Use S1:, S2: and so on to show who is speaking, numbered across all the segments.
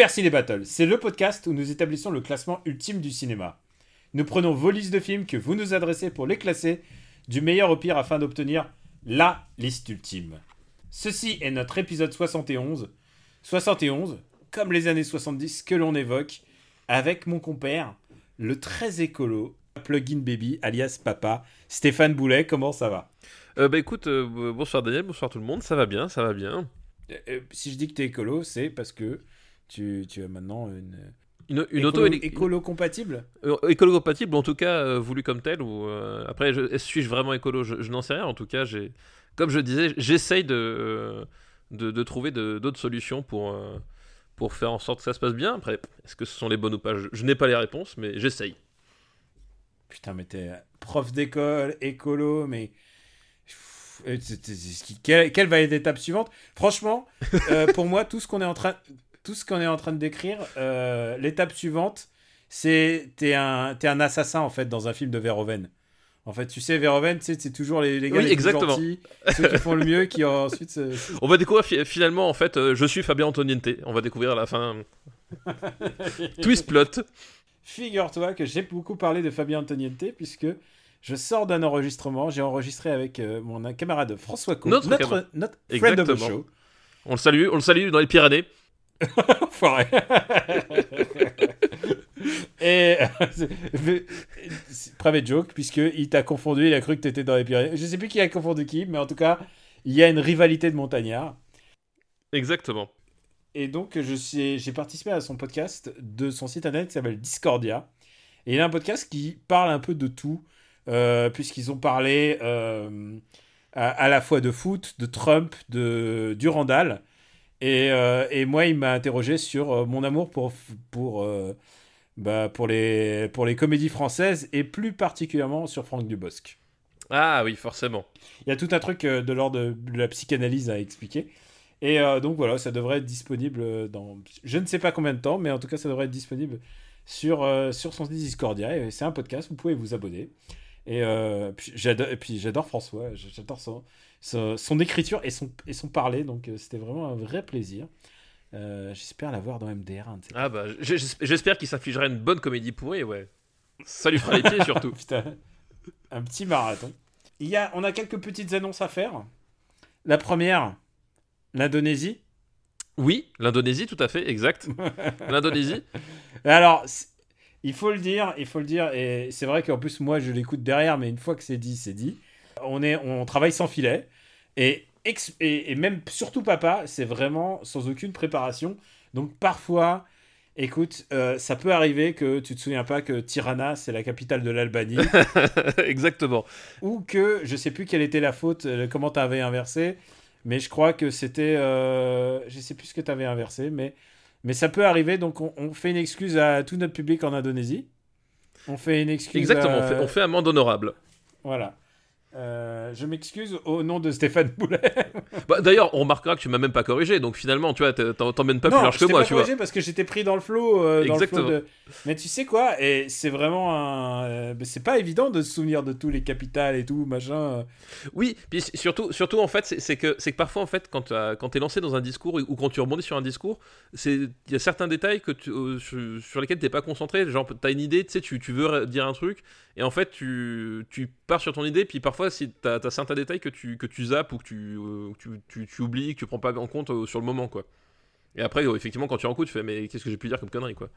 S1: Super Ciné Battle, c'est le podcast où nous établissons le classement ultime du cinéma. Nous prenons vos listes de films que vous nous adressez pour les classer du meilleur au pire afin d'obtenir la liste ultime. Ceci est notre épisode 71. 71, comme les années 70 que l'on évoque, avec mon compère, le très écolo, Plugin Baby, alias Papa, Stéphane Boulet, comment ça va?
S2: Euh, bah écoute, euh, bonsoir Daniel, bonsoir tout le monde, ça va bien, ça va bien.
S1: Euh, euh, Si je dis que t'es écolo, c'est parce que tu, tu as maintenant une...
S2: Une, une
S1: écolo,
S2: auto éle-
S1: écolo compatible
S2: euh, écolo compatible, en tout cas euh, voulu comme tel. Ou euh, après, je- suis-je vraiment écolo? Je, je n'en sais rien. En tout cas, j'ai, comme je disais, j'essaye de, euh, de, de trouver d'autres solutions pour pour faire en sorte que ça se passe bien. Après, est-ce que ce sont les bonnes ou pas? Je, je n'ai pas les réponses, mais j'essaye.
S1: Putain, mais t'es prof d'école, écolo, mais. Quelle, quelle va être l'étape suivante? Franchement, pour moi, tout ce qu'on est en train, tout ce qu'on est en train de décrire, euh, l'étape suivante, c'est t'es un, t'es un assassin en fait dans un film de Verhoeven. En fait, tu sais, Verhoeven, c'est toujours les, les gars
S2: Oui,
S1: les plus
S2: exactement.
S1: gentils, ceux qui font le mieux, qui ensuite. se-
S2: On va découvrir fi- finalement, en fait, euh, je suis Fabien Antoniente. On va découvrir à la fin. Twist plot.
S1: Figure-toi que j'ai beaucoup parlé de Fabien Antoniente puisque je sors d'un enregistrement. J'ai enregistré avec euh, mon camarade François Co,
S2: Notre
S1: notre, notre friend of the
S2: Exactement.
S1: show.
S2: On le salue, on le salue dans les Pyrénées.
S1: Enfoiré. Et c'est private joke, puisqu'il t'a confondu, il a cru que t'étais dans les Pyrénées. Je sais plus qui a confondu qui, mais en tout cas, il y a une rivalité de montagnards.
S2: Exactement.
S1: Et donc, j'ai participé à son podcast de son site internet qui s'appelle Discordia. Et il a un podcast qui parle un peu de tout, euh, puisqu'ils ont parlé euh, à, à la fois de foot, de Trump, de Durandal. Et, euh, et moi, il m'a interrogé sur euh, mon amour pour, pour, euh, bah, pour, les, pour les comédies françaises, et plus particulièrement sur Franck Dubosc.
S2: Ah oui, forcément.
S1: Il y a tout un truc de l'ordre de, de la psychanalyse à expliquer. Et donc voilà, ça devrait être disponible dans je ne sais pas combien de temps, mais en tout cas ça devrait être disponible sur, sur son Discordia. C'est un podcast, vous pouvez vous abonner. Et puis j'adore, et puis j'adore François, j'adore son, son, son écriture et son, et son parler, donc euh, c'était vraiment un vrai plaisir. Euh, J'espère l'avoir dans MDR.
S2: Ah bah, j'espère qu'il s'infligera une bonne comédie pourrie, ouais. Ça lui fera les pieds surtout.
S1: Putain, un petit marathon. Il y a, on a quelques petites annonces à faire. La première, l'Indonésie.
S2: Oui, l'Indonésie, tout à fait, exact. L'Indonésie.
S1: Alors, il faut le dire, il faut le dire, et c'est vrai qu'en plus moi je l'écoute derrière, mais une fois que c'est dit, c'est dit. On est, on travaille sans filet, et, et, et même surtout papa, c'est vraiment sans aucune préparation. Donc parfois, écoute, euh, ça peut arriver que tu te souviens pas que Tirana c'est la capitale de l'Albanie,
S2: Exactement.
S1: ou que je sais plus quelle était la faute, euh, comment t'avais inversé, mais je crois que c'était, euh, je sais plus ce que t'avais inversé, mais mais ça peut arriver. Donc on, on fait une excuse à tout notre public en Indonésie. On fait une excuse.
S2: Exactement, on fait, on fait amende honorable.
S1: Voilà. Euh, je m'excuse au nom de Stéphane Boulet.
S2: Bah, D'ailleurs, on remarquera que tu m'as même pas corrigé, donc finalement, tu vois, t'emmènes pas
S1: non,
S2: plus large que moi,
S1: pas
S2: tu vois.
S1: corrigé parce que j'étais pris dans le flow. euh, dans le
S2: Exactement.
S1: flow de... Mais tu sais quoi Et c'est vraiment un. euh, bah, c'est pas évident de se souvenir de tous les capitales et tout, machin.
S2: Oui, puis surtout, surtout en fait, c'est que, que parfois, en fait, quand, quand t'es lancé dans un discours ou quand tu rebondis sur un discours, il y a certains détails que tu- sur, sur lesquels t'es pas concentré. Genre, t'as une idée, tu sais, tu, veux dire un truc, et en fait, tu, tu pars sur ton idée, puis parfois, si t'as as certains détails que tu, que tu zappes ou que tu, euh, que tu, tu, tu oublies, que tu prends pas en compte euh, sur le moment, quoi. Et après, euh, effectivement, quand tu en coup, tu fais, mais qu'est-ce que j'ai pu dire comme connerie, quoi.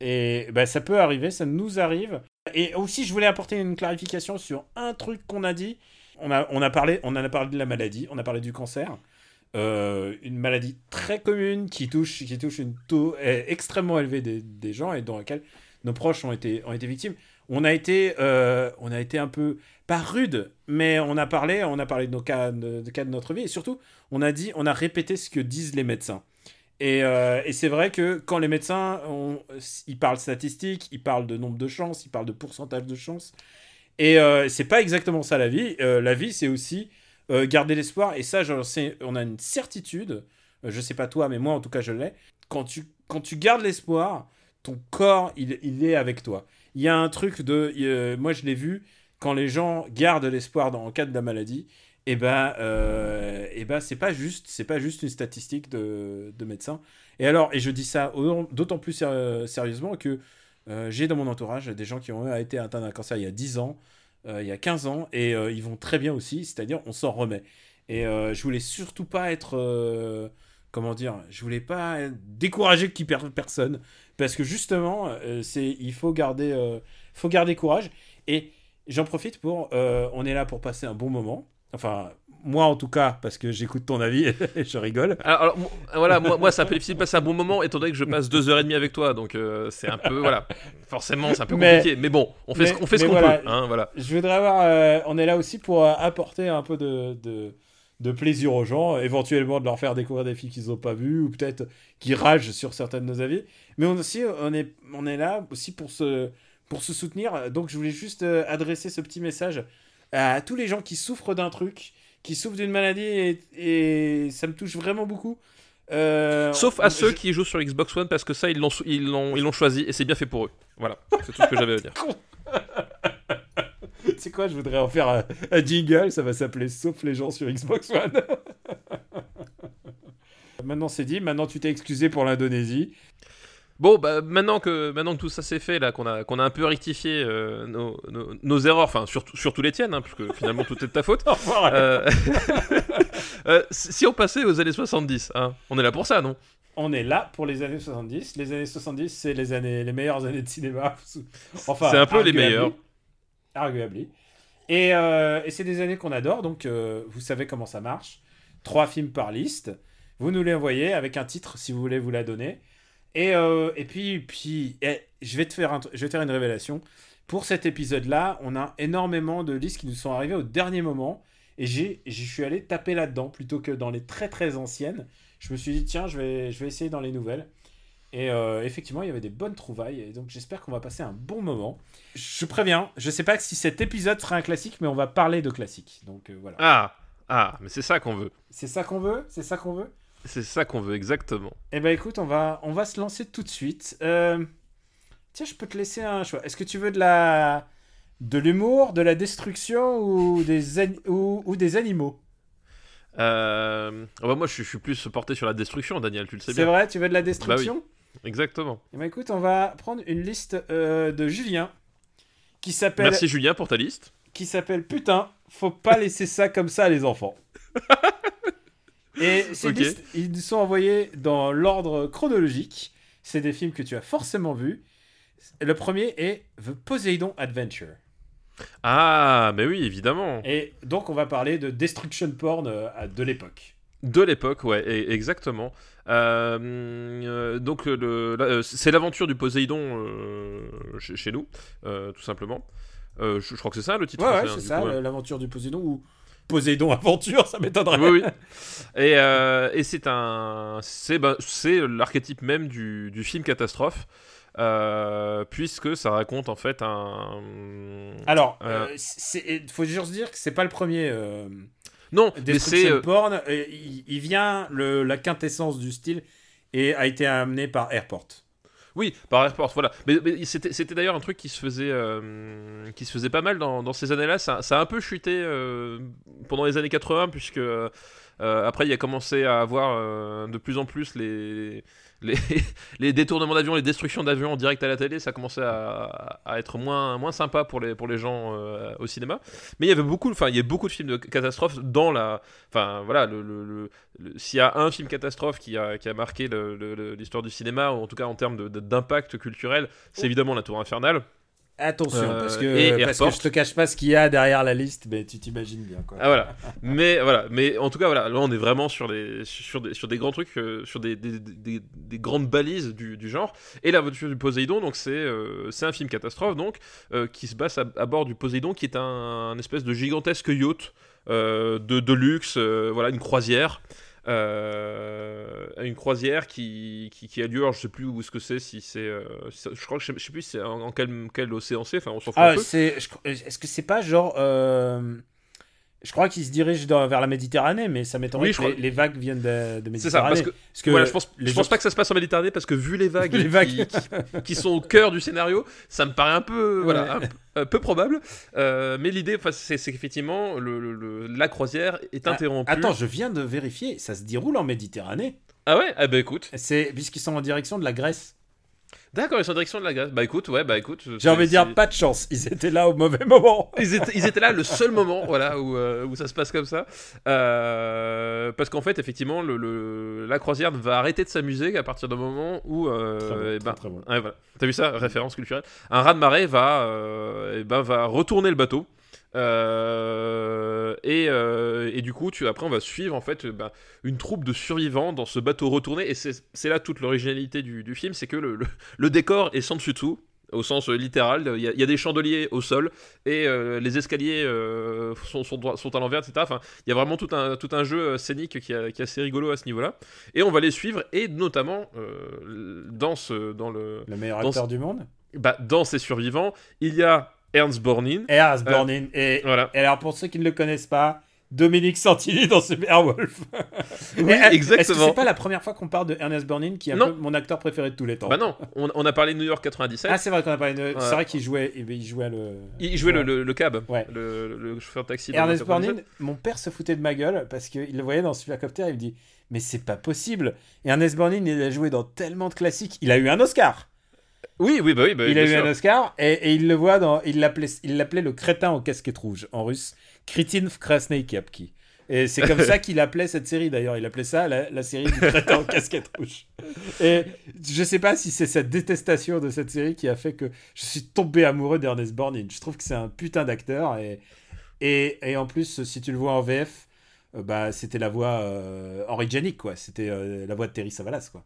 S1: Et bah, ça peut arriver, ça nous arrive. Et aussi, je voulais apporter une clarification sur un truc qu'on a dit. On a, on a parlé, on en a parlé de la maladie, on a parlé du cancer. Une maladie très commune qui touche, qui touche une taux eh, extrêmement élevé des, des gens et dans laquelle nos proches ont été, ont été victimes. On a été, euh, on a été un peu pas rude, mais on a parlé, on a parlé de nos cas, de, cas de notre vie et surtout, on a dit, on a répété ce que disent les médecins. Et, euh, c'est vrai que quand les médecins, ont- ils parlent statistiques, ils parlent de nombre de chances, ils parlent de pourcentage de chances. Et euh, c'est pas exactement ça la vie. Euh, la vie, c'est aussi garder l'espoir. Et ça, sais- on a une certitude. Je sais pas toi, mais moi en tout cas, je l'ai. Quand tu, quand tu gardes l'espoir, ton corps, il, il est avec toi. Il y a un truc de. moi, je l'ai vu quand les gens gardent l'espoir dans, en cas de la maladie. Et ben, euh, et ben, c'est pas juste, c'est pas juste une statistique de, de médecin. Et alors, et je dis ça au- d'autant plus séri- sérieusement que euh, j'ai dans mon entourage des gens qui ont été atteints d'un cancer il y a 10 ans, euh, il y a 15 ans, et euh, ils vont très bien aussi, c'est-à-dire on s'en remet. Et je voulais surtout pas être, comment dire, je voulais pas décourager qui per- personne, parce que justement, euh, c'est, il faut garder, euh, faut garder courage. Et j'en profite pour, euh, on est là pour passer un bon moment. Enfin, moi en tout cas, parce que j'écoute ton avis et je rigole.
S2: Alors, alors, voilà, moi, moi c'est un peu difficile de passer un bon moment étant donné que je passe deux heures et demie avec toi, donc euh, c'est un peu, voilà, forcément c'est un peu compliqué, mais, bon, on fait ce,
S1: mais-
S2: on fait ce qu'on
S1: voilà.
S2: peut, hein, voilà.
S1: Je voudrais avoir. euh, on est là aussi pour apporter un peu de, de, de plaisir aux gens, éventuellement de leur faire découvrir des films qu'ils n'ont pas vues, ou peut-être qui ragent sur certains de nos avis. Mais on, aussi, on est, on est là aussi pour se, pour se soutenir. Donc je voulais juste euh, adresser ce petit message à tous les gens qui souffrent d'un truc, qui souffrent d'une maladie, et, et ça me touche vraiment beaucoup. Euh,
S2: Sauf à
S1: on-
S2: ceux
S1: je-
S2: qui jouent sur Xbox One parce que ça ils l'ont ils l'ont ils l'ont choisi et c'est bien fait pour eux. Voilà, c'est tout ce que j'avais à dire.
S1: Sais quoi, je voudrais en faire un, un jingle, ça va s'appeler Sauf les gens sur Xbox One. maintenant c'est dit, maintenant tu t'es excusé pour l'Indonésie.
S2: Bon, bah maintenant que maintenant que tout ça c'est fait là, qu'on a qu'on a un peu rectifié euh, nos, nos, nos erreurs, enfin surtout surtout les tiennes, hein, puisque finalement tout est de ta faute. Euh, euh, si on passait aux années 70, hein, on est là pour ça, non?
S1: On est là pour les années 70. Les années 70, c'est les années, les meilleures années de cinéma. Enfin,
S2: C'est un peu les meilleures.
S1: Arguably. Et, euh, et c'est des années qu'on adore, donc euh, vous savez comment ça marche. Trois films par liste. Vous nous les envoyez avec un titre si vous voulez vous la donner. Et, euh, et puis, puis eh, je, vais te faire je vais te faire une révélation. Pour cet épisode-là, on a énormément de listes qui nous sont arrivées au dernier moment. Et j'y suis allé taper là-dedans plutôt que dans les très très anciennes. Je me suis dit, tiens, je vais, je vais essayer dans les nouvelles. Et euh, effectivement, il y avait des bonnes trouvailles. Et donc, j'espère qu'on va passer un bon moment. Je préviens, je sais pas si cet épisode sera un classique, mais on va parler de classique. Donc euh, voilà.
S2: Ah ah, mais c'est ça qu'on veut.
S1: C'est ça qu'on veut C'est ça qu'on veut?
S2: C'est ça qu'on veut exactement.
S1: Eh ben écoute, on va, on va se lancer tout de suite. Euh, Tiens, je peux te laisser un choix. Est-ce que tu veux de la de l'humour, de la destruction ou des, ou, ou des animaux?
S2: Euh... bah moi je suis, je suis plus porté sur la destruction, Daniel, tu le sais
S1: C'est
S2: bien.
S1: vrai, tu veux de la destruction?
S2: Exactement.
S1: Ben écoute, on va prendre une liste euh, de Julien qui s'appelle
S2: Merci Julien pour ta liste.
S1: qui s'appelle Putain, faut pas laisser ça comme ça les enfants. Et ces listes, ils nous sont envoyés dans l'ordre chronologique. C'est des films que tu as forcément vus. Le premier est The Poseidon Adventure.
S2: Ah, mais oui, évidemment.
S1: Et donc on va parler de destruction porn euh, de l'époque.
S2: De l'époque, ouais, e- exactement. Euh, euh, donc, euh, c'est l'aventure du Poséidon chez, chez nous, tout simplement. Je, je crois que c'est ça le titre.
S1: Ouais,
S2: hein,
S1: c'est ça,
S2: coup,
S1: l'aventure du Poséidon ou Poséidon Aventure, ça m'étonnerait.
S2: Oui, oui. Et, euh, et c'est un, c'est ben, c'est l'archétype même du, du film catastrophe, euh, puisque ça raconte en fait un.
S1: Alors,
S2: Euh.
S1: il faut juste dire que c'est pas le premier.
S2: Non, mais c'est
S1: Destruction
S2: euh,
S1: Porn, euh, il, il vient, le, la quintessence du style, et a été amené par Airport.
S2: Oui, par Airport, voilà. Mais, mais c'était, c'était d'ailleurs un truc qui se faisait, euh, qui se faisait pas mal dans, dans ces années-là. Ça, ça a un peu chuté euh, pendant les années 80, puisque euh, après il a commencé à avoir de plus en plus les, les, les détournements d'avions, les destructions d'avions en direct à la télé. Ça commençait à, à être moins, moins sympa pour les, pour les gens euh, au cinéma. Mais il y avait beaucoup, enfin il y a beaucoup de films de catastrophes dans la, enfin voilà, le, le- le- le- s'il y a un film catastrophe qui a, qui a marqué l'histoire du cinéma, ou en tout cas en termes d'impact culturel, c'est évidemment La Tour Infernale.
S1: Attention,
S2: Euh,
S1: parce, que, parce que je te cache pas ce qu'il y a derrière la liste, mais tu t'imagines bien. Quoi.
S2: Ah voilà. mais voilà. Mais en tout cas voilà. Là on est vraiment sur les sur des sur des grands trucs, euh, sur des, des, des, des grandes balises du, du genre. Et la voiture du Poséidon, donc c'est euh, c'est un film catastrophe donc qui se passe à, à bord du Poséidon, qui est un, un espèce de gigantesque yacht de, de luxe, voilà une croisière. Euh, une croisière qui, qui, qui a lieu, alors je sais plus où est-ce que c'est, si c'est, euh, je crois que je sais, je sais plus c'est en, en quel, quel océan c'est, enfin on s'en fout un
S1: Ah,
S2: peu.
S1: c'est. je- Est-ce que c'est pas genre. euh, Je crois qu'il se dirige dans- vers la Méditerranée, mais ça m'étonnerait
S2: Oui,
S1: que
S2: crois-
S1: les, les vagues viennent de, de
S2: C'est ça,
S1: Méditerranée.
S2: parce que,
S1: Parce que
S2: voilà, je pense, pense pas que ça se passe en Méditerranée parce que vu les vagues,
S1: Les vagues.
S2: Qui, qui- qui sont au cœur du scénario, ça me paraît un peu, voilà,
S1: Ouais.
S2: un, peu- un peu probable. Euh, mais l'idée, c'est qu'effectivement, le, le- le- la croisière est
S1: Ah,
S2: interrompue.
S1: Attends, je viens de vérifier, ça se déroule en Méditerranée.
S2: Ah ouais? Ah bah écoute.
S1: C'est puisqu'ils sont en direction de la Grèce.
S2: D'accord, ils sont en direction de la Grèce. Bah écoute, ouais, bah écoute.
S1: J'ai envie de dire pas de chance, ils étaient là au mauvais moment.
S2: Ils étaient, ils étaient là le seul moment voilà, où, euh, où ça se passe comme ça. Euh, parce qu'en fait, effectivement, le, le- la croisière va arrêter de s'amuser qu'à partir du moment où. euh,
S1: Très bon,
S2: eh
S1: très,
S2: ben,
S1: très bon.
S2: ouais, voilà. T'as vu ça? Référence culturelle. Un raz de marée va, euh, eh ben, va retourner le bateau. Euh, et, euh, et du coup, tu, après, on va suivre en fait ben, une troupe de survivants dans ce bateau retourné. Et c'est là toute l'originalité du, du film c'est que le, le- le décor est sans dessus dessous. Au sens euh, littéral, il y, a- il y a des chandeliers au sol et euh, les escaliers euh, sont, sont, droits- sont à l'envers, etc. Enfin, il y a vraiment tout un, tout un jeu scénique qui, a- qui est assez rigolo à ce niveau-là. Et on va les suivre, et notamment euh, dans, ce, dans, le,
S1: Le meilleur
S2: Dans
S1: acteur du monde?
S2: bah, dans ces survivants, il y a Ernst Borgnine.
S1: Et Asborn in. Et,
S2: Voilà.
S1: et alors, pour ceux qui ne le connaissent pas, Dominique Santini dans Superwolf.
S2: Oui,
S1: Et, Est-ce que
S2: exactement.
S1: c'est pas la première fois qu'on parle de Ernest Borgnine, qui est un
S2: Non.
S1: peu mon acteur préféré de tous les temps?
S2: Bah non, on, on a parlé de New York 97.
S1: Ah, c'est vrai qu'on a parlé de.
S2: Ouais.
S1: C'est vrai qu'il jouait, eh ben, il jouait le.
S2: il jouait le, le, le cab,
S1: Ouais.
S2: le, le chauffeur de taxi.
S1: Ernest
S2: 97.
S1: Borgnine, mon père se foutait de ma gueule parce qu'il le voyait dans Supercopter, il me dit Mais c'est pas possible Ernest Borgnine, il a joué dans tellement de classiques. Il a eu un Oscar
S2: Oui, oui, bah oui. Bah,
S1: Il a eu
S2: sûr.
S1: un Oscar et, et il le voit dans. Il l'appelait il l'appelait le crétin en casquette rouge en russe. Kritin v Krasnei Kapki. Et c'est comme ça qu'il appelait cette série d'ailleurs. Il appelait ça la, la série du crétin en casquette rouge. Et je sais pas si c'est cette détestation de cette série qui a fait que je suis tombé amoureux d'Ernest Borgnine. Je trouve que c'est un putain d'acteur et, et, et en plus, si tu le vois en VF, euh, bah, c'était la voix euh, Henri Janik, quoi. C'était euh, la voix de Terry Savalas, quoi.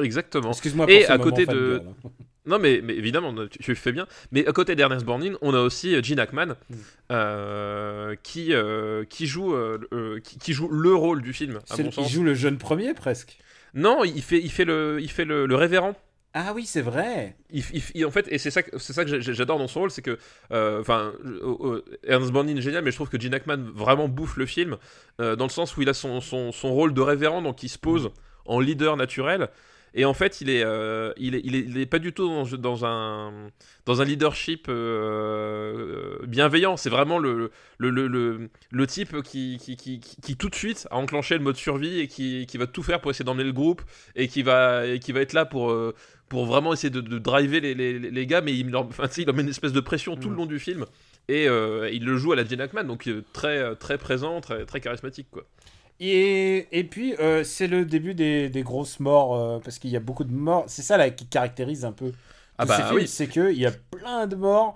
S2: Exactement.
S1: Excuse-moi pour
S2: Et
S1: ce
S2: à côté de-
S1: hein.
S2: Non, mais, mais évidemment, tu, tu fais bien. Mais à côté d'Ernest Borgnine, on a aussi euh, Gene Hackman,
S1: Mm.
S2: euh, qui, euh, qui, joue, euh, qui, qui joue le rôle du film, à mon
S1: Il
S2: sens.
S1: joue le jeune premier, presque.
S2: Non, il fait, il fait, le, il fait le, le révérend.
S1: Ah oui, c'est vrai.
S2: Il, il- il- en fait, et c'est ça, c'est ça que j'adore dans son rôle, c'est que, enfin, euh, Ernest Borgnine est génial, mais je trouve que Gene Hackman vraiment bouffe le film, euh, dans le sens où il a son, son, son rôle de révérend, donc il se pose en leader naturel, et en fait, il est, euh, il est, il est, il est pas du tout dans, dans un, dans un leadership euh, bienveillant. C'est vraiment le, le, le, le, type qui, qui, qui, qui, qui, tout de suite a enclenché le mode survie et qui, qui va tout faire pour essayer d'emmener le groupe et qui va, et qui va être là pour. euh, pour vraiment essayer de, de driver les, les, les gars, mais il leur, enfin, il leur met une espèce de pression tout le long du film. Et euh, il le joue à la Gene Hackman, donc euh, très, très présent, très, très charismatique. Quoi.
S1: Et, et puis, euh, c'est le début des, des grosses morts, euh, parce qu'il y a beaucoup de morts. C'est ça là, qui caractérise un peu
S2: Ah bah
S1: ces films,
S2: oui.
S1: c'est qu'il y a plein de morts,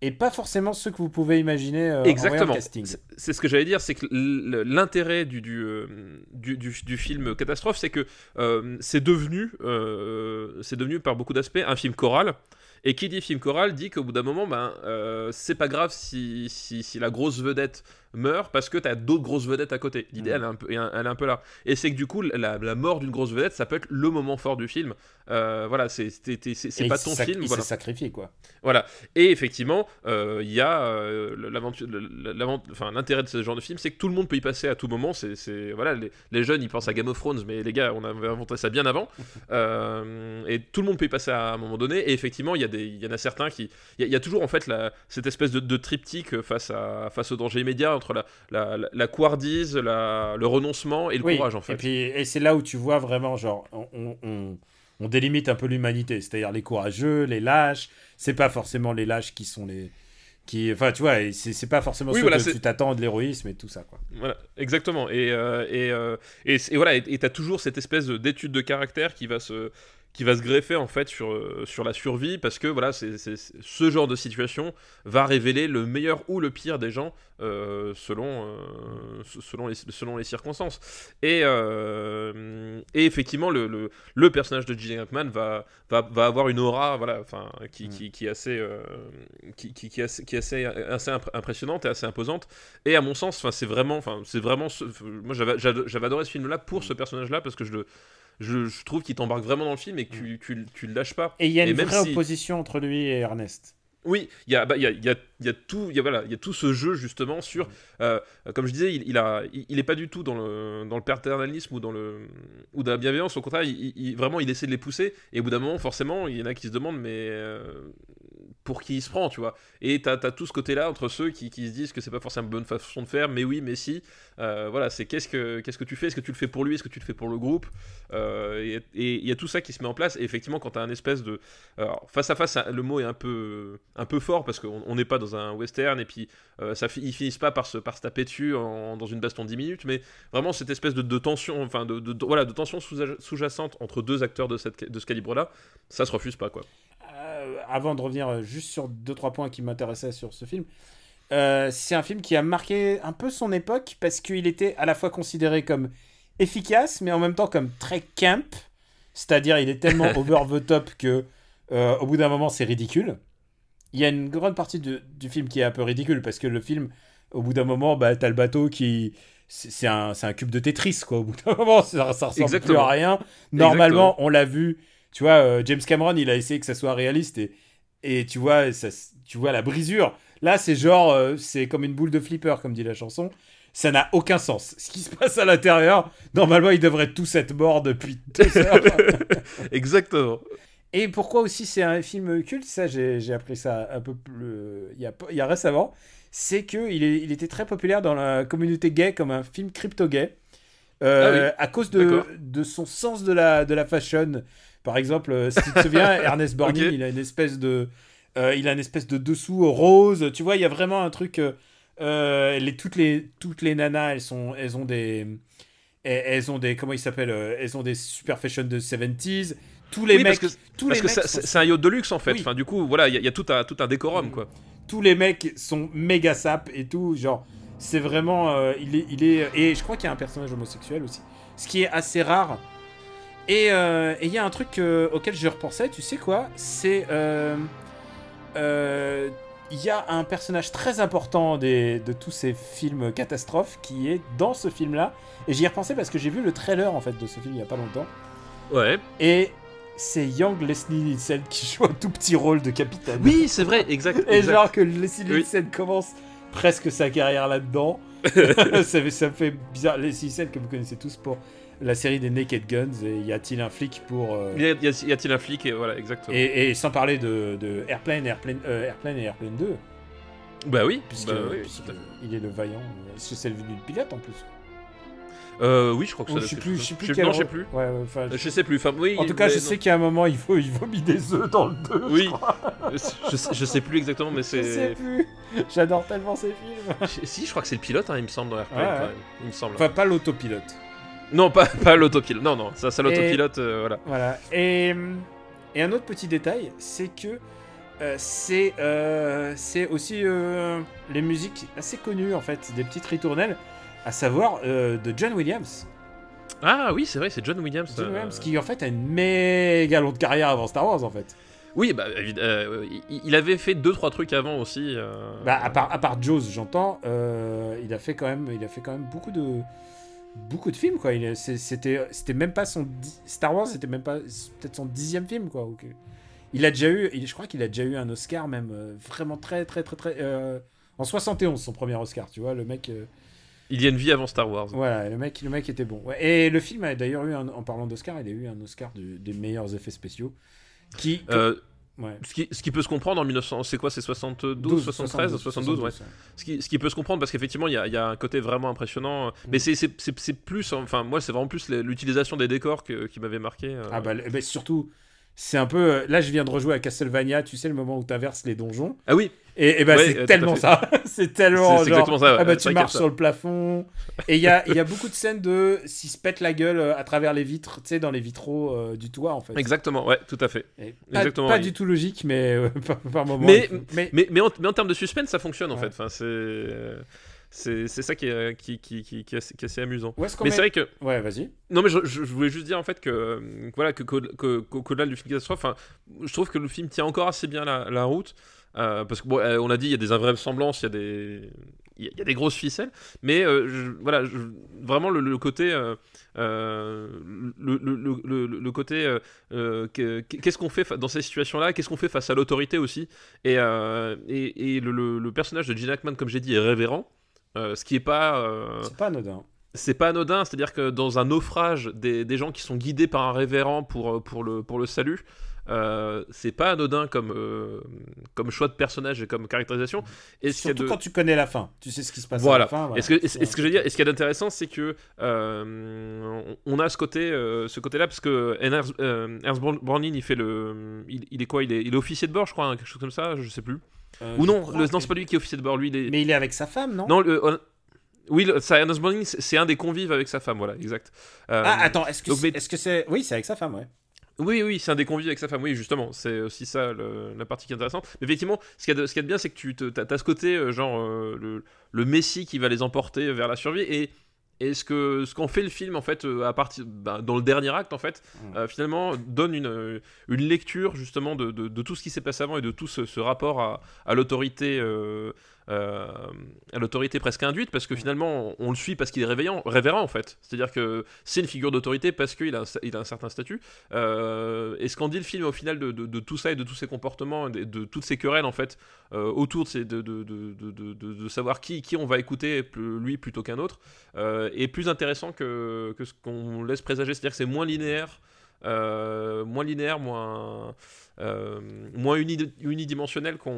S1: et pas forcément ceux que vous pouvez imaginer euh, en
S2: Exactement.
S1: le casting.
S2: C'est- ce que j'allais dire, c'est que l'intérêt du, du, euh, du, du- du film Catastrophe, c'est que euh, c'est devenu, euh, c'est devenu par beaucoup d'aspects un film choral. Et qui dit film choral dit qu'au bout d'un moment, ben, c'est pas grave si, si, si la grosse vedette meurt parce que t'as d'autres grosses vedettes à côté. L'idée,
S1: Mm.
S2: elle, est un peu, elle est un peu là. Et c'est que du coup, la, la mort d'une grosse vedette, ça peut être le moment fort du film. Euh, voilà, c'est pas ton
S1: sac-
S2: film.
S1: Il
S2: Voilà.
S1: s'est sacrifié, quoi.
S2: Voilà. Et effectivement, euh, il y a euh, enfin l'intérêt de ce genre de film, c'est que tout le monde peut y passer à tout moment. C'est, voilà, les, les jeunes ils pensent à Game of Thrones, mais les gars, on avait inventé ça bien avant. Euh, et tout le monde peut y passer à un moment donné. Et effectivement, il y a des, il y en a certains qui, il y a, il y a toujours en fait la, cette espèce de, de triptyque face à, face au danger immédiat entre la, la, la, la couardise, le renoncement et le
S1: Oui,
S2: courage en fait.
S1: Et, puis, et c'est là où tu vois vraiment, genre, on, on- on- on délimite un peu l'humanité, c'est-à-dire les courageux, les lâches. C'est pas forcément les lâches qui sont les. Qui, enfin, tu vois, c'est pas forcément
S2: Oui, voilà,
S1: que tu t'attends de l'héroïsme et tout ça, quoi.
S2: Voilà, exactement. Et, euh, et, euh, et, et voilà, et t'as toujours cette espèce de- d'étude de caractère qui va se qui va se greffer en fait sur, euh, sur la survie parce que voilà, c'est ce genre de situation va révéler le meilleur ou le pire des gens euh, selon, euh, selon, les, selon les circonstances. Et, euh, et effectivement, le, le, le personnage de Gillian Hackman va, va, va avoir une aura voilà, enfin, qui, qui, qui est assez, qui, qui, assez, qui assez, assez imp- impressionnante et assez imposante. Et à mon sens, c'est vraiment, c'est vraiment, ce- moi j'avais adoré ce film-là pour ce personnage-là parce que je le, je, je trouve qu'il t'embarque vraiment dans le film et que tu, tu, tu le lâches pas.
S1: Et il y a une vraie
S2: si-
S1: opposition entre lui et Ernest.
S2: Oui, il y a, bah, il y, a, il y, a, il y a tout, il y a, voilà, il y a tout ce jeu justement sur, euh, comme je disais, il, il a, il, il est pas du tout dans le, dans le paternalisme ou dans le, ou dans la bienveillance. Au contraire, il, il- vraiment, il essaie de les pousser. Et au bout d'un moment, forcément, il y en a qui se demandent, mais euh, pour qui il se prend, tu vois Et t'as as tout ce côté-là entre ceux qui, qui se disent que c'est pas forcément une bonne façon de faire, mais oui, mais si. Euh, voilà, c'est qu'est-ce que, qu'est-ce que tu fais? Est-ce que tu le fais pour lui? Est-ce que tu le fais pour le groupe? Euh, Et il y a tout ça qui se met en place. Et effectivement, quand t'as un espèce de alors, face à face, le mot est un peu, un peu fort parce qu'on on n'est pas dans un western et puis euh, ça, ils finissent pas par se, par se taper dessus dans une baston de 10 minutes, mais vraiment cette espèce de, de tension, enfin de, de- voilà, de tension sous- sous-jacente entre deux acteurs de, cette, de ce calibre-là, ça se refuse pas quoi.
S1: Euh, avant de revenir euh, juste sur deux trois points qui m'intéressaient sur ce film, euh, c'est un film qui a marqué un peu son époque parce qu'il était à la fois considéré comme efficace, mais en même temps comme très camp. C'est-à-dire, il est tellement over the top que euh, au bout d'un moment, c'est ridicule. Il y a une grande partie de- du film qui est un peu ridicule parce que le film, au bout d'un moment, bah, t'as le bateau qui. C'est un, cube de Tetris, quoi. Au bout d'un moment, ça, ça ressemble plus à rien. Normalement,
S2: Exactement.
S1: on l'a vu. Tu vois, euh, James Cameron, il a essayé que ça soit réaliste et, et tu vois, ça, tu vois la brisure. Là, c'est genre, euh, c'est comme une boule de flipper, comme dit la chanson. Ça n'a aucun sens. Ce qui se passe à l'intérieur, normalement, ils devraient tous être morts depuis deux heures.
S2: Exactement.
S1: Et pourquoi aussi c'est un film culte, ça j'ai appris ça un peu plus il y a, il y a récemment, c'est que il, était très populaire dans la communauté gay comme un film crypto-gay. Euh, à cause de, de son sens de la, de la fashion. Par exemple, euh, si tu te souviens, Ernest Borgnine, il a une espèce de euh, il a une espèce de dessous rose. Tu vois, il y a vraiment un truc. euh, les, toutes, les, toutes les nanas, elles, sont, elles ont des. Elles, ont des. Comment ils s'appellent euh, Elles ont des super fashion de 70s. Tous les
S2: Oui, parce que-
S1: tous
S2: Parce
S1: les
S2: que
S1: mecs
S2: ça-
S1: sont
S2: c'est un yacht de luxe en fait.
S1: Oui.
S2: Enfin, du coup, voilà, il y, a- il y a tout un, tout un décorum quoi.
S1: tous les mecs sont méga sap et tout. Genre, c'est vraiment. euh, il, est, il est. Et je crois qu'il y a un personnage homosexuel aussi. Ce qui est assez rare. Et euh, et il y a un truc euh, auquel je repensais, tu sais quoi? C'est. euh, Il y a un personnage très important des, de tous ces films catastrophes qui est dans ce film-là. Et j'y ai repensé parce que j'ai vu le trailer en fait de ce film il y a pas longtemps.
S2: Ouais.
S1: Et c'est Young Leslie Nielsen qui joue un tout petit rôle de capitaine.
S2: Oui, c'est vrai, exact.
S1: Et genre que Leslie
S2: Oui.
S1: Nielsen commence presque sa carrière là-dedans. ça, ça me fait bizarre. Leslie Nielsen que vous connaissez tous pour la série des Naked Guns. Et y a-t-il un flic pour... euh,
S2: Y a- a-t-il un flic et voilà, exactement.
S1: et, et sans parler de, de Airplane, Airplane, euh, Airplane et Airplane 2.
S2: Bah oui,
S1: Puisque,
S2: bah oui,
S1: puisque il est le vaillant. euh, Est-ce que c'est le du pilote en plus
S2: Euh, oui, je crois que ça
S1: Ou
S2: doit
S1: Je sais plus. Je sais plus.
S2: Je- je sais plus.
S1: Ouais, ouais, enfin,
S2: Euh, Je sais plus. Enfin, oui.
S1: En tout cas, je
S2: non.
S1: sais qu'à un moment, il faut, il vomit des œufs dans le 2.
S2: Oui. je, sais, je sais plus exactement, mais
S1: Je sais
S2: c'est.
S1: plus. J'adore tellement ces films.
S2: Je- Si, je crois que c'est le pilote, hein, il me semble, dans Airplane,
S1: Ouais,
S2: quand
S1: ouais.
S2: même. Il me semble.
S1: Enfin, pas l'autopilote.
S2: Non, pas, pas l'autopilote. Non, non, ça, c'est l'autopilote, euh, voilà.
S1: Voilà. Et, et un autre petit détail, c'est que euh, c'est euh, aussi euh, les musiques assez connues, en fait, des petites ritournelles, à savoir euh, de John Williams.
S2: Ah oui, c'est vrai, c'est John Williams.
S1: John
S2: euh,
S1: Williams, qui en fait a une méga longue carrière avant Star Wars, en fait.
S2: Oui, bah, euh, il, il avait fait deux trois trucs avant aussi. euh,
S1: Bah, à part, à part Jaws, j'entends, euh, il a fait quand même, il a fait quand même beaucoup de beaucoup de films, quoi. C'était c'était même pas son Star Wars, c'était même pas peut-être son dixième film, quoi. Il a déjà eu, je crois qu'il a déjà eu un Oscar même euh, vraiment très très très très euh, en 71 son premier Oscar, tu vois, le mec. euh,
S2: Il y a une vie avant Star Wars.
S1: voilà, le mec, le mec était bon. Ouais, Et le film a d'ailleurs eu, un- en parlant d'Oscar, il a eu un Oscar des meilleurs effets spéciaux. Qui,
S2: Euh,
S1: ouais.
S2: ce, qui, ce qui peut se comprendre en 1900, c'est quoi C'est 72, 73, 72, ouais. Ce qui, ce qui peut se comprendre parce qu'effectivement il y y a un côté vraiment impressionnant, mais c'est- c'est plus, enfin moi c'est vraiment plus l'utilisation des décors que- qui m'avait marqué. euh.
S1: Ah bah, bah, surtout, c'est un peu. euh, Là, je viens de rejouer à Castlevania, tu sais, le moment où tu les donjons.
S2: Ah oui,
S1: Et, et
S2: Ouais,
S1: c'est
S2: euh,
S1: tellement ça. c'est tellement.
S2: C'est- exactement ça, ouais.
S1: Ah bah, tu marches sur le plafond. Et il y a, y a beaucoup de scènes de s'ils se pètent la gueule euh, à travers les vitres, tu sais, dans les vitraux euh, du toit, en fait.
S2: Exactement, ouais, tout à fait.
S1: Et
S2: exactement,
S1: pas
S2: oui.
S1: du tout logique, mais euh, par, par moment.
S2: Mais-
S1: mais,
S2: Mais, mais, en, mais en termes de suspense, ça fonctionne en
S1: Ouais.
S2: fait. Enfin, c'est, c'est, ça qui est, qui, qui, qui, qui est assez, qui est assez amusant. Mais
S1: met-
S2: c'est vrai que.
S1: Ouais, vas-y.
S2: Non, mais je, je- voulais juste dire en fait que. Voilà, que, qu'au- que, qu'au- qu'au-delà du film catastrophe, je trouve que le film tient encore assez bien la, la route. Euh, parce que, bon, euh, l'a dit, il y a des invraisemblances, il y a des. Il y a- y a des grosses ficelles, mais euh, je- voilà, je- vraiment le, le côté, le, côté, que- qu'est-ce qu'on fait fa- dans ces situations-là, qu'est-ce qu'on fait face à l'autorité aussi, et, et, et le, personnage de Gene Hackman, comme j'ai dit, est révérend, ce qui est pas,
S1: C'est pas anodin.
S2: c'est pas anodin, c'est-à-dire que dans un naufrage, des, des gens qui sont guidés par un révérend pour, pour, le, pour le salut, euh, c'est pas anodin comme, euh, comme choix de personnage et comme caractérisation. Ce
S1: Surtout
S2: de-
S1: quand tu connais la fin. Tu sais ce qui se passe
S2: Voilà.
S1: à la fin. voilà.
S2: Et ce que, ce- ce je veux dire, et ce qu'il y a d'intéressant, c'est que euh, on a ce côté, ce côté-là, parce que Ernst, Ernst Borgnine, il fait le, il, il est quoi? Il est, il est officier de bord, je crois, hein, quelque chose comme ça, je sais plus. Ou non, le, non, c'est pas lui qui est officier de bord, lui, il est.
S1: Mais il est avec sa femme, non?
S2: Non, le, on- oui, Ernst Borgnine, c'est un des convives avec sa femme, voilà, exact. Euh,
S1: Ah, attends, est-ce que c'est.
S2: mais-
S1: est-ce que c'est. Oui, c'est avec sa femme, ouais.
S2: Oui, oui, c'est un des convives avec sa femme, oui, justement, c'est aussi ça le- la partie qui est intéressante. Mais effectivement, ce qu'il y, a de- ce qu'il y a de bien, c'est que tu as, ce côté, euh, genre, euh, le, le messie qui va les emporter vers la survie, et, et ce que ce qu'en fait le film, en fait, euh, à partir, bah, dans le dernier acte, en fait,
S1: Mm.
S2: euh, finalement, donne une, une lecture, justement, de, de- de tout ce qui s'est passé avant et de tout ce, ce rapport à, à l'autorité. euh, euh, à l'autorité presque induite parce que finalement on, le suit parce qu'il est réveillant, révérend en fait c'est à dire que c'est une figure d'autorité parce qu'il a, un- certain statut euh, et ce qu'en dit le film au final de, tout ça et de tous ces comportements, de, de toutes ces querelles en fait euh, autour de, de, savoir qui, on va écouter, lui plutôt qu'un autre, est plus intéressant que, que ce qu'on laisse présager. C'est-à-dire que c'est moins linéaire, euh, moins linéaire, moins, euh, moins uni- unidimensionnel qu'on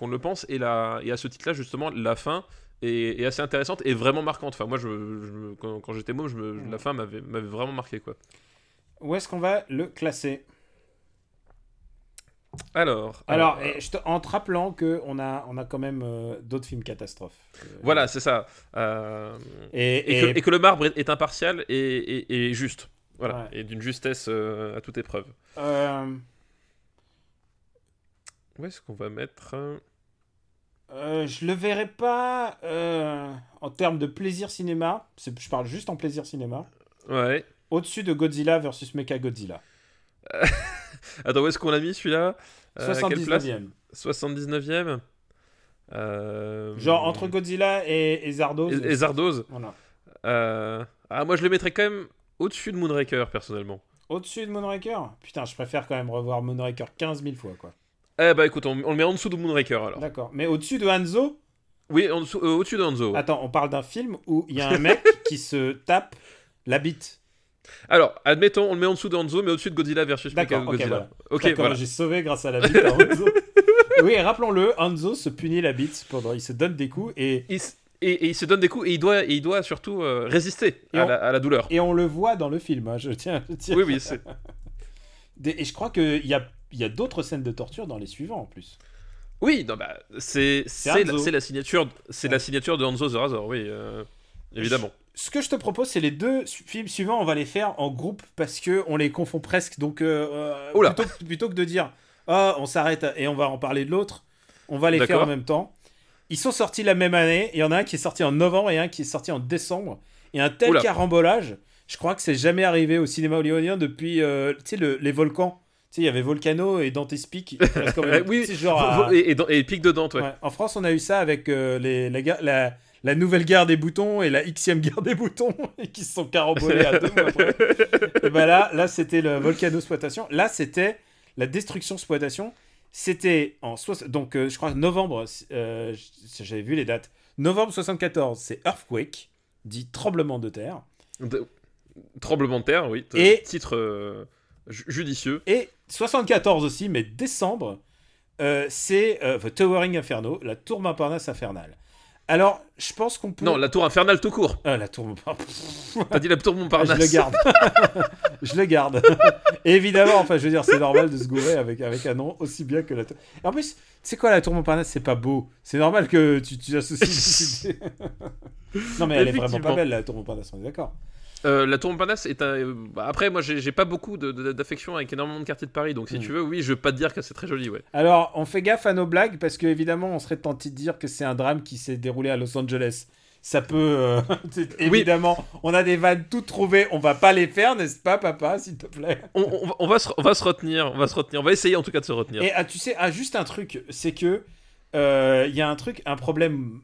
S2: ne le pense. Et, la, et à ce titre-là, justement, la fin est, est assez intéressante et vraiment marquante. Enfin, moi, je, je- quand, quand j'étais môme, je me- la fin m'avait vraiment marqué. quoi.
S1: Où est-ce qu'on va le classer?
S2: Alors,
S1: Alors,
S2: euh,
S1: et je te- en te rappelant qu'on a, on a quand même euh, d'autres films catastrophes. Euh,
S2: voilà, c'est ça. Euh,
S1: Et,
S2: et,
S1: et-
S2: que, et que le marbre est, est impartial et juste. Voilà,
S1: Ouais.
S2: et d'une justesse euh, à toute épreuve.
S1: euh,
S2: Où est-ce qu'on va mettre euh,
S1: je le verrai pas euh, en termes de plaisir cinéma. Je parle juste en plaisir cinéma.
S2: Ouais.
S1: Au-dessus de Godzilla versus Mecha Godzilla.
S2: Attends, où est-ce qu'on l'a mis celui-là? Euh, à quelle place?
S1: 79e.
S2: 79e Euh,
S1: Genre entre Godzilla et, et.
S2: Et, et Zardoz
S1: Voilà.
S2: Euh, Ah, moi je le mettrais quand même au-dessus de Moonraker, personnellement.
S1: Au-dessus de Moonraker Putain, je préfère quand même revoir Moonraker 15 000 fois, quoi.
S2: Eh bah écoute, on, on le met en dessous de Moonraker alors.
S1: D'accord. Mais au-dessus de Hanzo
S2: Oui, en dessous- euh, au-dessus de Hanzo. ouais.
S1: Attends, on parle d'un film où il y a un mec qui se tape la bite.
S2: Alors, admettons, on le met en dessous de Hanzo, mais au-dessus de Godzilla versus
S1: D'accord, ok, voilà.
S2: Ok,
S1: D'accord,
S2: voilà.
S1: J'ai sauvé grâce à la bite à Hanzo. oui, et rappelons-le, Hanzo se punit la bite pendant. Il se donne des coups et,
S2: Il s- et, et il se donne des coups et il doit, et il doit surtout euh, résister à,
S1: on-
S2: la, à la douleur.
S1: et on le voit dans le film. hein, je tiens. je tiens-
S2: Oui, oui, c'est.
S1: Et je crois qu'il y a, y a d'autres scènes de torture dans les suivants en plus.
S2: Oui, non, bah, c'est c'est la, la signature, c'est
S1: Ouais.
S2: la signature de Hanzo the Razor, oui, euh, évidemment.
S1: Ce que je te propose, c'est les deux films suivants, on va les faire en groupe parce que on les confond presque. Donc, euh, plutôt, que- plutôt que de dire ah, on s'arrête et on va en parler de l'autre, on va les faire en même temps. Ils sont sortis la même année. Il y en a un qui est sorti en novembre et un qui est sorti en décembre. Et un tel
S2: Oula.
S1: carambolage, je crois que c'est jamais arrivé au cinéma hollywoodien depuis euh, le- les volcans. Tu sais, il y avait Volcano et Dante's Peak. quand même-
S2: oui,
S1: genre à-
S2: et, et, et pic de Dante, ouais.
S1: Ouais. En France, on a eu ça avec euh, les, la, guerre- la, la nouvelle guerre des boutons et la xème guerre des boutons qui se sont carambolés à deux mois après. et ben là, là c'était le volcano exploitation. Là, c'était la destruction exploitation. C'était en donc euh, je crois novembre. euh, J'avais vu les dates. Novembre 74, c'est earthquake, dit tremblement de terre.
S2: De- Tremblement de terre, oui.
S1: Et-
S2: Titre euh, ju- judicieux.
S1: Et 74 aussi, mais décembre, c'est The Towering Inferno, la tour Montparnasse infernale. Alors, je pense qu'on peut.
S2: Non, la tour infernale tout court.
S1: Ah, la tour Montparnasse.
S2: T'as dit la tour Montparnasse.
S1: je le garde. je le garde. Évidemment, enfin, je veux dire, c'est normal de se gourer avec, avec un nom aussi bien que la tour. Et en plus, c'est quoi la tour Montparnasse C'est pas beau. C'est normal que tu, tu associes. non, mais elle est vraiment pas belle, la tour Montparnasse, on est d'accord.
S2: Euh, la tour Montparnasse est un. euh, après, moi, j'ai pas beaucoup d'affection avec énormément de quartiers de Paris, donc si
S1: Mm.
S2: tu veux, oui, je veux pas te dire que c'est très joli, ouais.
S1: Alors, on fait gaffe à nos blagues parce que, évidemment, on serait tenté de dire que c'est un drame qui s'est déroulé à Los Angeles. Ça peut. euh, évidemment, on a des vannes toutes trouvées. On va pas les faire, n'est-ce pas, papa, s'il te plaît?
S2: On, on va- on va se, on va se retenir, on va se retenir, on va essayer en tout cas de se retenir.
S1: Et ah, tu sais, ah, juste un truc, c'est que euh, il y a un truc, un problème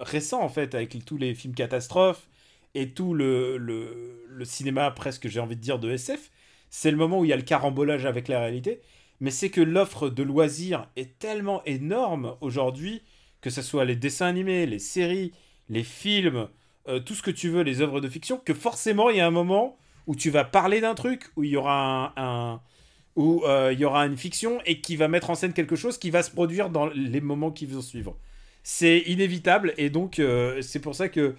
S1: récent en fait avec tous les films catastrophes et tout le, le, cinéma presque, j'ai envie de dire, de SF. C'est le moment où il y a le carambolage avec la réalité. Mais c'est que l'offre de loisirs est tellement énorme aujourd'hui, que ce soit les dessins animés, les séries, les films, euh, tout ce que tu veux, les œuvres de fiction, que forcément il y a un moment où tu vas parler d'un truc, où il y aura un, un- où euh, il y aura une fiction et qui va mettre en scène quelque chose qui va se produire dans les moments qui vont suivre. C'est inévitable et donc euh, c'est pour ça que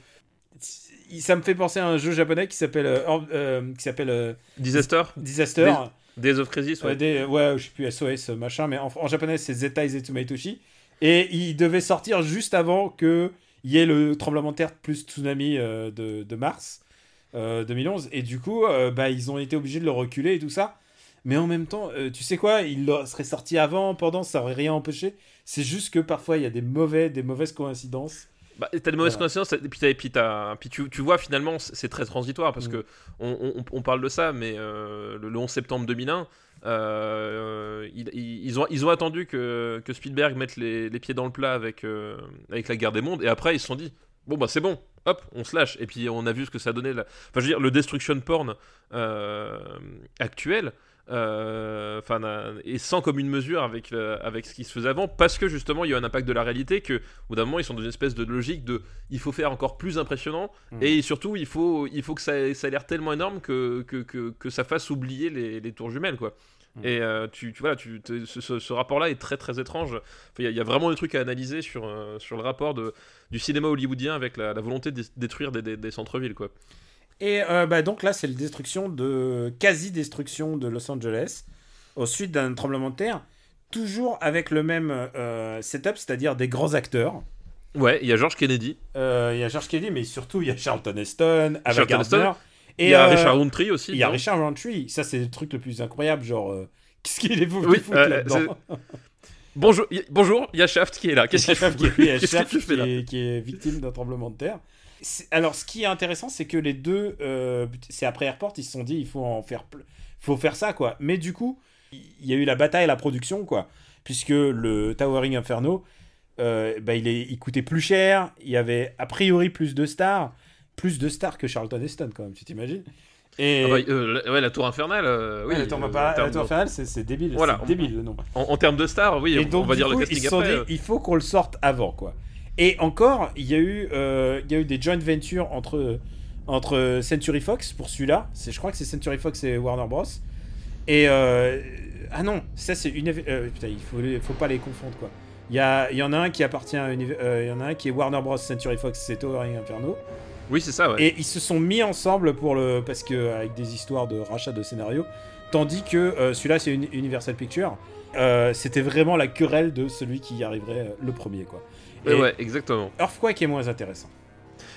S1: ça me fait penser à un jeu japonais qui s'appelle euh, euh, qui s'appelle euh,
S2: Disaster,
S1: Disaster.
S2: Days of Crisis, ouais.
S1: Des- ouais, je sais plus SOS machin, mais en, en japonais c'est Zetai Zetsumaitoshi et il devait sortir juste avant que il y ait le tremblement de terre plus tsunami de, de mars euh, 2011 et du coup bah ils ont été obligés de le reculer et tout ça. Mais en même temps, tu sais quoi, il serait sorti avant, pendant, ça aurait rien empêché. C'est juste que parfois il y a des mauvais, des mauvaises coïncidences.
S2: Bah, t'as de mauvaises
S1: Voilà.
S2: et puis, et puis, t'as- puis tu, tu vois finalement c'est très transitoire parce
S1: Mm.
S2: que on, on- on parle de ça, mais euh, le, le 11 septembre 2001, euh, ils, ils- ils ont, ils ont attendu que, que Spielberg mette les, les pieds dans le plat avec, euh, avec la guerre des mondes, et après ils se sont dit bon bah c'est bon, hop, on se lâche, et puis on a vu ce que ça donnait là. Enfin je veux dire, le destruction porn euh, actuel. Euh, Enfin, et sans commune mesure avec, avec ce qui se faisait avant, parce que justement il y a un impact de la réalité que, au bout d'un moment, ils sont dans une espèce de logique de il faut faire encore plus impressionnant,
S1: Mm.
S2: et surtout il faut, il faut que ça, ça ait l'air tellement énorme que, que, que, que ça fasse oublier les, les tours jumelles, quoi.
S1: Mm.
S2: Et euh, tu, tu, voilà, tu, ce, rapport-là est très très étrange. Enfin, Il y, y a vraiment des trucs à analyser sur, euh, sur le rapport de, du cinéma hollywoodien avec la, la volonté de dé- détruire des, des- des centres-villes, quoi.
S1: Et euh, bah, donc là, c'est la destruction de quasi-destruction de Los Angeles au suite d'un tremblement de terre, toujours avec le même euh, setup, c'est-à-dire des grands acteurs.
S2: Ouais, il y a George Kennedy,
S1: Euh, Il y a George Kennedy, mais surtout il y a Charlton Heston, Ava
S2: Charlton
S1: Gardner.
S2: Heston,
S1: Et
S2: il y a Richard Roundtree aussi.
S1: Il y a
S2: non
S1: Richard Roundtree. Ça, c'est le truc le plus incroyable. Genre, euh, qu'est-ce qu'il est fou
S2: Oui,
S1: foutre
S2: euh,
S1: là-dedans
S2: Bonjour, y- bonjour, il y a Shaft qui est là. Qu'est-ce qu'il fait
S1: Shaft qui est- il y a
S2: Qu'est-ce
S1: Shaft
S2: que tu fais là
S1: qui est, qui est victime d'un tremblement de terre. Alors, ce qui est intéressant, c'est que les deux, euh, c'est après Airport, ils se sont dit, il faut en faire, faut faire ça, quoi. Mais du coup, il y a eu la bataille à la production, quoi, puisque le Towering Inferno, euh, bah, il, est, il coûtait plus cher, il y avait a priori plus de stars, plus de stars que Charlton Heston, quand même, tu t'imagines Et
S2: Ah bah, euh, la- ouais, la tour infernale, euh, oui.
S1: Ouais, la tour Infernale- la tour c'est c'est débile,
S2: Voilà.
S1: débile le nom.
S2: En, en termes de stars, oui,
S1: Et
S2: on,
S1: donc,
S2: on va dire
S1: coup,
S2: le
S1: ils
S2: casting
S1: sont
S2: après.
S1: dit, il faut qu'on le sorte avant, quoi. Et encore, il y a eu, euh, il y a eu des joint ventures entre, entre Century Fox pour celui-là. Je crois que c'est Century Fox et Warner Bros. Et euh, ah non, ça c'est une. euh, putain, il faut, faut pas les confondre, quoi. Il y, a, il y en a un qui appartient à une, il y en a un qui est Warner Bros. Century Fox, c'est Towering Inferno.
S2: Oui, c'est ça, ouais.
S1: Et ils se sont mis ensemble pour le parce que avec des histoires de rachat de scénarios, tandis que celui-là c'est une Universal Pictures. Euh, c'était vraiment la querelle de celui qui y arriverait le premier quoi.
S2: Ouais,
S1: Et
S2: ouais, exactement.
S1: Earthquake est moins intéressant.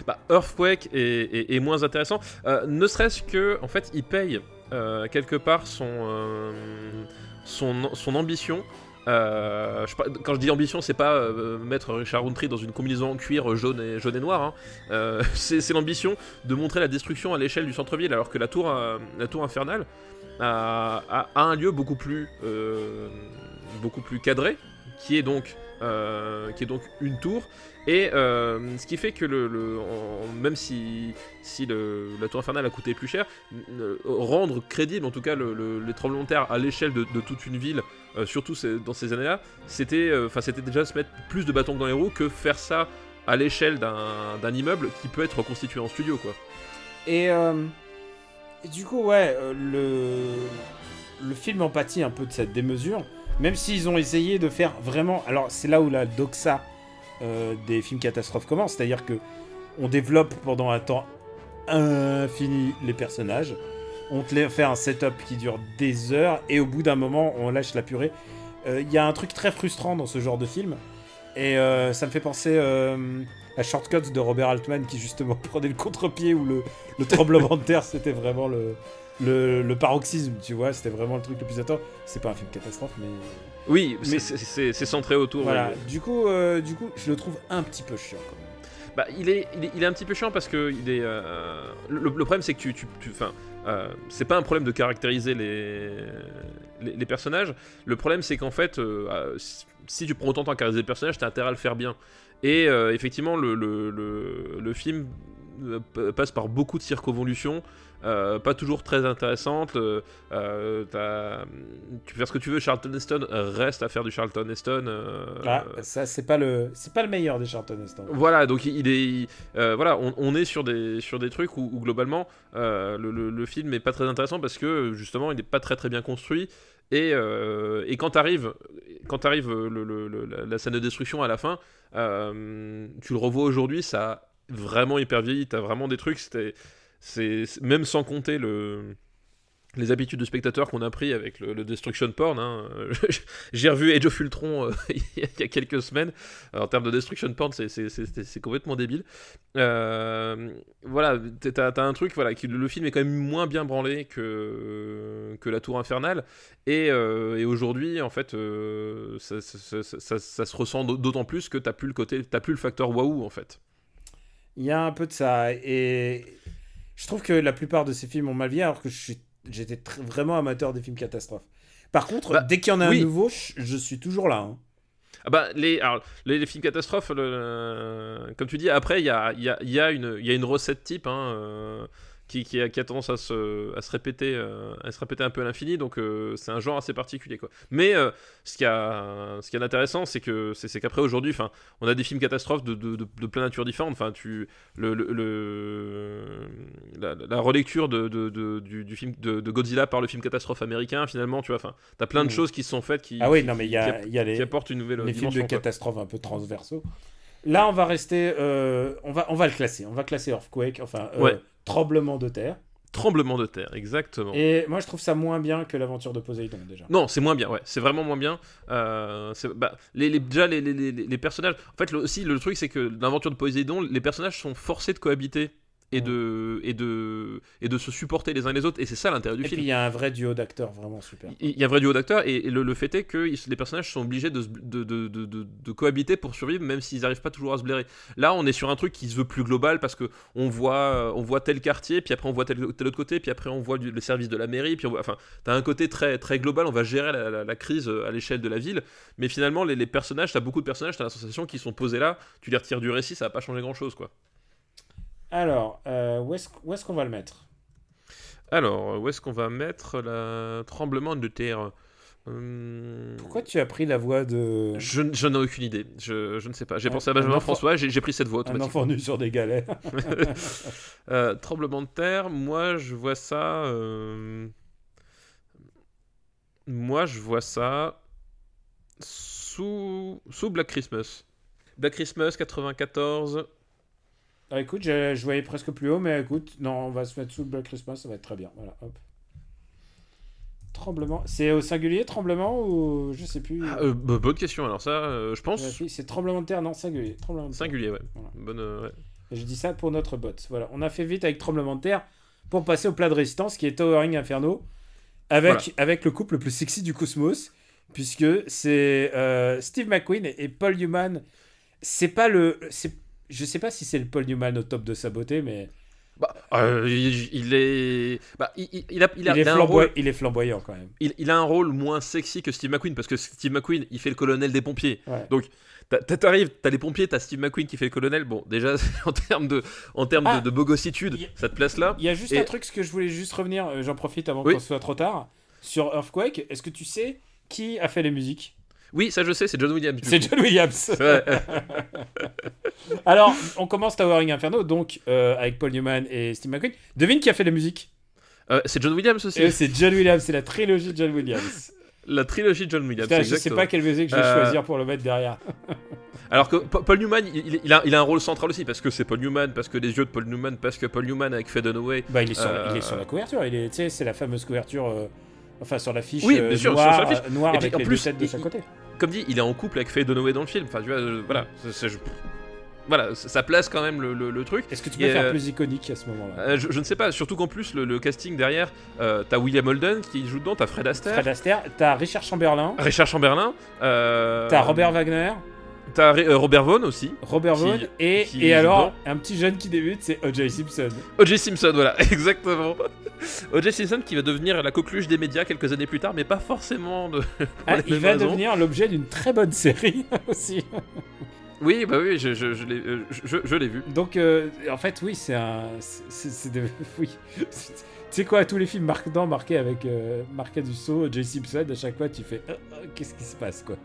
S2: Bah, Earthquake est, est- est moins intéressant, euh, ne serait-ce que, en fait, il paye euh, quelque part son, euh, son, son ambition. Euh, je quand je dis ambition, c'est pas euh, mettre Richard Roundtree dans une combinaison en cuir jaune et, jaune et noir. hein. Euh, c'est l'ambition de montrer la destruction à l'échelle du centre-ville, alors que la tour, la tour infernale a, a- a un lieu beaucoup plus, beaucoup plus cadré, qui est donc, euh, qui est donc une tour. Et euh, ce qui fait que le, même si, si le- la tour infernale a coûté plus cher, rendre crédible en tout cas le- le- les tremblements de terre à l'échelle de, toute une ville, euh, surtout dans ces années-là, c'était enfin c'était déjà se mettre plus de bâtons dans les roues que faire ça à l'échelle d'un immeuble qui peut être reconstitué en studio quoi.
S1: Et, du coup ouais le le film empathie un peu de cette démesure, même s'ils ont essayé de faire vraiment. Alors c'est là où la doxa euh, des films catastrophes commence, c'est-à-dire que on développe pendant un temps infini les personnages, on fait un setup qui dure des heures et au bout d'un moment on lâche la purée. Euh, Il y a un truc très frustrant dans ce genre de film et euh, ça me fait penser à Shortcuts de Robert Altman qui justement prenait le contre-pied où le, le tremblement de terre c'était vraiment le, le, le paroxysme, tu vois, c'était vraiment le truc le plus attendu. C'est pas un film catastrophe, mais
S2: Oui,
S1: Mais-
S2: c'est- centré autour.
S1: voilà. Du coup, euh, du coup, je le trouve un petit peu chiant. Quand même.
S2: Bah, il est, il est, il est un petit peu chiant parce que il est. euh, le, le problème, c'est que tu, tu, tu- euh, c'est pas un problème de caractériser les, les, les personnages. Le problème, c'est qu'en fait, euh, si- tu prends autant de temps à caractériser les personnages, t'as intérêt à le faire bien. Et effectivement, le, le, le, film passe par beaucoup de circonvolutions. Euh, pas toujours très intéressantes. euh, euh, t'as- tu peux faire ce que tu veux. Charlton Heston reste à faire du Charlton Heston. euh,
S1: Ah, ça c'est pas le, c'est pas le meilleur des Charlton Heston.
S2: voilà, donc il est, il- voilà, on, on est sur des sur des trucs où, où globalement le, le- le film est pas très intéressant parce que justement il est pas très très bien construit et, euh, et quand arrive quand arrive le, le- le- la, la scène de destruction à la fin, euh, tu le revois aujourd'hui, ça a vraiment hyper vieilli, t'as vraiment des trucs, c'était c'est même sans compter le les habitudes de spectateurs qu'on a pris avec le, destruction porn. hein. J'ai revu Age of Ultron euh, il y a quelques semaines. Alors, en termes de destruction porn, c'est- complètement débile. Euh, voilà, t'as t'as un truc, voilà, qui, le film est quand même moins bien branlé que, que La Tour Infernale. Et, euh, et aujourd'hui, en fait, euh, ça- ça- ça se ressent d'autant plus que t'as plus le côté, t'as plus le facteur waouh, en fait.
S1: Il y a un peu de ça et je trouve que la plupart de ces films ont mal vieilli alors que j'étais vraiment amateur des films catastrophes. Par contre,
S2: Bah,
S1: dès qu'il y en a
S2: oui.
S1: un nouveau, je, je suis toujours là. hein.
S2: Ah bah, les, alors, les, les films catastrophes, le- le- comme tu dis, après, il y a, il y, a, il y, a une- il y a une recette type hein, euh, qui, qui, a, qui a tendance à se, à se répéter, euh, à se répéter un peu à l'infini, donc euh, c'est un genre assez particulier. Quoi. Mais euh, ce qui a, ce qui est intéressant, c'est que c'est c'est qu'après aujourd'hui, enfin, on a des films catastrophes de, de, de, de plein nature différente. Enfin, tu, le, le, le- la, la relecture de, du, du film de, Godzilla par le film catastrophe américain, finalement, tu vois, enfin, t'as plein de
S1: Mm.
S2: choses qui se sont faites qui,
S1: Ah oui, non mais il y a,
S2: qui-
S1: il y a les,
S2: qui apportent une nouvelle
S1: les films de
S2: dimension.
S1: catastrophes un peu transversaux. Là, on va rester, euh, on va, on va le classer. On va classer Earthquake, enfin euh,
S2: Ouais.
S1: tremblement de terre.
S2: Tremblement de terre, exactement.
S1: Et moi, je trouve ça moins bien que l'aventure de Poséidon déjà.
S2: Non, c'est moins bien, ouais, c'est vraiment moins bien. Euh, bah, les, les- déjà, les, les- les- les personnages. En fait, le- aussi, le truc, c'est que l'aventure de Poséidon, les personnages sont forcés de cohabiter et, de, et, de, et de se supporter les uns les autres, et c'est ça l'intérêt du
S1: Et
S2: film.
S1: puis il y a un vrai duo d'acteurs vraiment super.
S2: Il y a un vrai duo d'acteurs, et, et le, le fait est que les personnages sont obligés de, de, de, de, cohabiter pour survivre, même s'ils n'arrivent pas toujours à se blairer. Là, on est sur un truc qui se veut plus global parce que on voit, on voit tel quartier, puis après on voit tel, tel autre côté, puis après on voit du- le service de la mairie, puis on voit, enfin, t'as un côté très, très global. On va gérer la, la- la crise euh, à l'échelle de la ville, mais finalement, les, les personnages, t'as beaucoup de personnages, t'as la sensation qu'ils sont posés là, tu les retires du récit, ça va pas changer grand chose, quoi.
S1: Alors, euh, où est-ce où est-ce qu'on va le mettre?
S2: Alors, où est-ce qu'on va mettre le tremblement de terre? Hum,
S1: Pourquoi tu as pris la voix de
S2: Je, je n'ai aucune idée. Je, je ne sais pas. J'ai
S1: Un-
S2: pensé à
S1: un
S2: Benjamin
S1: enfant-
S2: François, j'ai j'ai pris cette voie
S1: un
S2: automatiquement.
S1: enfant nu sur des galets
S2: Euh, tremblement de terre, moi je vois ça. euh, Moi je vois ça sous, sous Black Christmas. Black Christmas 94.
S1: Ah, écoute, je, je voyais presque plus haut, mais écoute, non, on va se mettre sous le Black Christmas, ça va être très bien. Voilà, hop. Tremblement. C'est au singulier, tremblement ou je sais plus?
S2: Ah, euh, bah, bonne question, alors ça, euh, je pense.
S1: Vérifie, C'est tremblement de terre, non, singulier. Tremblement de terre.
S2: Singulier, ouais.
S1: Voilà.
S2: Bonne, euh, ouais.
S1: Et je dis ça pour notre bot. Voilà, on a fait vite avec tremblement de terre pour passer au plat de résistance qui est Towering Inferno avec,
S2: Voilà.
S1: avec le couple le plus sexy du cosmos puisque c'est euh, Steve McQueen et Paul Newman. C'est pas le. c'est- Je sais pas si c'est le Paul Newman au top de sa beauté, mais
S2: Bah, euh, il, il est. Bah, il, a, il a-
S1: il, est
S2: rôle.
S1: il flamboyant quand même.
S2: Il, a un rôle moins sexy que Steve McQueen parce que Steve McQueen il fait le colonel des pompiers.
S1: Ouais.
S2: Donc t'arrives, t'as les pompiers, t'as Steve McQueen qui fait le colonel. Bon, déjà en termes de, en termes
S1: Ah,
S2: de, de bogossitude, ça te place là.
S1: Il y a juste
S2: Et-
S1: un truc ce que je voulais juste revenir, euh, j'en profite avant
S2: Oui.
S1: qu'on soit trop tard. Sur Earthquake, est-ce que tu sais qui a fait les musiques?
S2: Oui, ça je sais, c'est John Williams.
S1: C'est. John Williams.
S2: Ouais.
S1: Alors, on commence Towering Inferno, donc euh, avec Paul Newman et Steve McQueen. Devine qui a fait la musique?
S2: Euh, c'est John Williams aussi.
S1: Et C'est John Williams, c'est la trilogie de John Williams.
S2: La trilogie de John Williams.
S1: Putain, je sais pas quelle musique je vais
S2: Euh,
S1: choisir pour le mettre derrière.
S2: Alors que Pa- Paul Newman, il, a, il a un rôle central aussi, parce que c'est Paul Newman, parce que les yeux de Paul Newman, parce que Paul Newman avec Faye Dunaway.
S1: Bah, il est sur,
S2: Euh,
S1: il est sur la couverture. C'est la fameuse couverture. Enfin, sur l'affiche
S2: Oui,
S1: euh,
S2: bien sûr,
S1: noire,
S2: sur l'affiche.
S1: euh, noire
S2: Et puis,
S1: avec
S2: en
S1: les
S2: plus,
S1: deux têtes de chaque côté.
S2: Comme dit, il est en couple avec Faye Dunaway dans le film. Enfin, tu vois, euh, voilà, c'est- c'est- je- voilà, ça place quand même le, le- le truc.
S1: Est-ce que tu peux
S2: Et,
S1: faire
S2: euh,
S1: plus iconique à ce moment-là?
S2: je, je ne sais pas, surtout qu'en plus, le, le casting derrière, euh, t'as William Holden qui joue dedans, t'as Fred Astaire,
S1: Fred Astaire, t'as Richard Chamberlain,
S2: Richard Chamberlain,
S1: t'as Robert Wagner,
S2: t'as euh, Robert Vaughn aussi,
S1: Robert
S2: qui-
S1: Vaughn, et,
S2: qui
S1: et alors,
S2: dedans.
S1: un petit jeune qui débute, c'est O.J. Simpson.
S2: O.J. Simpson, voilà, exactement. O.J. Simpson qui va devenir la coqueluche des médias quelques années plus tard, mais pas forcément de.
S1: Ah, il va
S2: raisons.
S1: devenir l'objet d'une très bonne série aussi.
S2: Oui, bah oui, je, je, je l'ai euh, je- je vu.
S1: Donc, euh, en fait, oui, c'est un. C'est de. Oui. Tu sais quoi, tous les films marquants marqués avec euh, marqué du saut, J. Simpson, à chaque fois, tu fais euh, qu'est-ce qui se passe, quoi?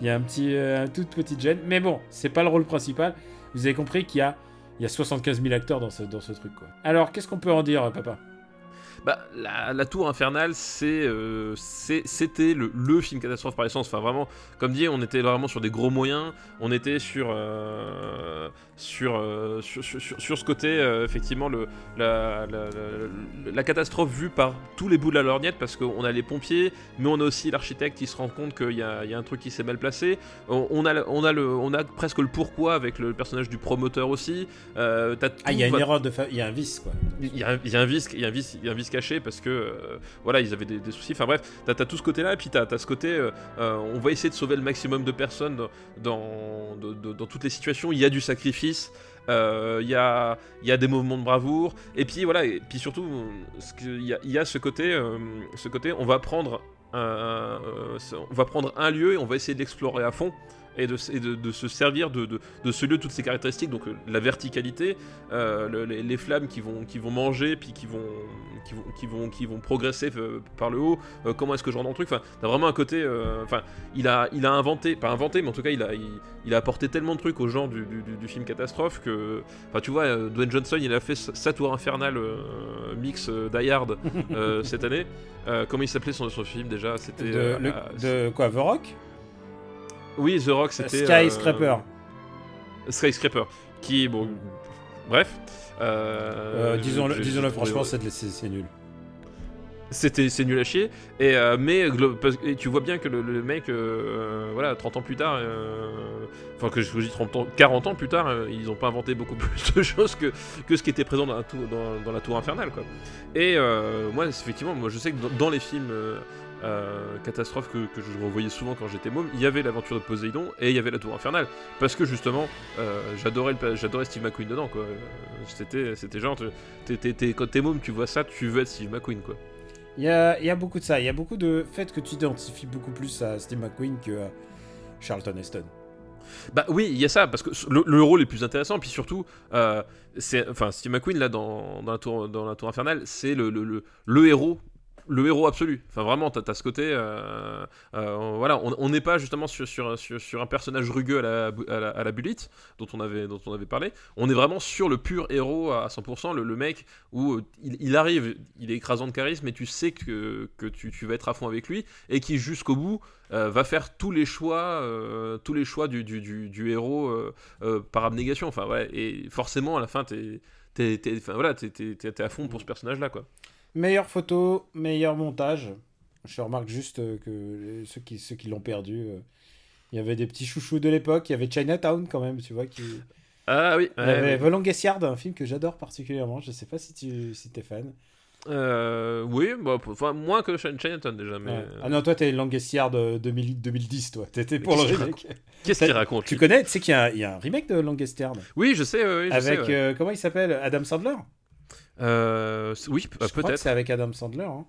S1: Il y a un petit, euh, toute petite gêne, mais bon, c'est pas le rôle principal. Vous avez compris qu'il y a, il y a 75 000 acteurs dans ce, dans ce truc, quoi. Alors, qu'est-ce qu'on peut en dire, papa?
S2: Bah, la, la Tour Infernale, c'est, euh, c'est- c'était le, le film catastrophe par essence. Enfin, vraiment, comme dit, on était vraiment sur des gros moyens. On était sur, euh, sur, euh, sur, sur, sur- ce côté, euh, effectivement, le, la, la, la- la catastrophe vue par tous les bouts de la lorgnette, parce qu'on a les pompiers, mais on a aussi l'architecte qui se rend compte qu'il y y a un truc qui s'est mal placé. On, on a, on, a le, on a presque le pourquoi avec le personnage du promoteur aussi.
S1: Ah, il y a une erreur de. fa- Il y a un vice, quoi.
S2: il y, a il y a un vice, il y a un vice, il y a un vice caché parce que euh, voilà, ils avaient des, soucis. Enfin bref, t'as as tout ce côté-là, et puis t'as as ce côté, euh, euh, on va essayer de sauver le maximum de personnes dans, dans, toutes les situations. Il y a du sacrifice. Il y, a, y a des mouvements de bravoure et puis voilà et puis surtout il y, y a ce côté ce côté on va prendre un, on va prendre un lieu et on va essayer de l'explorer à fond et de, et de, de se servir de, ce lieu toutes ses caractéristiques donc euh, la verticalité euh, le- les, les flammes qui vont, qui vont manger, puis qui vont, qui vont, qui vont, qui vont progresser euh, par le haut. euh, comment est-ce que je rentre dans le truc Enfin, t'as vraiment un côté. euh, Enfin, il a, il a inventé, pas inventé, mais en tout cas, il a, il, il a apporté tellement de trucs au genre du, du- du- du film catastrophe que. Enfin, tu vois, Dwayne Johnson, il a fait sa tour infernale mix Die Hard cette année. Comment il s'appelait son, son film déjà? C'était.
S1: De, de quoi, The Rock?
S2: Oui, The Rock, c'était.
S1: Skyscraper.
S2: euh, Skyscraper. Qui, bon. Bref.
S1: Euh,
S2: Euh,
S1: disons-le,
S2: trouvé-
S1: franchement, c'est nul.
S2: C'était c'est nul à chier et euh, mais et tu vois bien que le, le mec euh, voilà 30 ans plus tard euh, enfin que je vous dis 30 ans 40 ans plus tard euh, ils ont pas inventé beaucoup plus de choses que, que ce qui était présent dans la tour, dans, dans la tour infernale quoi et euh, moi effectivement moi je sais que dans, dans les films euh, euh, catastrophes que, que je revoyais souvent quand j'étais môme il y avait l'aventure de Poséidon et il y avait la tour infernale parce que justement euh, j'adorais j'adorais Steve McQueen dedans quoi c'était c'était genre t'es- t'es- t'es- quand t'es môme tu vois ça tu veux être Steve McQueen quoi
S1: Il y a, y a beaucoup de ça. Il y a beaucoup de fait que tu t'identifies beaucoup plus à Steve McQueen que à Charlton Heston.
S2: Bah oui, il y a ça, parce que le, le rôle est plus intéressant, puis surtout, euh, c'est, enfin, Steve McQueen, là, dans, dans, la, tour, dans la Tour Infernale, c'est le, le héros. Le héros absolu. Enfin, vraiment, t'as, ce côté. euh, euh, voilà, on n'est pas justement sur, un personnage rugueux à la, à Bullitt, dont on, avait, dont on avait parlé. On est vraiment sur le pur héros à 100%, le, mec où euh, il, arrive, il est écrasant de charisme, mais tu sais que, que tu, vas être à fond avec lui, et qui jusqu'au bout va faire tous les choix, tous les choix du, héros par abnégation. Enfin, ouais, et forcément, à la fin, t'es, t'es, t'es- enfin, voilà, à fond pour ce personnage-là, quoi.
S1: Meilleure photo, meilleur montage. Je remarque juste euh, que ceux qui, ceux qui l'ont perdu, euh, il y avait des petits chouchous de l'époque. Il y avait Chinatown quand même, tu vois. Qui...
S2: Ah oui,
S1: Il y
S2: ouais,
S1: avait
S2: ouais.
S1: The Longest Yard, un film que j'adore particulièrement. Je sais pas si tu si t'es fan.
S2: Euh, oui, bah, enfin, moins que Chin- Chinatown déjà, mais.
S1: Ouais. Ah non, toi t'es Longest Yard euh, 2000 2010, toi. T'étais pour le remake.
S2: Qu'est-ce qu'il raconte?
S1: Tu connais, tu sais qu'il y, a un- il y a un remake de Longest Yard
S2: Oui, je sais, je
S1: avec
S2: sais, ouais.
S1: euh, comment il s'appelle? Adam Sandler?
S2: Euh, oui, peut-être.
S1: c'est avec Adam Sandler. hein.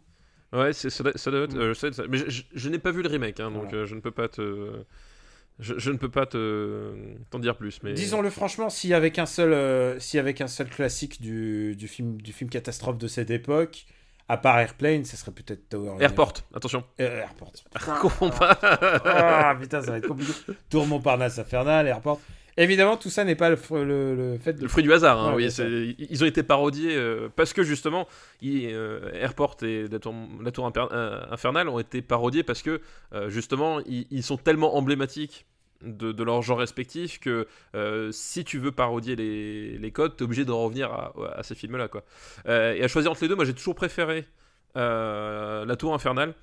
S2: Ouais, ça, doit- ça doit être. euh, ça- mais je, je- je n'ai pas vu le remake, hein, donc
S1: Voilà.
S2: euh, je ne peux pas te. Je, je ne peux pas te t'en dire plus, mais.
S1: Disons-le franchement, s'il y avait qu'un seul, euh, y avait qu'un seul classique du, du film, du film catastrophe de cette époque, à part Airplane, ce serait peut-être Tower.
S2: Airport, attention.
S1: Euh, Airport.
S2: Confonds pas.
S1: Ah putain, ça va être compliqué. Tour Montparnasse infernal, Airport. Évidemment, tout ça n'est pas le, fr- le, le fait de.
S2: Le fruit du hasard, hein,
S1: Ouais,
S2: oui. Ils ont été parodiés euh, parce que justement, euh, Airport et la tour, la tour euh, infernale ont été parodiés parce que euh, justement, ils, ils sont tellement emblématiques de, de leur genre respectif que euh, si tu veux parodier les, les codes, t'es obligé de revenir à, à ces films-là. quoi. Euh, et à choisir entre les deux, moi j'ai toujours préféré euh, La Tour Infernale.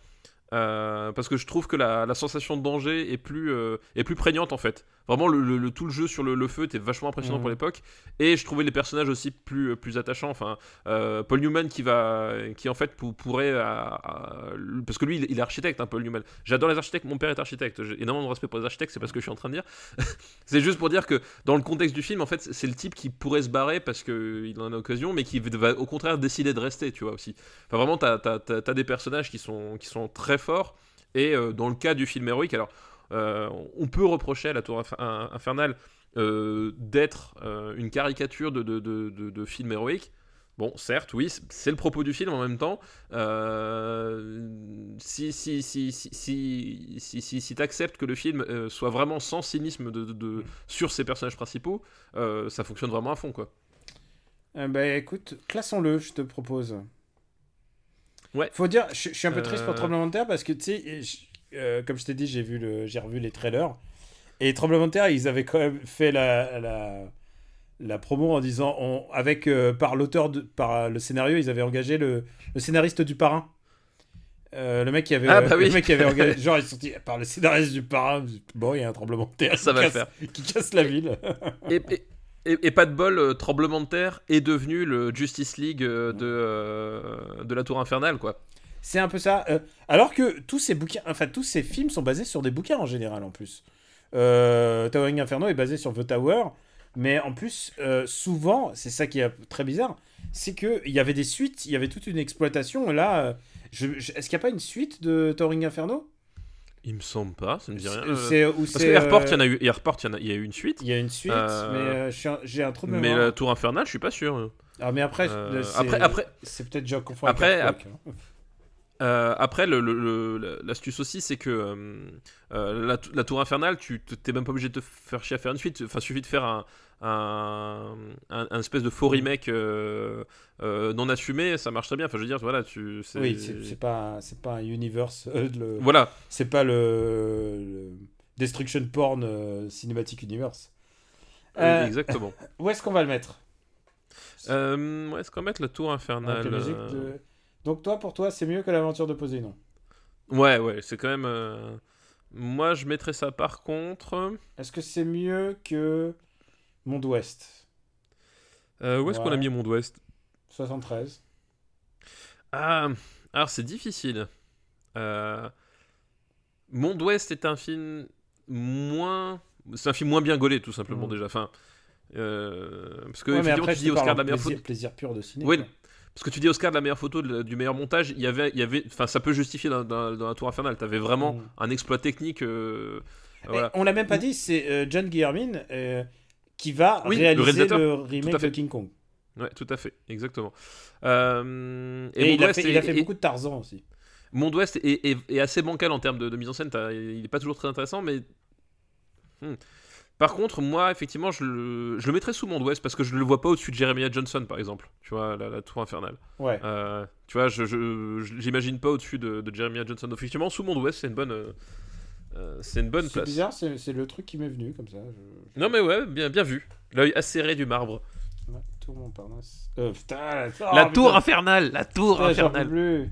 S2: parce que je trouve que la, sensation de danger est plus prégnante en fait. Vraiment, le, le- le- tout le jeu sur le, le feu était vachement impressionnant
S1: Mhm.
S2: pour l'époque. Et je trouvais les personnages aussi plus, plus attachants. Enfin, euh, Paul Newman qui va, qui en fait pour- pourrait, à- à- parce que lui il, est architecte, hein, Paul Newman. J'adore les architectes. Mon père est architecte. J'ai énormément de respect pour les architectes. C'est pas ce que je suis en train de dire. c'est juste pour dire que dans le contexte du film, en fait, c'est le type qui pourrait se barrer parce que il en a l'occasion, mais qui va au contraire décider de rester. Tu vois aussi. Enfin, vraiment, t'as as, des personnages qui sont, qui sont très forts. Et euh, dans le cas du film héroïque, alors euh, on peut reprocher à la Tour Inf- in- Infernale euh, d'être euh, une caricature de, de, de, de- de film héroïque. Bon, certes, oui, c'est le propos du film en même temps. Euh, si si, si, si, si, si, si, si t'acceptes que le film euh, soit vraiment sans cynisme de, sur ses personnages principaux, euh, ça fonctionne vraiment à fond, quoi.
S1: Euh, bah écoute, classons-le, je te propose.
S2: Ouais.
S1: Faut dire, je, suis un peu triste pour
S2: Euh.
S1: Tremblement de Terre parce que tu sais, euh, comme je t'ai dit, j'ai vu le, j'ai revu les trailers et Tremblement de Terre, ils avaient quand même fait la la, la promo en disant, on, avec euh, par l'auteur de, par le scénario, ils avaient engagé le, le scénariste du Parrain. Euh, le mec qui avait,
S2: Ah, bah
S1: le mec qui avait engagé, genre ils sont dit par le scénariste du Parrain. Bon, il y a un tremblement de terre,
S2: Ça
S1: qui
S2: va
S1: casse-
S2: faire.
S1: qui casse la ville.
S2: Et, et, et- et pas de bol, euh, Tremblement de Terre est devenu le Justice League euh, de, euh, de la Tour Infernale, quoi.
S1: C'est un peu ça. euh, alors que tous ces bouquins, enfin tous ces films sont basés sur des bouquins en général en plus. Euh, Towering Inferno est basé sur The Tower, mais en plus euh, souvent, c'est ça qui est très bizarre, c'est que il y avait des suites, il y avait toute une exploitation. Là, je- je- est-ce qu'il n'y a pas une suite de Towering Inferno?
S2: Il me semble pas, ça me dit rien. Euh, Parce que Airport, il y en a eu, Airport, il y en a, il y a eu une suite.
S1: Il y a une suite,
S2: Euh,
S1: mais euh, un- j'ai un trou de
S2: Mais la Tour Infernale, je suis pas sûr.
S1: Ah, mais après, c'est-
S2: après- après-
S1: c'est peut-être déjà confond
S2: après-
S1: Earthquake, hein.
S2: Euh, après, l'astuce aussi, c'est que euh, euh, la, la Tour Infernale, tu t'es même pas obligé de te faire chier à faire une suite. Enfin, suffit de faire un, un, un- un espèce de faux remake euh, non assumé, ça marche très bien. Enfin, je veux dire, voilà, tu.
S1: Oui, c'est pas, c'est pas un universe. le-
S2: Voilà.
S1: C'est pas le, le Destruction Porn Cinematic Universe.
S2: Exactement.
S1: où est-ce qu'on va le mettre?
S2: Ouais, est-ce qu'on va mettre la Tour Infernale
S1: Donc toi, pour toi, c'est mieux que l'aventure de Poséidon.
S2: Ouais, ouais, c'est quand même. euh, Moi, je mettrais ça par contre.
S1: Est-ce que c'est mieux que Monde Ouest?
S2: Euh, où est-ce qu'on a mis Monde Ouest?
S1: 73.
S2: Ah, alors c'est difficile. Euh, Monde Ouest est un film moins. C'est un film moins bien gaulé, tout simplement,
S1: Mm.
S2: déjà. Enfin, euh, parce que
S1: Ouais, mais après,
S2: tu dis Oscar de la meilleure
S1: plaisir, plaisir pur de ciné.
S2: Oui, Parce que tu dis Oscar de la meilleure photo, de- du meilleur montage, il y avait, il y avait, enfin, ça peut justifier dans, dans- dans la Tour Infernale. T'avais vraiment
S1: Mm.
S2: un exploit technique. euh, voilà.
S1: On l'a même pas dit, c'est euh, John Guillermin euh, qui va
S2: Oui, le
S1: réaliser le,
S2: Tout
S1: remake de King Kong.
S2: Ouais, tout à fait, exactement. Euh,
S1: Et,
S2: Monde
S1: il, a
S2: Ouest
S1: fait,
S2: est-
S1: il a fait
S2: est-
S1: beaucoup de Tarzan aussi.
S2: Monde Ouest est, est- est assez bancal en termes de, de mise en scène. Il n'est pas toujours très intéressant, mais. Hmm. Par contre, moi, effectivement, je le, je le mettrais sous Monde Ouest parce que je ne le vois pas au-dessus de Jeremiah Johnson, par exemple. Tu vois, la, la tour infernale.
S1: Ouais.
S2: Euh, tu vois, je, j'imagine pas au-dessus de, de Jeremiah Johnson. Donc, effectivement, sous Monde Ouest, c'est une bonne, euh, euh, c'est une bonne
S1: C'est
S2: place.
S1: bizarre, c'est c'est le truc qui m'est venu comme ça. je-
S2: Non, mais ouais, bien, bien vu. L'œil acéré du marbre.
S1: Ouais, Tour Montparnasse. Euh, putain, la,
S2: la
S1: oh,
S2: tour infernale La tour
S1: Putain,
S2: infernale
S1: plus.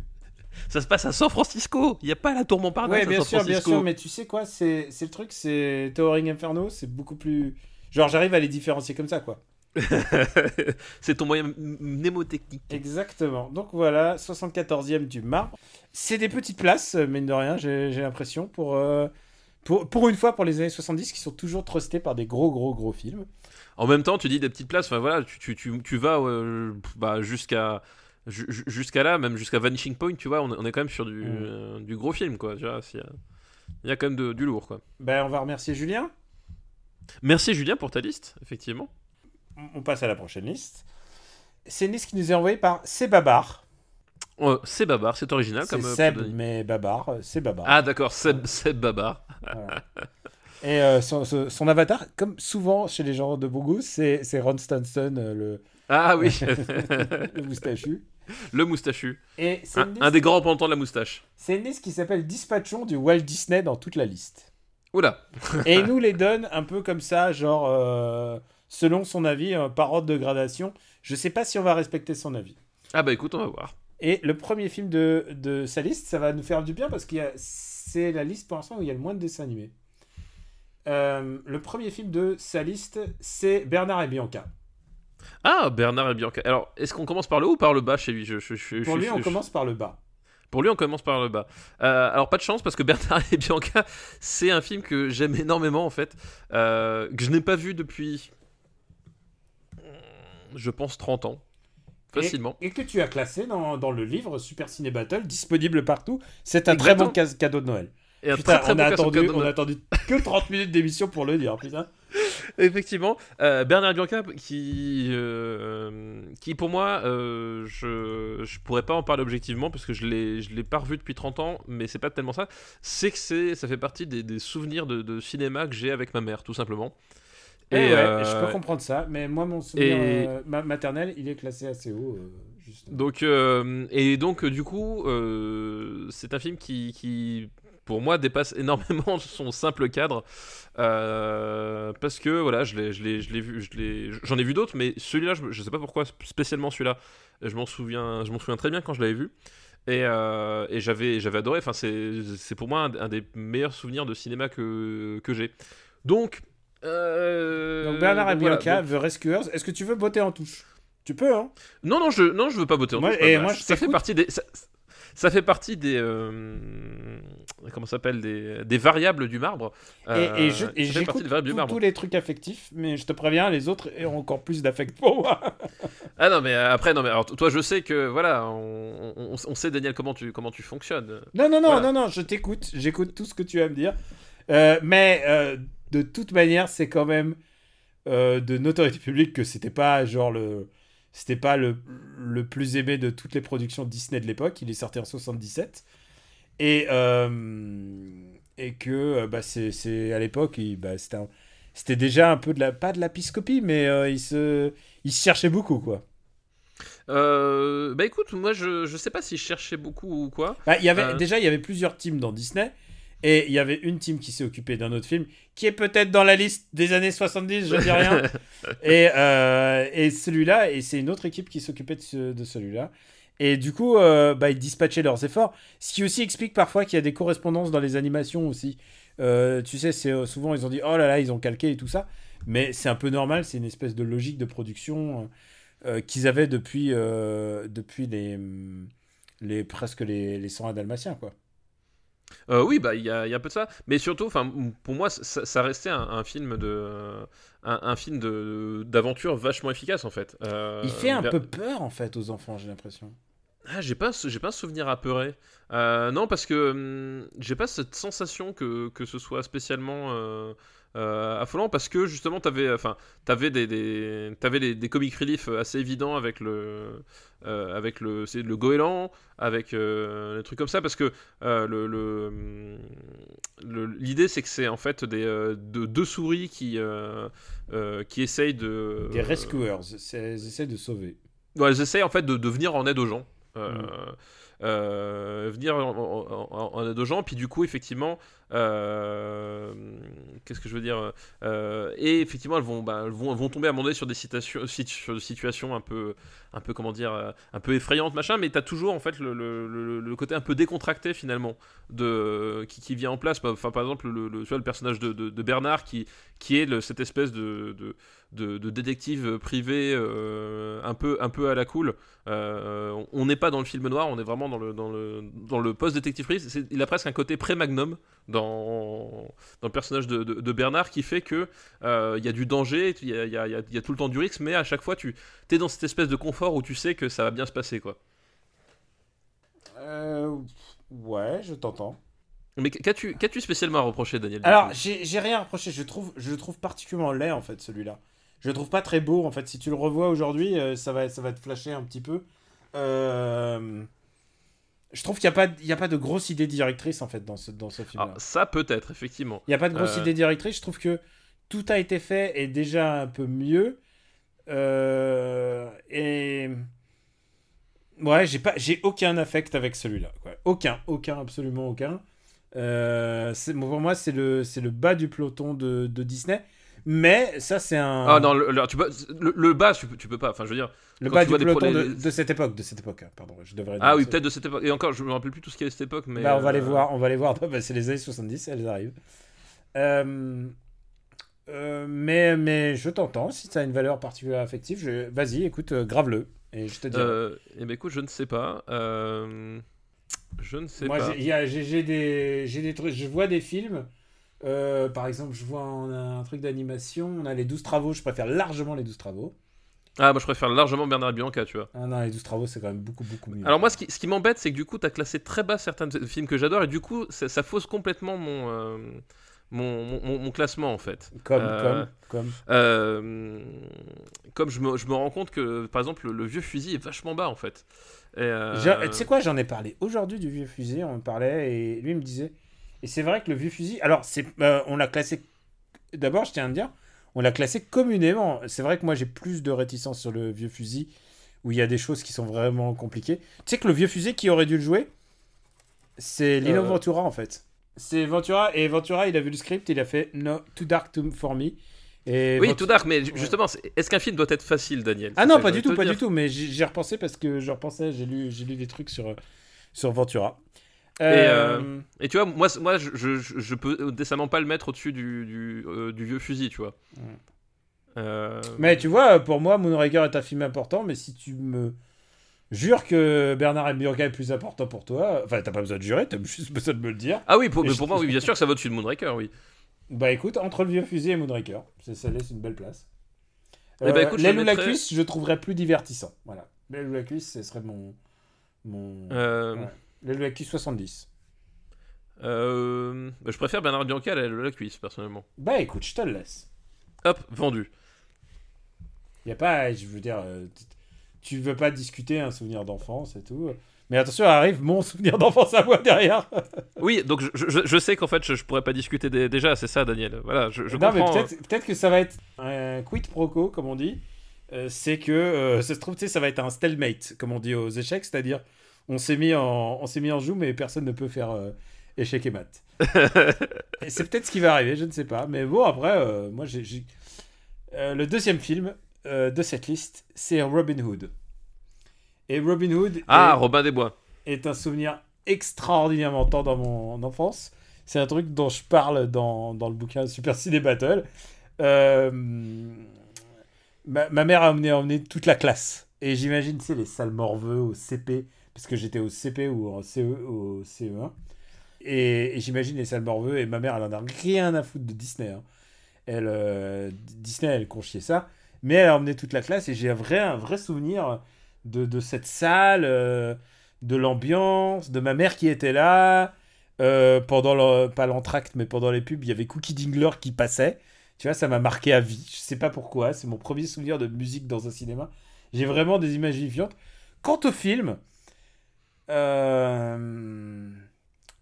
S2: Ça se passe à San Francisco Il n'y a pas la tour Montparnasse
S1: Ouais,
S2: à
S1: bien
S2: San
S1: sûr, bien sûr, mais tu sais quoi, c'est le truc, c'est Towering Inferno, c'est beaucoup plus. Genre, j'arrive à les différencier comme ça, quoi.
S2: c'est ton moyen mnémotechnique.
S1: Exactement. Donc voilà, 74e du marbre. C'est des petites places, euh, mine de rien, j'ai l'impression, pour, euh, pour, pour une fois, pour les années 70, qui sont toujours trustés par des gros, gros, gros films.
S2: En même temps, tu dis des petites places, enfin voilà, tu, tu, tu, tu vas euh, bah, jusqu'à ju- ju- jusqu'à là, même jusqu'à Vanishing Point, tu vois, on, est- on est quand même sur du,
S1: Mm.
S2: euh, du gros film, quoi. Tu vois, il y a quand même de- du lourd, quoi.
S1: Ben, on va remercier Julien.
S2: Merci Julien pour ta liste, effectivement.
S1: On passe à la prochaine liste. C'est une liste qui nous est envoyée par Sebabar.
S2: Euh, c'est Babar, c'est original
S1: C'est
S2: comme euh,
S1: Seb, mais Babar, euh, c'est Babar.
S2: Ah d'accord, Seb, Seb Babar.
S1: Voilà. Et euh, son, son- son avatar, comme souvent chez les gens de bon goût, c'est c'est Ron Stanson, le,
S2: Ah oui,
S1: le moustachu.
S2: Le moustachu.
S1: Et
S2: Un, des grands représentants de la moustache.
S1: c'est une liste qui s'appelle Dispatchons du Walt Disney dans toute la liste.
S2: Oula.
S1: et il nous les donne un peu comme ça, genre euh, selon son avis, euh, par ordre de gradation. Je sais pas si on va respecter son avis.
S2: Ah bah écoute, on va voir.
S1: Et le premier film de, de sa liste, ça va nous faire du bien parce que c'est la liste pour l'instant où il y a le moins de dessins animés. Euh, le premier film de sa liste, c'est Bernard et Bianca.
S2: Ah, Bernard et Bianca. Alors, est-ce qu'on commence par le haut ou par le bas chez lui? Je, je- je-
S1: Pour lui, on commence par le bas.
S2: Pour lui, on commence par le bas. Euh, alors, pas de chance parce que Bernard et Bianca, c'est un film que j'aime énormément en fait, euh, que je n'ai pas vu depuis, je pense, 30 ans. Facilement.
S1: Et, et que tu as classé dans, dans le livre Super Ciné Battle, disponible partout. C'est un très bon cadeau de Noël.
S2: Et un
S1: Putain,
S2: très, très
S1: on,
S2: bon
S1: a attendu, on a attendu que 30 minutes d'émission pour le dire, putain.
S2: Effectivement, euh, Bernard et Bianca, qui, euh, qui pour moi, euh, je, je pourrais pas en parler objectivement parce que je l'ai, je l'ai pas revu depuis 30 ans, mais c'est pas tellement ça. C'est que c'est, ça fait partie des, des souvenirs de, de cinéma que j'ai avec ma mère, tout simplement.
S1: Et ouais,
S2: euh,
S1: je peux comprendre ça, mais moi, mon souvenir
S2: et-
S1: ma- maternel, il est classé assez haut.
S2: Donc, et donc, du coup, c'est un film qui, qui, pour moi, dépasse énormément son simple cadre. euh, parce que, voilà, je l'ai, je l'ai, je l'ai vu, je l'ai- j'en ai vu d'autres, mais celui-là, je, je sais pas pourquoi, spécialement celui-là, je m'en souviens, je m'en souviens très bien quand je l'avais vu. Et, euh, et j'avais, j'avais adoré. Enfin, c'est, c'est pour moi un, un des meilleurs souvenirs de cinéma que, que j'ai. Donc, euh,
S1: Donc Bernard et
S2: voilà.
S1: Bianca,
S2: Donc-
S1: The Rescuers, est-ce que tu veux botter en touche? Tu peux, hein?
S2: Non, non, je, non, je veux pas botter en
S1: Moi-
S2: touche,
S1: et
S2: bah,
S1: moi,
S2: bah,
S1: je
S2: ça fait partie des. Ça, ça fait partie des. euh, comment s'appelle des, des variables du marbre.
S1: Et,
S2: Euh,
S1: et
S2: partie
S1: j'écoute tous- les trucs affectifs, mais je te préviens, les autres ont encore plus d'affect pour moi.
S2: Ah non, mais euh, après, non, mais alors toi, je sais que voilà, on, on, on sait, Daniel, comment tu, comment tu fonctionnes.
S1: Non, non, non,
S2: Voilà.
S1: non, non, je t'écoute, j'écoute tout ce que tu as à me dire. Euh, mais euh, de toute manière, c'est quand même euh, de notoriété publique que c'était pas genre le. C'était pas le, le plus aimé de toutes les productions Disney de l'époque. Il est sorti en 77. Et, euh, et que euh, bah, c'est, à l'époque, bah, c'était, déjà un peu de la. Pas de la piscopie, mais euh, il, se, il se cherchait beaucoup, quoi.
S2: Euh, bah écoute, moi, je, je sais pas si je cherchais beaucoup ou quoi.
S1: Bah, il y avait. Déjà, il y avait plusieurs teams dans Disney. Et il y avait une team qui s'est occupée d'un autre film, qui est peut-être dans la liste des années 70, je dis rien. et, euh, et celui-là, et c'est une autre équipe qui s'occupait de, ce- de celui-là. Et du coup, euh, bah, ils dispatchaient leurs efforts. Ce qui aussi explique parfois qu'il y a des correspondances dans les animations aussi. Euh, tu sais, c'est euh, souvent ils ont dit oh là là, ils ont calqué et tout ça. Mais c'est un peu normal, c'est une espèce de logique de production euh, qu'ils avaient depuis, depuis les, les, presque les, les 101 dalmatiens, quoi.
S2: Euh, oui, bah il y a, y a un peu de ça, mais surtout, enfin, pour moi, ça, ça restait un, un film de, un, un film de d'aventure vachement efficace en fait. Euh,
S1: Il fait un
S2: vers-
S1: peu peur en fait aux enfants, j'ai l'impression.
S2: Ah, j'ai pas, j'ai pas un souvenir apeuré. Euh, non, parce que hum, j'ai pas cette sensation que, que ce soit spécialement euh, affolant, parce que justement, t'avais, enfin, t'avais des, des, t'avais des, des comic relief assez évidents avec le, euh, avec le, c'est le goéland, avec euh, des trucs comme ça, parce que euh, le, le, l'idée c'est que c'est en fait des euh, de- deux souris qui, euh, qui essayent de
S1: Des rescuers, c'est- ils essaient de sauver.
S2: Ouais, elles essayent en fait de, de venir en aide aux gens.
S1: Mm.
S2: Euh, venir en, en- en- aux gens, puis du coup, effectivement, euh, qu'est-ce que je veux dire euh, Et effectivement, elles vont, bah, vont, vont tomber à un moment sur des, sur des situations un peu, un peu, comment dire, un peu effrayantes, machin, mais t'as toujours en fait le, côté un peu décontracté finalement de, qui, vient en place. Enfin, par exemple, le, personnage de, Bernard qui, qui est cette espèce de, de- de détective privé euh, un, peu, un peu à la cool. Euh, on- n'est pas dans le film noir, on est vraiment dans le, dans le, dans le post-détective privé. Il a presque un côté pré-magnum dans, dans le personnage de, de- de Bernard qui fait que euh, il y a du danger, il y y a- y y tout le temps du risque, mais à chaque fois tu es dans cette espèce de confort où tu sais que ça va bien se passer. quoi.
S1: Euh, ouais, je t'entends.
S2: Mais qu'as-tu qu'as-tu spécialement à reprocher, Daniel
S1: Alors, j'ai j'ai rien à reprocher. Je trouve, je trouve particulièrement laid en fait celui-là. Je le trouve pas très beau en fait. Si tu le revois aujourd'hui, euh, ça va, ça va te flasher un petit peu. Euh, Je trouve qu'il n'y a pas, il y a pas de grosse idée directrice en fait dans ce, dans ce film-là.
S2: Ah, ça peut-être, effectivement.
S1: Il n'y a pas de grosse
S2: Euh.
S1: idée directrice. Je trouve que tout a été fait et déjà un peu mieux. Et ouais, j'ai pas, j'ai aucun affect avec celui-là. Aucun, aucun, absolument aucun. Euh, c'est- pour moi, c'est le, c'est le bas du peloton de, de Disney. Mais ça, c'est un.
S2: Ah non, le, le- tu peux, le, le bas, tu peux, tu peux pas. Enfin, je veux dire.
S1: le bas
S2: tu
S1: du
S2: vois des
S1: peloton de,
S2: les-
S1: de cette époque. De cette époque, hein, pardon. Je devrais
S2: Ah oui, peut-être de cette époque. Et encore, je me rappelle plus tout ce qu'il y a à cette époque, mais.
S1: Bah, on va
S2: euh,
S1: les voir. On va les voir. Bah, c'est les années 70, elles arrivent. Euh, euh, mais, mais je t'entends. Si ça a une valeur particulière affective, je... vas-y, écoute, euh, grave-le. Et je te dis.
S2: Eh ben écoute, je ne sais pas. Je ne sais
S1: Moi,
S2: pas.
S1: a- j'ai des, j'ai des trucs. Je vois des films. Euh, par exemple, je vois on a un truc d'animation. On a les 12 travaux. Je préfère largement les 12 travaux.
S2: Ah, moi je préfère largement Bernard Bianca, tu vois.
S1: Ah non, les 12 travaux, c'est quand même beaucoup, beaucoup mieux.
S2: Alors moi, ce qui, ce qui m'embête, c'est que du coup, t'as classé très bas certains films que j'adore, et du coup, ça, ça fausse complètement mon, euh, mon, mon, classement, en fait.
S1: comme,
S2: euh,
S1: comme, comme.
S2: Comme je me, je me rends compte que, par exemple, le, vieux fusil est vachement bas, en fait.
S1: Tu sais quoi, j'en ai parlé aujourd'hui du vieux fusil. On en parlait et lui me disait. Et c'est vrai que le vieux fusil. Alors, c'est, euh, on l'a classé. D'abord, je tiens à dire, on l'a classé communément. C'est vrai que moi, j'ai plus de réticence sur le vieux fusil où il y a des choses qui sont vraiment compliquées. Tu sais que le vieux fusil qui aurait dû le jouer, c'est Lino
S2: Euh.
S1: Ventura en fait. C'est Ventura et Ventura, il a vu le script, il a fait No, Too Dark to, for Me. Et
S2: Oui,
S1: Ventura-
S2: tout dark, mais justement, est-ce qu'un film doit être facile, Daniel?
S1: Ah non, pas du tout, pas
S2: dire.
S1: du tout. Mais j'ai repensé parce que je repensais, j'ai lu, j'ai lu des trucs sur, euh, sur Ventura.
S2: Euh, Et tu vois, moi, moi je, je, je- je peux décemment pas le mettre au-dessus du, du, euh, du vieux fusil, tu vois.
S1: Mm.
S2: Euh,
S1: Mais tu vois, pour moi, Moonraker est un film important, mais si tu me jures que Bernard et est plus important pour toi, enfin, t'as pas besoin de jurer, t'as juste besoin de me le dire.
S2: Ah oui, pour, mais moi, oui, bien sûr que ça va au-dessus de Moonraker, oui.
S1: Bah écoute, entre le vieux fusil et Moonraker, ça, ça laisse une belle place.
S2: Eh ben, écoute,
S1: L'aile ou la cuisse, je trouverais plus divertissant. Voilà. L'aile ou la cuisse, ce serait mon. mon...
S2: Euh,
S1: Ouais. La cuisse 70.
S2: euh, bah, je préfère Bernard Bianca à la, cuisse, personnellement.
S1: Bah écoute, je te le laisse.
S2: Hop, vendu.
S1: Y a pas, je veux dire, euh, tu veux pas discuter un souvenir d'enfance et tout. Mais attention, arrive mon souvenir d'enfance à moi derrière.
S2: Oui, donc je, je, je sais qu'en fait, je, je pourrais pas discuter dé- déjà, c'est ça, Daniel. Voilà, je,
S1: non, mais peut-être peut-être que ça va être un quid pro quo, comme on dit. Euh, c'est que euh, ça se trouve, tu sais, ça va être un stalemate, comme on dit aux échecs, c'est-à-dire on s'est mis en on s'est mis en joue, mais personne ne peut faire euh, échec et mat. et c'est peut-être ce qui va arriver, je ne sais pas. Mais bon, après, euh, moi, j'ai j'ai- Euh, le deuxième film de cette liste, c'est Robin Hood. Et Robin Hood
S2: Ah,
S1: est-
S2: Robin des Bois.
S1: est un souvenir extraordinairement tendre dans mon enfance. C'est un truc dont je parle dans, dans le bouquin Super Ciné Battle. Ma, ma mère a emmené, a emmené toute la classe. Et j'imagine, tu sais, les salles morveux au CP, parce que j'étais au CP ou en CE, au CE1. Et, j'imagine les salles morveux, et ma mère, elle en a rien à foutre de Disney. hein. Elle, euh, Disney, elle conchiait ça. Mais elle a emmené toute la classe, et j'ai un vrai, un vrai souvenir de, de cette salle. euh, de l'ambiance, de ma mère qui était là. Euh, pendant le, pas l'entracte, mais pendant les pubs, il y avait Cookie Dingler qui passait. Tu vois, ça m'a marqué à vie. Je sais pas pourquoi. C'est mon premier souvenir de musique dans un cinéma. J'ai vraiment des images vivifiantes. Quant au film, euh,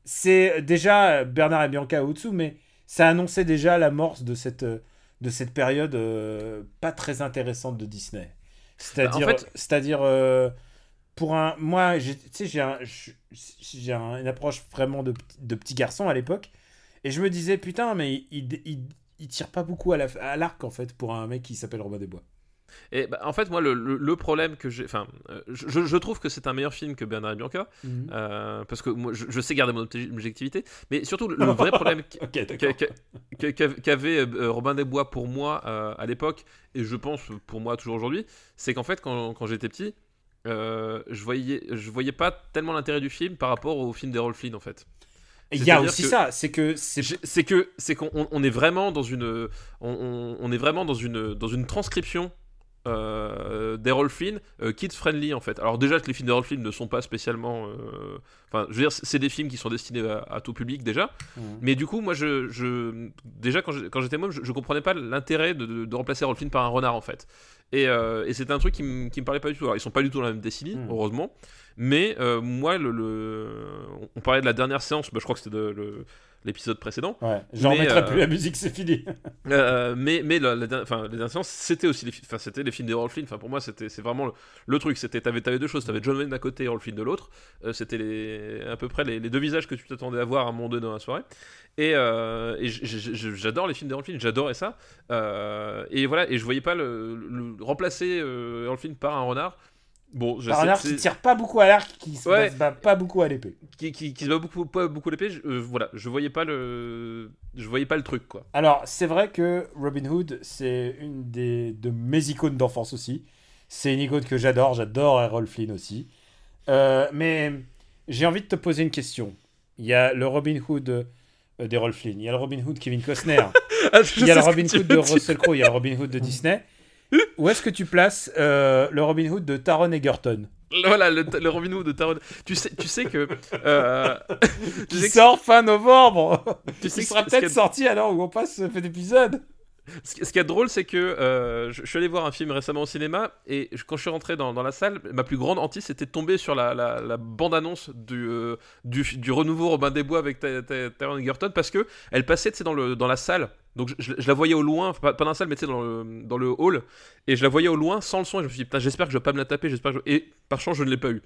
S1: c'est déjà Bernard et Bianca au-dessous, mais ça annonçait déjà l'amorce de cette, de cette période euh, pas très intéressante de Disney. C'est-à-dire,
S2: Bah, en fait-
S1: c'est-à-dire euh, pour un, moi, j'ai- un, j'ai un- une approche vraiment de, petit- de petit garçon à l'époque, et je me disais putain, mais il, il, il tire pas beaucoup à la- à l'arc en fait pour un mec qui s'appelle Robin des Bois.
S2: Et bah, en fait, moi, le, le- le problème que j'ai. Enfin, euh, je, je trouve que c'est un meilleur film que Bernard et Bianca, euh, parce que moi, je, je sais garder mon obje- objectivité, mais surtout, le, le vrai problème qu'avait euh, Robin des Bois pour moi euh, à l'époque, et je pense pour moi toujours aujourd'hui, c'est qu'en fait, quand, quand j'étais petit, je voyais, je voyais pas tellement l'intérêt du film par rapport au film d'Errol Flynn, en fait.
S1: Il y a aussi ça, c'est que c'est
S2: que c'est qu'on on- on est vraiment dans une on est vraiment dans une dans une transcription euh, d'Errol Flynn euh, kid friendly en fait. Alors déjà que les films d'Errol Flynn ne sont pas spécialement euh, enfin je veux dire c'est des films qui sont destinés à, à tout public déjà.
S1: Mhm.
S2: Mais du coup moi je, je déjà quand j'étais môme je, je comprenais pas l'intérêt de, de- de remplacer Errol Flynn par un renard en fait. Et, euh, et c'était un truc qui, me- parlait pas du tout. Alors, ils sont pas du tout dans la même décennie,
S1: Mm.
S2: heureusement. Mais euh, moi, le, le- on parlait de la dernière séance, bah, je crois que c'était de- l'épisode précédent.
S1: Ouais, j'en remettrai
S2: euh,
S1: plus la musique, c'est fini.
S2: Euh, mais mais la, la, dernière- enfin, la dernière séance, c'était aussi les, c'était les films d'Errol Flynn. Enfin, pour moi, c'était c'est vraiment le, le truc. C'était t'avais avais deux choses. T'avais John Wayne d'un côté et Errol Flynn de l'autre. C'était à peu près les, les deux visages que tu t'attendais à voir à un moment donné dans la soirée. Et, euh, et j'adore les films d'Errol Flynn. J'adorais ça. Euh, et voilà. Et je voyais pas le, le- remplacer euh, Flynn par un renard. Bon,
S1: Par un
S2: c'est-
S1: qui tire pas beaucoup à l'arc, qui se
S2: Ouais.
S1: bat pas beaucoup à l'épée.
S2: qui, qui, qui se bat beaucoup, pas beaucoup l'épée. je- euh, voilà, je voyais pas le, je voyais pas le truc quoi.
S1: Alors, c'est vrai que Robin Hood, c'est une des, de mes icônes d'enfance aussi. C'est une icône que j'adore, j'adore Errol Flynn aussi. Mais j'ai envie de te poser une question. Il y a le Robin Hood euh, d'Errol Flynn, il y a le Robin Hood Kevin Costner, il y a le Robin Hood de Russell Crowe, il y a le Robin Hood de Disney. Où est-ce que tu places euh, le Robin Hood de Taron Egerton?
S2: Voilà, le, le Robin Hood de Taron. Tu sais, tu sais que. euh, tu
S1: Qui
S2: sais que-
S1: sort fin novembre
S2: tu sais
S1: Il sera peut-être sorti alors où on passe cet épisode.
S2: Ce qui est drôle, c'est que euh, je, suis allé voir un film récemment au cinéma et quand je suis rentré dans, dans la salle, ma plus grande hantise c'était de tomber sur la, la- la bande-annonce du, euh, du, du renouveau Robin des Bois avec Ta- Ta- Taron Egerton parce que elle passait dans, le, dans la salle. Donc je, je- je la voyais au loin, pas, pas dans la salle, mais dans le, dans le hall. Et je la voyais au loin sans le son. Et je me suis dit, putain, j'espère que je vais pas me la taper. J'espère que je- Et par chance, je ne l'ai pas eu.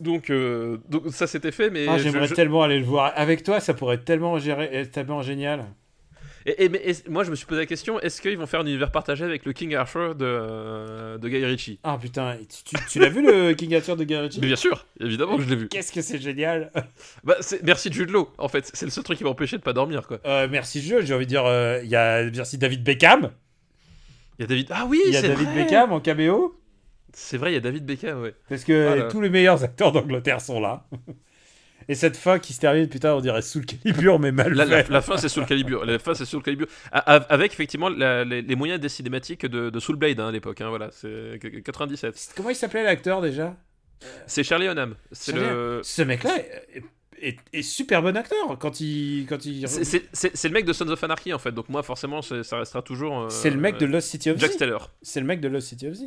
S2: Donc, euh, donc ça c'était fait, mais
S1: Ah, J'aimerais tellement aller le voir. Avec toi, ça pourrait être tellement, gérer, être tellement génial.
S2: Et, moi, je me suis posé la question est-ce qu'ils vont faire un univers partagé avec le King Arthur de, de Guy Ritchie?
S1: Ah putain, tu, tu- tu l'as vu le King Arthur de Guy Ritchie?
S2: Mais bien sûr, évidemment que je l'ai vu.
S1: Qu'est-ce que c'est génial
S2: Bah, merci Jude Law, en fait. C'est le seul truc qui m'a empêché de pas dormir, quoi.
S1: Euh, Merci jeu, j'ai envie de dire, euh, il y a merci David Beckham.
S2: Il y a David. Ah oui,
S1: Il y a
S2: c'est
S1: David
S2: vrai.
S1: Beckham en caméo.
S2: C'est vrai, il y a David Beckham, ouais.
S1: Parce que
S2: Voilà.
S1: tous les meilleurs acteurs d'Angleterre sont là. Et cette fin qui se termine, putain, on dirait sous le calibre, mais mal
S2: La, la-
S1: fait.
S2: la fin, c'est sous le calibre. La fin, c'est sous le calibre. A- a- Avec effectivement la- les, les moyens des cinématiques de, de Soul Blade hein, à l'époque. hein, voilà, c'est 97.
S1: Comment il s'appelait l'acteur déjà?
S2: C'est Charlie Hunnam. C'est le.
S1: Ce mec-là est, est- est super bon acteur quand il. Quand il...
S2: C'est- le mec de Sons of Anarchy en fait, donc moi forcément ça restera toujours. euh,
S1: C'est le mec de Lost City of
S2: Jack
S1: Z.
S2: Steller.
S1: C'est le mec de Lost City of Z.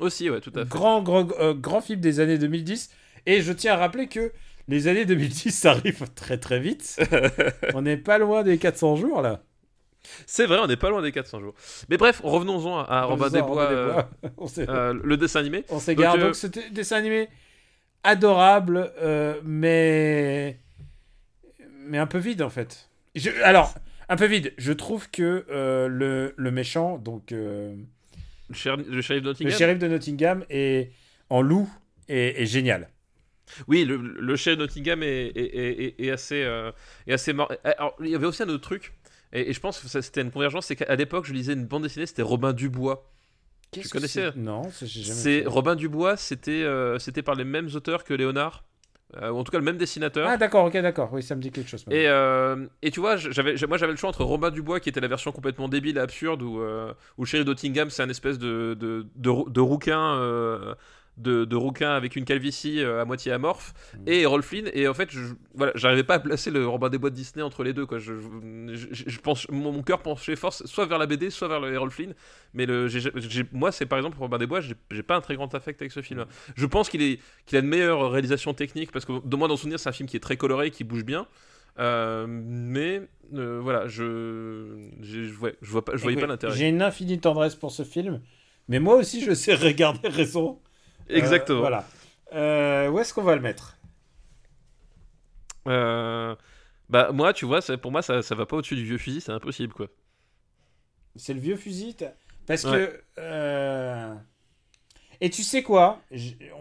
S2: Aussi, ouais, tout à fait.
S1: Grand, grand, euh, grand film des années 2010. Et je tiens à rappeler que les années 2010, ça arrive très très vite. on n'est pas loin des 400 jours là.
S2: C'est vrai, on n'est pas loin des 400 jours. Mais bref, revenons-en à, Robin des Bois, euh, euh, le dessin animé.
S1: on s'égare.
S2: donc, euh,
S1: Donc, ce dessin animé adorable, euh, mais mais un peu vide en fait. Je- Alors, un peu vide. Je trouve que le, le méchant, donc
S2: Le, shérif- le shérif de
S1: le
S2: Nottingham.
S1: shérif de Nottingham, est en loup est, est génial.
S2: Oui, le, le de Nottingham est, est- est- est- est assez, euh, assez mort. Alors, il y avait aussi un autre truc, et, et je pense que c'était une convergence, c'est qu'à l'époque, je lisais une bande dessinée, c'était Robin Dubois.
S1: Que
S2: connaissais
S1: Non,
S2: C'est. Robin Dubois, c'était euh, c'était par les mêmes auteurs que Léonard, euh, ou en tout cas le même dessinateur.
S1: Ah d'accord, ok, d'accord. Oui, ça me dit quelque chose.
S2: Et, euh, et tu vois, j'avais, moi j'avais le choix entre Robin Dubois, qui était la version complètement débile et absurde, où, euh, Sheriff Nottingham, c'est un espèce de, de, de rouquin. De, de rouquin avec une calvitie euh, à moitié amorphe. Et Errol Flynn et en fait je, voilà j'arrivais pas à placer le Robin des Bois de Disney entre les deux quoi. Je, je, pense mon, mon cœur penchait force soit vers la BD soit vers le Errol Flynn mais le, j'ai- j'ai- moi c'est par exemple Robin des Bois j'ai, pas un très grand affect avec ce film je pense qu'il est qu'il a une meilleure réalisation technique parce que de moi dans souvenir c'est un film qui est très coloré qui bouge bien. Euh, mais euh, voilà, je, je, ouais, je vois pas, je voyais
S1: Écoute,
S2: pas l'intérêt.
S1: J'ai une infinie tendresse pour ce film, mais moi aussi je sais regarder raison. Euh,
S2: Exactement.
S1: voilà. Euh, où est-ce qu'on va le mettre?
S2: Euh, bah moi, tu vois, ça- pour moi, ça, ça va pas au-dessus du vieux fusil, c'est impossible quoi.
S1: C'est le vieux fusil Parce
S2: Ouais.
S1: que. Et tu sais quoi?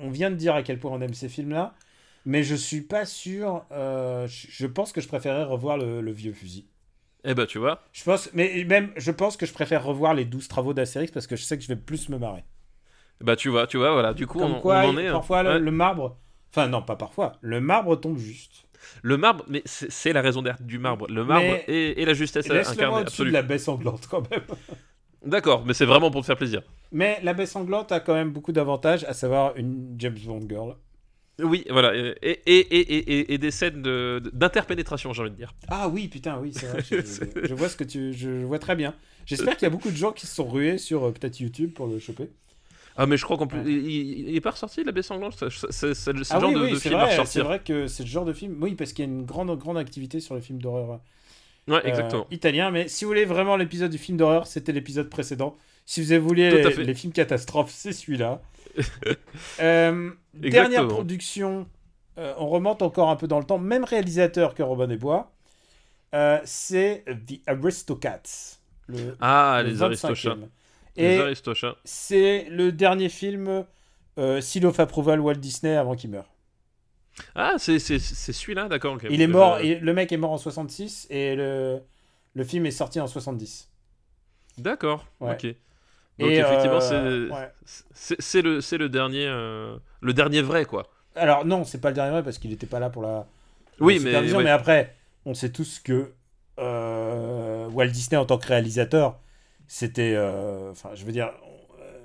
S1: On vient de dire à quel point on aime ces films-là, mais je suis pas sûr. euh, Je je pense que je préférais revoir le, le vieux fusil.
S2: Eh bah tu vois,
S1: Je pense, mais même, je pense que je préfère revoir les 12 travaux d'Astérix parce que je sais que je vais plus me marrer.
S2: Bah tu vois, tu vois, voilà. Du coup,
S1: Comme
S2: on,
S1: quoi,
S2: on en est. hein.
S1: parfois le,
S2: Ouais.
S1: le marbre. Enfin, non, pas parfois. Le marbre tombe juste.
S2: Le marbre, mais c'est la raison d'être du marbre. Le marbre et, et la justesse incarnée,
S1: au-dessus de la baie sanglante quand même.
S2: D'accord, mais c'est vraiment pour te faire plaisir.
S1: Mais la baie sanglante a quand même beaucoup d'avantages, à savoir une James Bond girl.
S2: Oui, voilà. Et, et, et, et, et des scènes de- d'interpénétration, j'ai envie de dire.
S1: Ah oui, putain, oui, c'est vrai. Je, je- je vois ce que tu, je vois très bien. J'espère qu'il y a beaucoup de gens qui se sont rués sur euh, peut-être YouTube pour le choper.
S2: Ah, mais je crois qu'en plus.
S1: Ouais.
S2: Il, il- il est pas ressorti, la baie sanglante C'est le
S1: Ah
S2: genre
S1: oui,
S2: de,
S1: oui,
S2: de
S1: c'est
S2: film à
S1: vrai, c'est
S2: ressortir.
S1: vrai que c'est le genre de film. Oui, parce qu'il y a une grande, grande activité sur les films d'horreur.
S2: Ouais,
S1: euh, italien. Mais si vous voulez vraiment l'épisode du film d'horreur, c'était l'épisode précédent. Si vous voulez les, les films catastrophes, c'est celui-là. Euh, dernière production, euh, on remonte encore un peu dans le temps, même réalisateur que Robin des Bois, c'est The Aristocats. Le,
S2: Ah,
S1: le
S2: les
S1: 25e.
S2: Aristochats.
S1: Et c'est le dernier film euh, Seal of Approval Walt Disney avant qu'il meure.
S2: Ah, c'est c'est- c'est celui-là, d'accord.
S1: Il est mort,
S2: euh,
S1: et le mec est mort en 66 et le, le film est sorti en 70.
S2: D'accord,
S1: Ouais.
S2: ok. Donc
S1: Et,
S2: effectivement,
S1: euh,
S2: c'est
S1: ouais.
S2: le, le dernier, euh, le dernier vrai, quoi.
S1: Alors non, c'est pas le dernier vrai parce qu'il n'était pas là pour la, pour
S2: Oui,
S1: la
S2: mais- ouais.
S1: mais après, on sait tous que euh, Walt Disney en tant que réalisateur, c'était, euh, enfin, je veux dire, euh,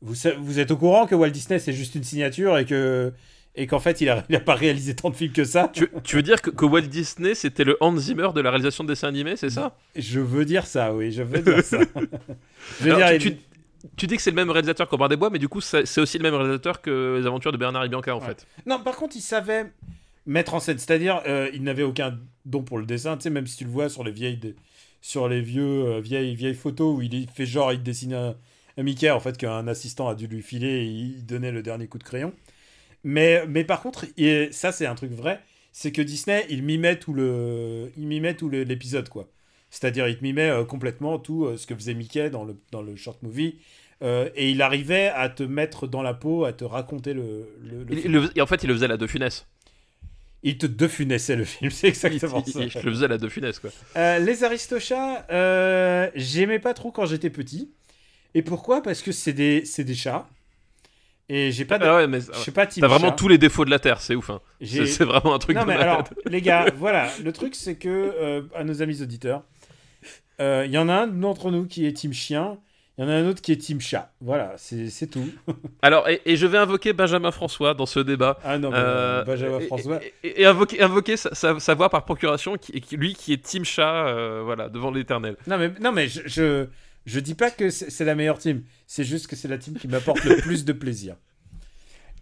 S1: vous, vous êtes au courant que Walt Disney c'est juste une signature et que et qu'en fait il a, il a pas réalisé tant de films que ça?
S2: Tu, tu veux dire que, que Walt Disney, c'était le Hans Zimmer de la réalisation de dessins animés, c'est ça?
S1: Je veux dire ça, oui, je veux dire ça. je veux
S2: Alors,
S1: dire,
S2: tu,
S1: il-
S2: tu- tu dis que c'est le même réalisateur qu'Aubin des Bois, mais du coup, c'est aussi le même réalisateur que Les Aventures de Bernard et Bianca, en
S1: Ouais.
S2: fait.
S1: Non, par contre, il savait mettre en scène. C'est-à-dire, euh, il n'avait aucun don pour le dessin. Tu sais, même si tu le vois sur les vieilles, sur les vieux, euh, vieilles, vieilles photos où il fait genre, il dessine un, un Mickey, en fait, qu'un assistant a dû lui filer et il donnait le dernier coup de crayon. Mais, mais par contre, et ça, c'est un truc vrai, c'est que Disney, il mimait tout le, il mimait tout l'épisode, quoi. C'est-à-dire, il mimait euh, complètement tout euh, ce que faisait Mickey dans le, dans le short movie. Euh, et il arrivait à te mettre dans la peau, à te raconter le, le, le
S2: Il-
S1: film.
S2: il le- et en fait, il le faisait à la De Funès.
S1: Il te defunaissait le film, c'est exactement
S2: il,
S1: ça.
S2: il- il le faisait à la De Funès, quoi.
S1: Euh, les Aristochats, euh, j'aimais pas trop quand j'étais petit. Et pourquoi? Parce que c'est des, des chats. Et j'ai pas de.
S2: Ah ouais, mais
S1: je suis pas
S2: t'as vraiment
S1: chat.
S2: tous les défauts de la Terre, c'est ouf. Hein. C'est vraiment un truc
S1: Non,
S2: de
S1: mais alors, les gars, voilà. Le truc, c'est que, euh, à nos amis auditeurs, il y en a un d'entre nous qui est team chien. Il y en a un autre qui est team chat. Voilà, c'est tout.
S2: Alors, et, et je vais invoquer Benjamin François dans ce débat.
S1: Ah non,
S2: Euh,
S1: Benjamin
S2: et-
S1: François.
S2: Et, invoquer, invoquer sa, sa- sa voix par procuration, qui, lui qui est Team Chat, euh, voilà, devant l'éternel.
S1: Non, mais, non, mais je, je, je dis pas que c'est la meilleure team. C'est juste que c'est la team qui m'apporte le plus de plaisir.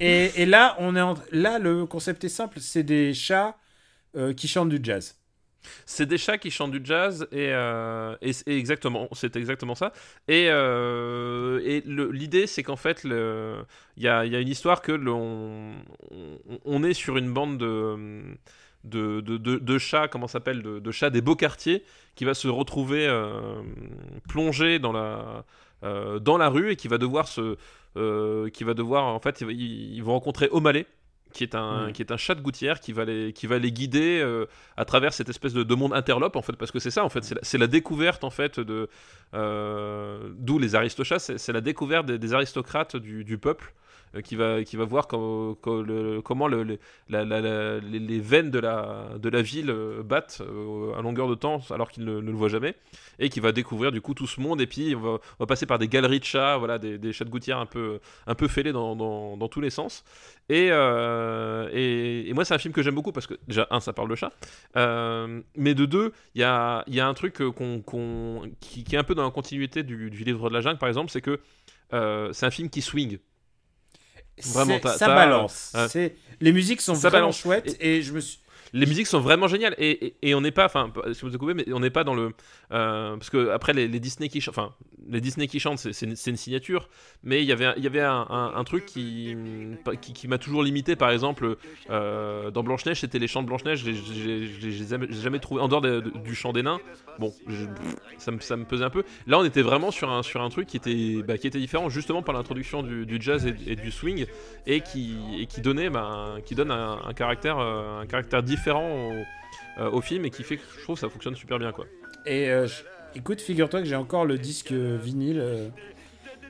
S1: Et, et là, on est en- là, le concept est simple. C'est des chats euh, qui chantent du jazz.
S2: C'est des chats qui chantent du jazz et, euh, exactement, c'est exactement ça. Et, euh, le- l'idée, c'est qu'en fait, le- il y a, une histoire que l'on on, est sur une bande de chats, comment s'appelle, de, chats des beaux quartiers, qui va se retrouver euh, plongé dans la rue et qui va devoir se qui va devoir en fait ils, ils vont rencontrer O'Malley qui est un
S1: Mm.
S2: qui est un chat de gouttière qui va les qui va les guider euh, à travers cette espèce de, de monde interlope en fait parce que c'est ça en fait c'est la, découverte en fait de euh, d'où les aristochats c'est la découverte des, des aristocrates du, du peuple qui va qui va voir comment les, veines de la de la ville euh, battent euh, à longueur de temps alors qu'il ne, le voit jamais et qui va découvrir du coup tout ce monde et puis on va, passer par des galeries de chats voilà des, chats de gouttière un peu un peu fêlés dans, dans, tous les sens et, euh, et, moi, c'est un film que j'aime beaucoup parce que, déjà, un, ça parle de chat. Euh, mais de deux, il y a, y a un truc euh, qu'on- qui, est un peu dans la continuité du, livre de la jungle, par exemple, c'est que euh, c'est un film qui swing. Vraiment,
S1: ça balance.
S2: ouais.
S1: C'est les musiques sont
S2: Ça
S1: vraiment
S2: balance.
S1: chouettes et je me suis.
S2: Les musiques sont vraiment géniales et, et, et on n'est pas, enfin, si vous mais on n'est pas dans le, euh, parce que après les, les Disney qui enfin, les Disney qui chantent, c'est, une, signature, mais il y avait, un- truc qui, m'a toujours limité, par exemple, euh, dans Blanche Neige, c'était les chants de Blanche Neige, je les- je les- je les- je les ai jamais, j'ai jamais trouvé en dehors de- de- du chant des nains. Bon, ça, me, pesait un peu. Là, on était vraiment sur un, truc qui était, bah, qui était différent, justement par l'introduction du, jazz et, du swing, et qui, donnait, bah, donne un, un caractère, euh, un caractère différent au, euh, au film et qui fait que je trouve que ça fonctionne super bien.
S1: Et écoute, figure-toi que j'ai encore le disque euh, vinyle euh,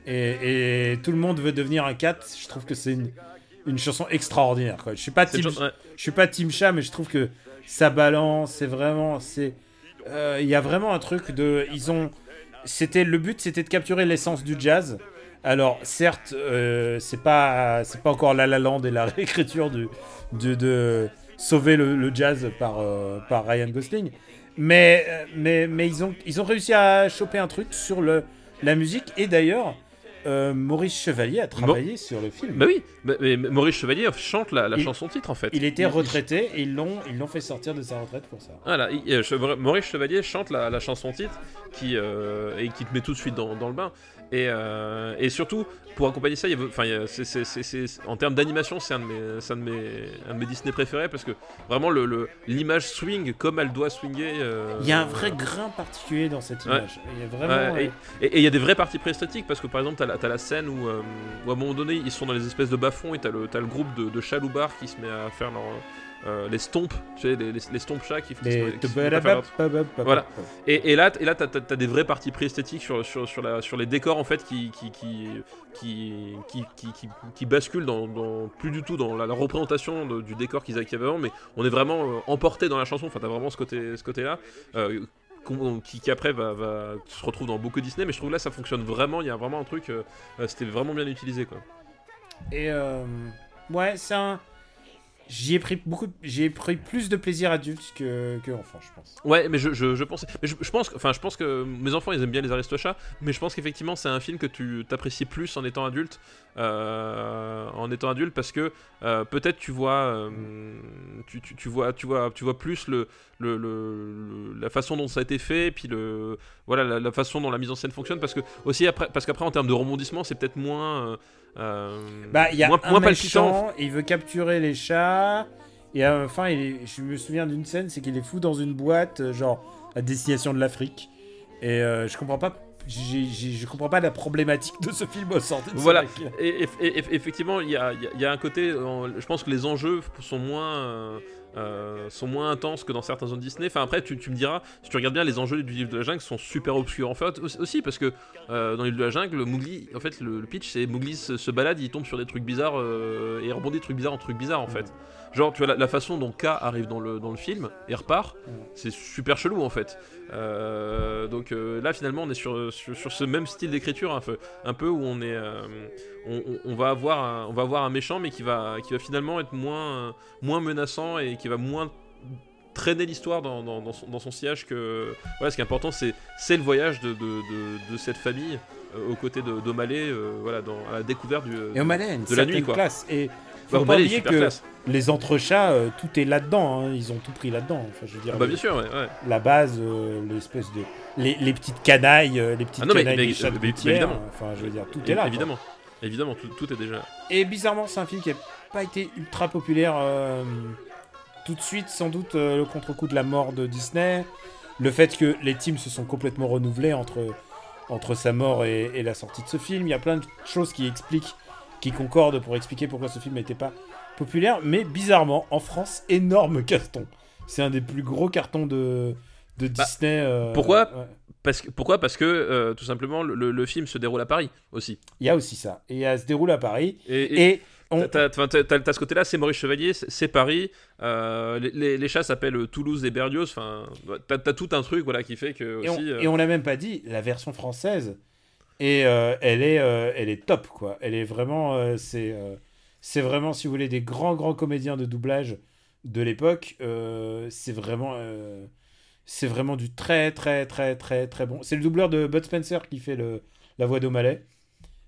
S1: et, et tout le monde veut devenir un cat. Je trouve que c'est une, une chanson extraordinaire. Quoi. Je suis pas team,
S2: ouais.
S1: je suis pas team chat, mais je trouve que ça balance. C'est vraiment, c'est, euh, il y a vraiment un truc de, ils ont, c'était le but, c'était de capturer l'essence du jazz Alors, certes, euh, c'est pas, c'est pas encore La La Land et la réécriture du, de, de sauver le, le jazz par, euh, par Ryan Gosling, mais, euh, mais, mais ils, ont, ils ont réussi à choper un truc sur le, la musique. Et d'ailleurs, euh, Maurice Chevalier a travaillé sur le film.
S2: Bah oui, mais, mais Maurice Chevalier chante la, la
S1: Il-
S2: chanson titre en fait.
S1: Il était retraité et ils l'ont, ils l'ont fait sortir de sa retraite pour ça.
S2: Voilà, il- euh, Maurice Chevalier chante la, la chanson titre qui, euh, et qui te met tout de suite dans, dans le bain. Et, euh, et surtout, pour accompagner ça, il y a- enfin, il y a- c'est- c'est- c'est- c'est- en termes d'animation, c'est un, de mes- c'est un, de mes- un de mes Disney préférés parce que vraiment l'image swing comme elle doit swinguer. euh,
S1: Il y a un vrai grain particulier dans cette
S2: Ouais.
S1: image. Il y a vraiment.
S2: Ouais, Et et il y a des vraies parties pré-esthétiques parce que par exemple, la, t'as la scène où, euh, où à un moment donné ils sont dans les espèces de bas-fonds et le, t'as le groupe de, de qui se met à faire leur, euh, les stompes, tu sais, les, les, les stompes chats qui, qui
S1: les-
S2: qui Voilà. Et, et là, et là, t'as, t'as des vraies parties pré-esthétiques sur, sur, sur, la, sur les décors en fait qui basculent dans, dans- plus du tout dans la, la représentation de- du décor qu'ils avaient qu'il y avait avant, mais on est vraiment euh, emporté dans la chanson. Enfin, t'as vraiment ce côté ce côté là. qui, qui après va, va se retrouve dans beaucoup de Disney mais je trouve là ça fonctionne vraiment il y a vraiment un truc euh, euh, c'était vraiment bien utilisé quoi
S1: Et euh, ouais, c'est un. J'y ai pris beaucoup, j'y ai pris plus de plaisir adulte que, que je pense.
S2: Ouais, mais je, je, je pensais, mais je, pense, enfin, je pense que mes enfants ils aiment bien les Aristochats, mais je pense qu'effectivement c'est un film que tu t'apprécies plus en étant adulte, euh, en étant adulte parce que euh, peut-être tu vois, euh, tu, tu, tu vois, tu vois, tu vois plus le, le, le- la façon dont ça a été fait, puis le, voilà, la, la façon dont la mise en scène fonctionne, parce que aussi après, parce qu'après en termes de rebondissement c'est peut-être moins,
S1: Bah, il y a
S2: moins,
S1: un
S2: moins
S1: méchant, il veut capturer les chats. Et à la fin, il est- je me souviens d'une scène, c'est qu'il est fou dans une boîte, euh, genre à destination de l'Afrique. Et euh, je comprends pas, je comprends pas la problématique de ce film au sorti de
S2: Voilà. Et, et- et- et- effectivement, il y a, y a- y a un côté. euh, je pense que les enjeux sont moins. euh, euh, sont moins intenses que dans certains zones Disney. Enfin après tu, me diras, si tu regardes bien les enjeux du livre de la jungle sont super obscurs en fait aussi- parce que euh, dans le livre de la jungle, Mowgli, en fait le, pitch c'est Mowgli se, se balade, il tombe sur des trucs bizarres euh, et rebondit de trucs bizarres en trucs bizarres en fait. Genre tu vois la, la façon dont K arrive dans le, dans le film et repart, c'est super chelou en fait. Euh, donc euh, là finalement on est sur, sur, sur ce même style d'écriture un peu, un peu où on est euh, on, on- on va avoir un, on va avoir un méchant mais qui va qui va finalement être moins moins menaçant et qui va moins traîner l'histoire dans, dans, dans son, dans son sillage que voilà ce qui est important c'est c'est le voyage de, de, de, de cette famille euh, aux côtés euh, voilà dans à la découverte du
S1: Et O'Malley a une
S2: de la nuit, quoi.
S1: classe. Et
S2: Bah,
S1: faut pas oublier que
S2: classe.
S1: les entrechats, euh, tout est là-dedans. hein. Ils ont tout pris là-dedans. Enfin, je veux dire,
S2: Ah bah bien sûr ouais, ouais.
S1: la base, euh, l'espèce de. Les, les petites canailles, euh, les petites
S2: Ah non, mais-
S1: canailles
S2: mais-
S1: des chats
S2: mais-
S1: gouttière,
S2: évidemment.
S1: Enfin, je veux dire, tout est là. quoi.
S2: évidemment tout, tout est déjà
S1: Et bizarrement, c'est un film qui n'a pas été ultra populaire euh, tout de suite, sans doute euh, le contre-coup de la mort de Disney, le fait que les teams se sont complètement renouvelés entre, entre sa mort et, et la sortie de ce film. Il y a plein de choses qui expliquent, qui concordent pour expliquer pourquoi ce film n'était pas populaire, mais bizarrement, en France, énorme carton. C'est un des plus gros cartons de, de Disney. euh,
S2: Bah, pourquoi
S1: ouais.
S2: parce que, pourquoi? Parce que euh, tout simplement le, film se déroule à Paris aussi
S1: Il y a aussi ça. Et elle se déroule à Paris.
S2: et, et-
S1: Et on,
S2: T'as, ce côté-là, c'est Maurice Chevalier, c'est, Paris. euh, les, les- les chats s'appellent Toulouse et Berlioz. Enfin, t'as, t'as tout un truc voilà qui fait que
S1: Et on,
S2: aussi.
S1: et on l'a même pas dit, la version française, et euh, elle est, euh, elle est top quoi. Elle est vraiment, euh, c'est, c'est vraiment si vous voulez des grands grands comédiens de doublage de l'époque. c'est vraiment, c'est vraiment du très très très très très bon. C'est le doubleur de Bud Spencer qui fait le, la voix d'O'Malley.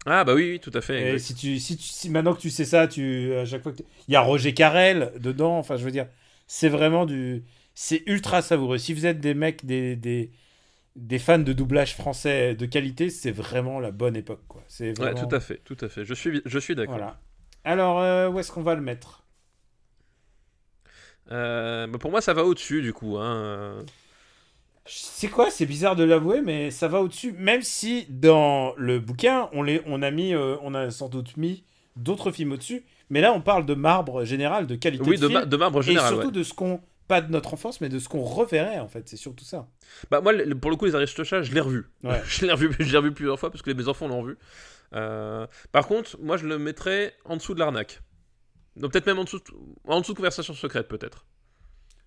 S2: Ah bah oui, oui, tout à fait.
S1: Et si tu, si tu, si maintenant que tu sais ça, tu, à chaque fois que il y a Roger Carrel dedans. Enfin, je veux dire, c'est vraiment du, c'est ultra savoureux. Si vous êtes des mecs, des, des, des fans de doublage français de qualité, c'est vraiment la bonne époque, quoi. C'est
S2: Ouais, tout à fait, tout à fait. Je suis, je suis d'accord.
S1: Voilà. Alors, euh, où est-ce qu'on va le mettre?
S2: Euh, bah pour moi, ça va au-dessus du coup. Hein.
S1: C'est quoi? C'est bizarre de l'avouer, mais ça va au-dessus. Même si dans le bouquin, on, les, on a mis, euh, on a sans doute mis d'autres films au-dessus. Mais là, on parle de marbre général, de qualité
S2: Oui,
S1: de,
S2: de,
S1: film.
S2: ma- de marbre
S1: et
S2: général.
S1: surtout
S2: ouais.
S1: de ce qu'on pas de notre enfance mais de ce qu'on reverrait en fait c'est surtout ça
S2: Bah moi, le- pour le coup, les Aristochats, je l'ai revu.
S1: Ouais.
S2: je l'ai revu, revu plusieurs fois parce que mes enfants l'ont vu. Euh, par contre, moi, je le mettrais en dessous de l'arnaque. Donc peut-être même en dessous, de- en dessous de conversation secrète, peut-être.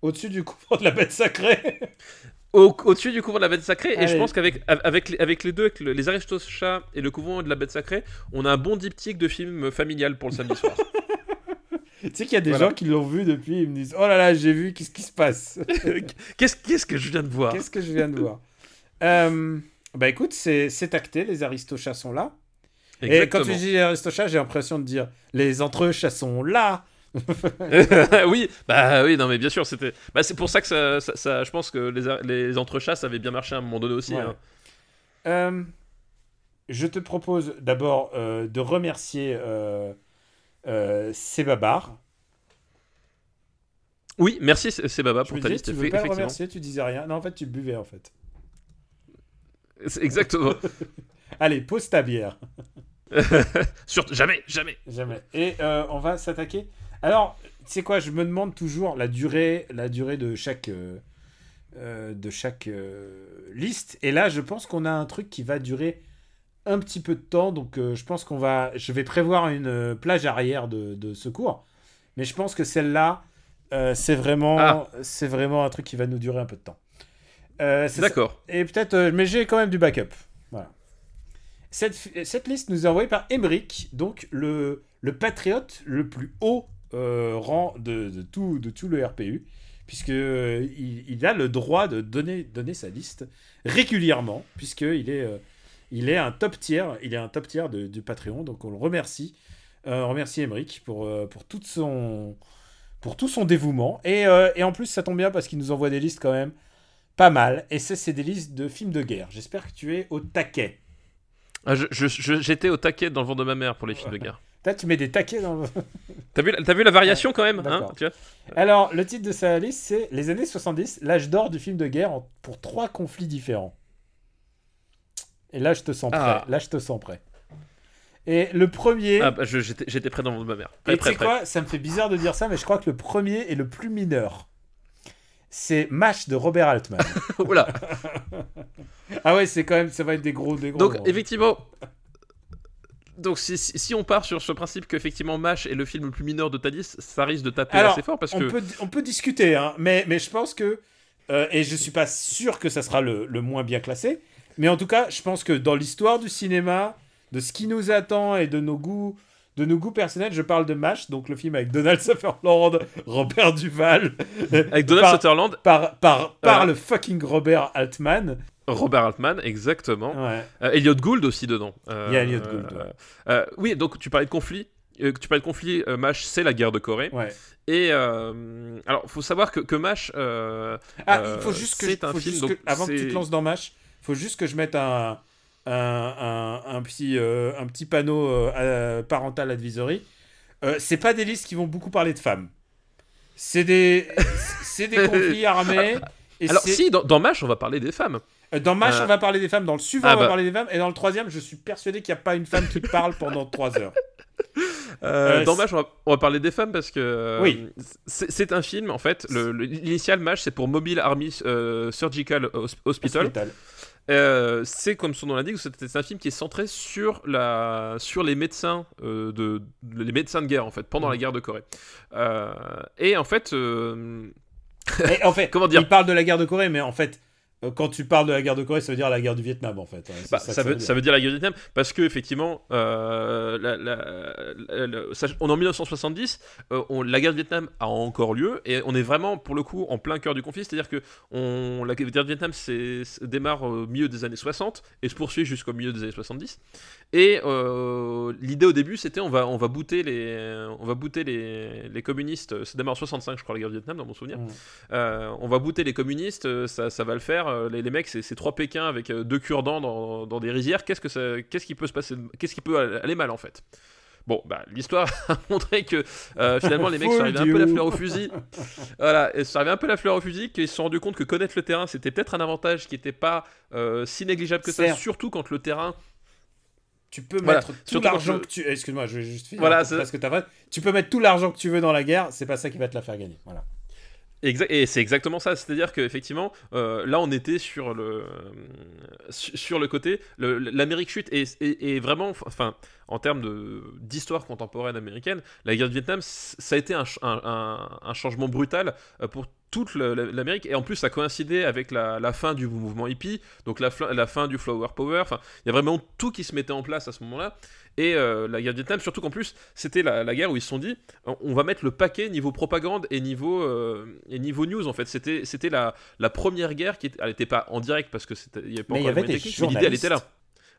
S1: au-dessus du couvent de la bête sacrée
S2: au- au-dessus du couvent de la bête sacrée. Et je pense qu'avec avec, les- avec les deux, avec le- les Aristochats et le couvent de la bête sacrée, on a un bon diptyque de film familial pour le samedi soir.
S1: Tu sais qu'il y a des
S2: Voilà.
S1: gens qui l'ont vu depuis, ils me disent Oh là là, j'ai vu, qu'est-ce qui se passe?
S2: Qu'est-ce qu'est-ce que je viens de voir?
S1: Qu'est-ce que je viens de voir? Euh, Bah écoute, c'est c'est acté, les aristochats sont là. Et quand tu dis aristochats, j'ai l'impression de dire les entrechats sont là.
S2: oui, bah oui, non mais bien sûr, c'était. Bah c'est pour ça que ça, ça- ça- je pense que les, les entrechats ça avait bien marché à un moment donné aussi.
S1: Ouais.
S2: hein.
S1: Euh, je te propose d'abord euh, de remercier euh, euh, Sébabar.
S2: Oui, merci c'est c'est Baba pour ta liste.
S1: tu veux pas le
S2: effectivement.
S1: remercier, tu disais rien. Non, en fait, tu buvais en fait.
S2: C'est Exactement.
S1: Allez, pose ta bière.
S2: Sur... Jamais, jamais.
S1: Jamais. Et euh, on va s'attaquer. Alors, tu sais quoi, je me demande toujours la durée, la durée de chaque, euh, euh, de chaque euh, liste. Et là, je pense qu'on a un truc qui va durer un petit peu de temps. Donc, euh, je pense qu'on va, je vais prévoir une euh, plage arrière de, de secours. Mais je pense que celle-là, euh, c'est vraiment,
S2: Ah.
S1: c'est vraiment un truc qui va nous durer un peu de temps. Euh,
S2: D'accord.
S1: et peut-être, mais j'ai quand même du backup. Voilà. Cette, cette liste nous est envoyée par Emmerich, donc le, le patriote le plus haut rang de, de tout, de tout le RPU, puisque il, il a le droit de donner, donner sa liste régulièrement, puisqu'il est, il est un top tier, il est un top tier de- du Patreon, donc on le remercie. Euh, on remercie Emmerich pour, euh, pour, toute son, pour tout son dévouement. Et, euh, et en plus, ça tombe bien parce qu'il nous envoie des listes quand même pas mal. Et ça, c'est des listes de films de guerre. J'espère que tu es au taquet.
S2: Ah, je- je- je- J'étais au taquet dans le vent de ma mère pour les films de guerre.
S1: Là, tu mets des taquets dans le...
S2: T'as vu, vu la variation quand même hein,
S1: D'accord.
S2: tu vois?
S1: Alors, le titre de sa liste, c'est Les années 70, l'âge d'or du film de guerre pour trois conflits différents. Et là, je te sens prêt.
S2: Ah.
S1: Là, je te sens prêt. Et le premier...
S2: Ah, bah, j'étais prêt dans de ma mère. Prêt,
S1: et tu sais quoi? Ça me fait bizarre de dire ça, mais je crois que le premier est le plus mineur. C'est MASH de Robert Altman.
S2: Oula.
S1: ah ouais, c'est quand même... Ça va être des gros... Des gros
S2: Donc
S1: gros.
S2: effectivement, donc si, si- si on part sur ce principe qu'effectivement Mash est le film le plus mineur de ta liste, ça risque de taper
S1: Alors,
S2: assez fort parce
S1: on,
S2: que
S1: peut, on peut discuter, hein, mais, mais je pense que, euh, et je suis pas sûr que ça sera le, le moins bien classé, mais en tout cas, je pense que dans l'histoire du cinéma, de ce qui nous attend et de nos goûts, de nos goûts personnels, je parle de MASH, donc le film avec Donald Sutherland, Robert Duval,
S2: avec Donald
S1: par,
S2: Sutherland,
S1: par, par, par le fucking Robert Altman.
S2: Robert Altman, exactement,
S1: Ouais.
S2: Euh, Elliot Gould aussi dedans. Euh,
S1: Il y a Elliot Gould, ouais.
S2: euh, oui, donc tu parlais de conflit. tu parlais de conflit, MASH, c'est la guerre de Corée.
S1: ouais.
S2: Et euh, alors, faut savoir que, que MASH, euh,
S1: Ah, il faut juste que,
S2: c'est un film, donc
S1: que- avant que tu te lances dans Mash, faut juste que je mette un, un, un, un petit, euh, un petit panneau euh, parental advisory. Euh, c'est pas des listes qui vont beaucoup parler de femmes. C'est des, c'est des conflits armés. Et
S2: alors si dans, dans MASH, on va parler des femmes.
S1: Dans Mash, on va parler des femmes. Dans le suivant,
S2: ah
S1: on va
S2: bah.
S1: parler des femmes. Et dans le troisième, je suis persuadé qu'il n'y a pas une femme qui parle pendant trois heures.
S2: Euh, dans MASH, on va, on va parler des femmes parce que
S1: Oui.
S2: c'est un film en fait. L'initial MASH, c'est pour Mobile Army euh, Surgical Hos- Hospital.
S1: Hospital.
S2: Euh, c'est comme son nom l'indique, c'est un film qui est centré sur la sur les médecins euh, de les médecins de guerre en fait pendant
S1: Mhm.
S2: la guerre de Corée. Euh, et en fait,
S1: Et en fait,
S2: Comment dire
S1: il parle de la guerre de Corée, mais en fait, quand tu parles de la guerre de Corée, ça veut dire la guerre du Vietnam, en fait. hein.
S2: Bah,
S1: ça
S2: veut,
S1: dire.
S2: ça veut dire la guerre du Vietnam parce que effectivement, euh, la- la- la- la- ça- on est en 1970, euh, on- la guerre du Vietnam a encore lieu et on est vraiment pour le coup en plein cœur du conflit, c'est-à-dire que on, la guerre du Vietnam c'est- démarre au milieu des années 60 et se poursuit jusqu'au milieu des années 70. Et euh, l'idée au début c'était on va on va booter les on va booter les, les communistes. Ça démarre en 65 je crois la guerre du Vietnam dans mon souvenir.
S1: Mm.
S2: Euh, on va booter les communistes, euh, ça, ça va le faire. Euh, Les, les mecs, c'est trois Pékins avec euh, deux cure-dents dans, dans des rizières. Qu'est-ce que ça- qu'est-ce qui peut se passer Qu'est-ce qui peut aller mal en fait? Bon, bah, l'histoire a montré que euh, finalement les mecs sont arrivés un peu la fleur au fusil. Voilà, ils sont arrivés un peu la fleur au fusil, qu'ils se sont rendus compte que connaître le terrain c'était peut-être un avantage qui n'était pas euh, si négligeable que ça, surtout quand le terrain.
S1: Tu peux
S2: Voilà.
S1: mettre tout l'argent
S2: je-
S1: que tu. Excuse-moi, je vais juste finir.
S2: Voilà,
S1: ta phrase. Tu peux mettre tout l'argent que tu veux dans la guerre, c'est pas ça qui va te la faire gagner. Voilà.
S2: Et c'est exactement ça, c'est-à-dire qu'effectivement, euh, là on était sur le, sur sur le côté, l'Amérique chute, et, et- et vraiment, enfin, en termes d'histoire contemporaine américaine, la guerre du Vietnam, ça a été un, ch- un- un- un changement brutal euh, pour toute l'Amérique. Et en plus, ça coïncidait avec la, fin du mouvement hippie, donc la, la fin du Flower Power. Enfin, il y a vraiment tout qui se mettait en place à ce moment-là. Et euh, la guerre du Vietnam, surtout qu'en plus, c'était la, la guerre où ils se sont dit, on va mettre le paquet niveau propagande et niveau, euh, et niveau news. En fait, c'était la, la première guerre qui était, elle n'était pas en direct parce que il y avait pas
S1: Mais y
S2: encore
S1: avait des
S2: techniques, mais l'idée elle était là.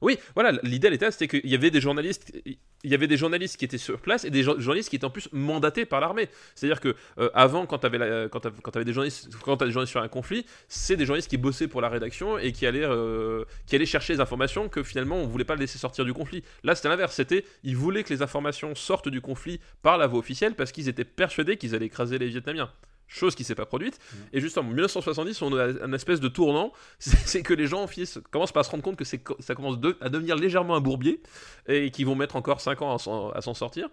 S2: Oui, voilà, l'idée elle était c'était qu'il y avait des journalistes, il y avait des journalistes qui étaient sur place et des jo- journalistes qui étaient en plus mandatés par l'armée. C'est-à-dire que euh, avant, quand t'avais la- quand t'avais des journalistes, quand t'as des journalistes sur un conflit, c'est des journalistes qui bossaient pour la rédaction et qui allaient, euh, qui allaient chercher les informations que finalement on voulait pas laisser sortir du conflit. Là, c'était l'inverse. C'était, ils voulaient que les informations sortent du conflit par la voie officielle parce qu'ils étaient persuadés qu'ils allaient écraser les Vietnamiens. Chose qui s'est pas produite. Et justement, en 1970, on a un espèce de tournant. C'est que les gens finissent, commencent par se rendre compte que ça commence de- à devenir légèrement un bourbier et qu'ils vont mettre encore 5 ans à s'en- à sortir.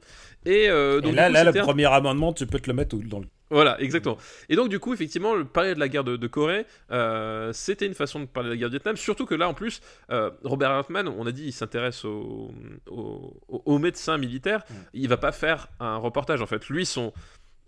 S2: Et, euh,
S1: Et là,
S2: coup,
S1: là le
S2: un-
S1: premier amendement, tu peux te le mettre au- dans le.
S2: voilà, exactement. Et donc, du coup, effectivement, le parler de la guerre de, de Corée, euh, c'était une façon de parler de la guerre du Vietnam. Surtout que là, en plus, euh, Robert Altman, on a dit, il s'intéresse aux, aux, aux médecins militaires. Il va pas faire un reportage, en fait. Lui, son,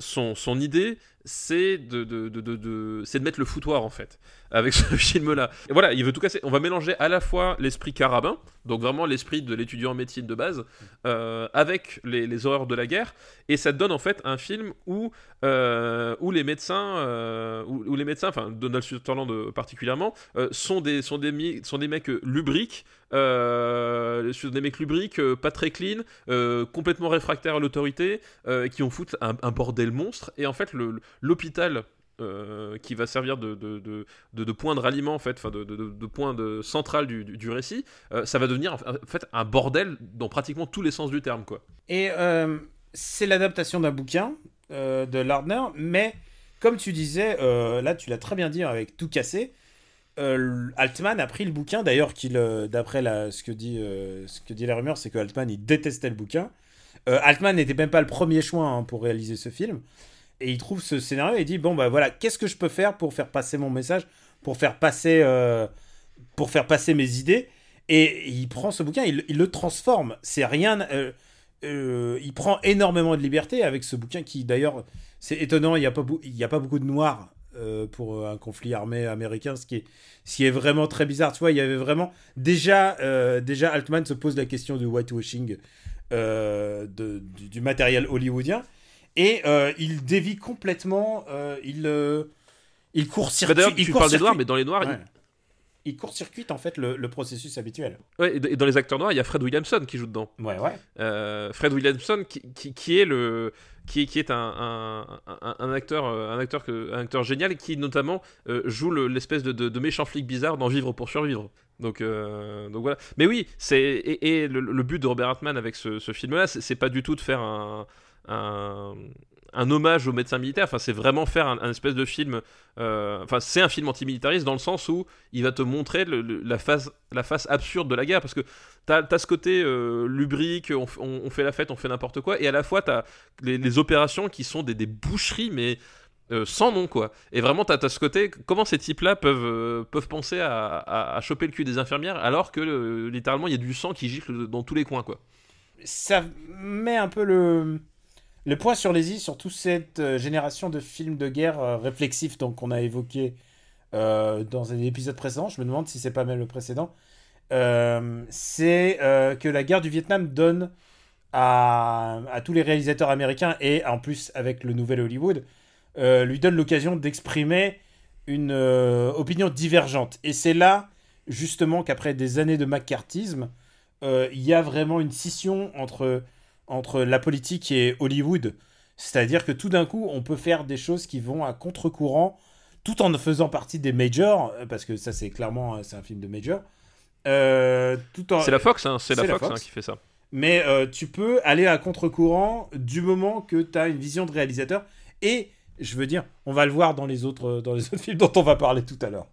S2: son, son idée, c'est de, de, de, de- c'est de mettre le foutoir, en fait, avec ce film-là. Et voilà, il veut tout casser. On va mélanger à la fois l'esprit carabin, donc vraiment l'esprit de l'étudiant en médecine de base, euh, avec les, horreurs de la guerre. Et ça donne, en fait, un film où euh, où les médecins, euh, où, les médecins, enfin Donald Sutherland particulièrement, sont des sont des sont des mecs lubriques, euh, sont des mecs lubriques, euh, pas très clean, euh, complètement réfractaires à l'autorité, euh, qui ont foutu un, bordel monstre. Et en fait, l'hôpital qui va servir de, point de ralliement en fait, enfin de, point de central du, récit, ça va devenir en fait un bordel dans pratiquement tous les sens du terme quoi.
S1: Et c'est l'adaptation d'un bouquin de Lardner, mais comme tu disais, là tu l'as très bien dit avec tout cassé. Euh, Altman a pris le bouquin, d'ailleurs, qu'il, euh, d'après ce, que dit, euh, ce que dit la rumeur, c'est que Altman il détestait le bouquin. Altman n'était même pas le premier choix hein, pour réaliser ce film. Et il trouve ce scénario et il dit Bon, bah voilà, qu'est-ce que je peux faire pour faire passer mon message, pour faire passer, pour faire passer mes idées? Et il prend ce bouquin, il, il le transforme. C'est rien. il prend énormément de liberté avec ce bouquin qui, d'ailleurs, c'est étonnant, il n'y a, pas y a pas beaucoup de noirs euh, pour euh, un conflit armé américain, ce qui, est, ce qui est vraiment très bizarre. Tu vois, il y avait vraiment. Déjà, euh, déjà Altman se pose la question du whitewashing euh, de, du, du matériel hollywoodien. Et il dévie complètement. il, il
S2: Bah,
S1: court-circuite.
S2: D'ailleurs,
S1: il
S2: tu parles des noirs, mais dans les noirs,
S1: Ouais. Il court-circuite en fait le, le processus habituel.
S2: il- ouais, et dans les acteurs noirs, il y a Fred Williamson qui joue dedans.
S1: Ouais, ouais.
S2: Euh, Fred Williamson qui, qui, qui est le qui, qui est un, un, un- un acteur un acteur que, un acteur génial qui notamment euh, joue le- l'espèce de, de, de méchant flic bizarre dans Vivre pour survivre donc euh, donc voilà mais oui c'est et, et le, le but de Robert Altman avec ce, ce film là c'est c'est pas du tout de faire un, un un hommage aux médecins militaires, enfin c'est vraiment faire un, espèce de film, euh, enfin c'est un film antimilitariste dans le sens où il va te montrer la face absurde de la guerre parce que t'as as ce côté euh, lubrique, on, fait la fête, on fait n'importe quoi, et à la fois t'as les, les opérations qui sont des, boucheries, mais euh, sans nom, quoi. Et vraiment, t'as as ce côté, comment ces types-là peuvent, penser à, choper le cul des infirmières alors que littéralement il y a du sang qui gicle dans tous les coins, quoi.
S1: ça met un peu le, le point sur les i sur toute cette euh, génération de films de guerre euh, réflexifs donc, qu'on a évoqué euh, dans un épisode précédent. Je me demande si c'est pas même le précédent. C'est que la guerre du Vietnam donne à, à tous les réalisateurs américains et en plus avec le nouvel Hollywood, lui donne l'occasion d'exprimer une opinion divergente. Et c'est là justement qu'après des années de macartisme, il y a vraiment une scission entre, entre la politique et Hollywood. C'est-à-dire que tout d'un coup, on peut faire des choses qui vont à contre-courant, tout en faisant partie des majors, euh, parce que ça, c'est clairement euh, c'est un film de major. Euh, tout en...
S2: C'est la Fox, hein, c'est la Fox,
S1: Fox.
S2: hein, qui fait ça.
S1: Mais euh, tu peux aller à contre-courant du moment que tu as une vision de réalisateur. Et je veux dire, on va le voir dans les autres, dans les autres films dont on va parler tout à l'heure.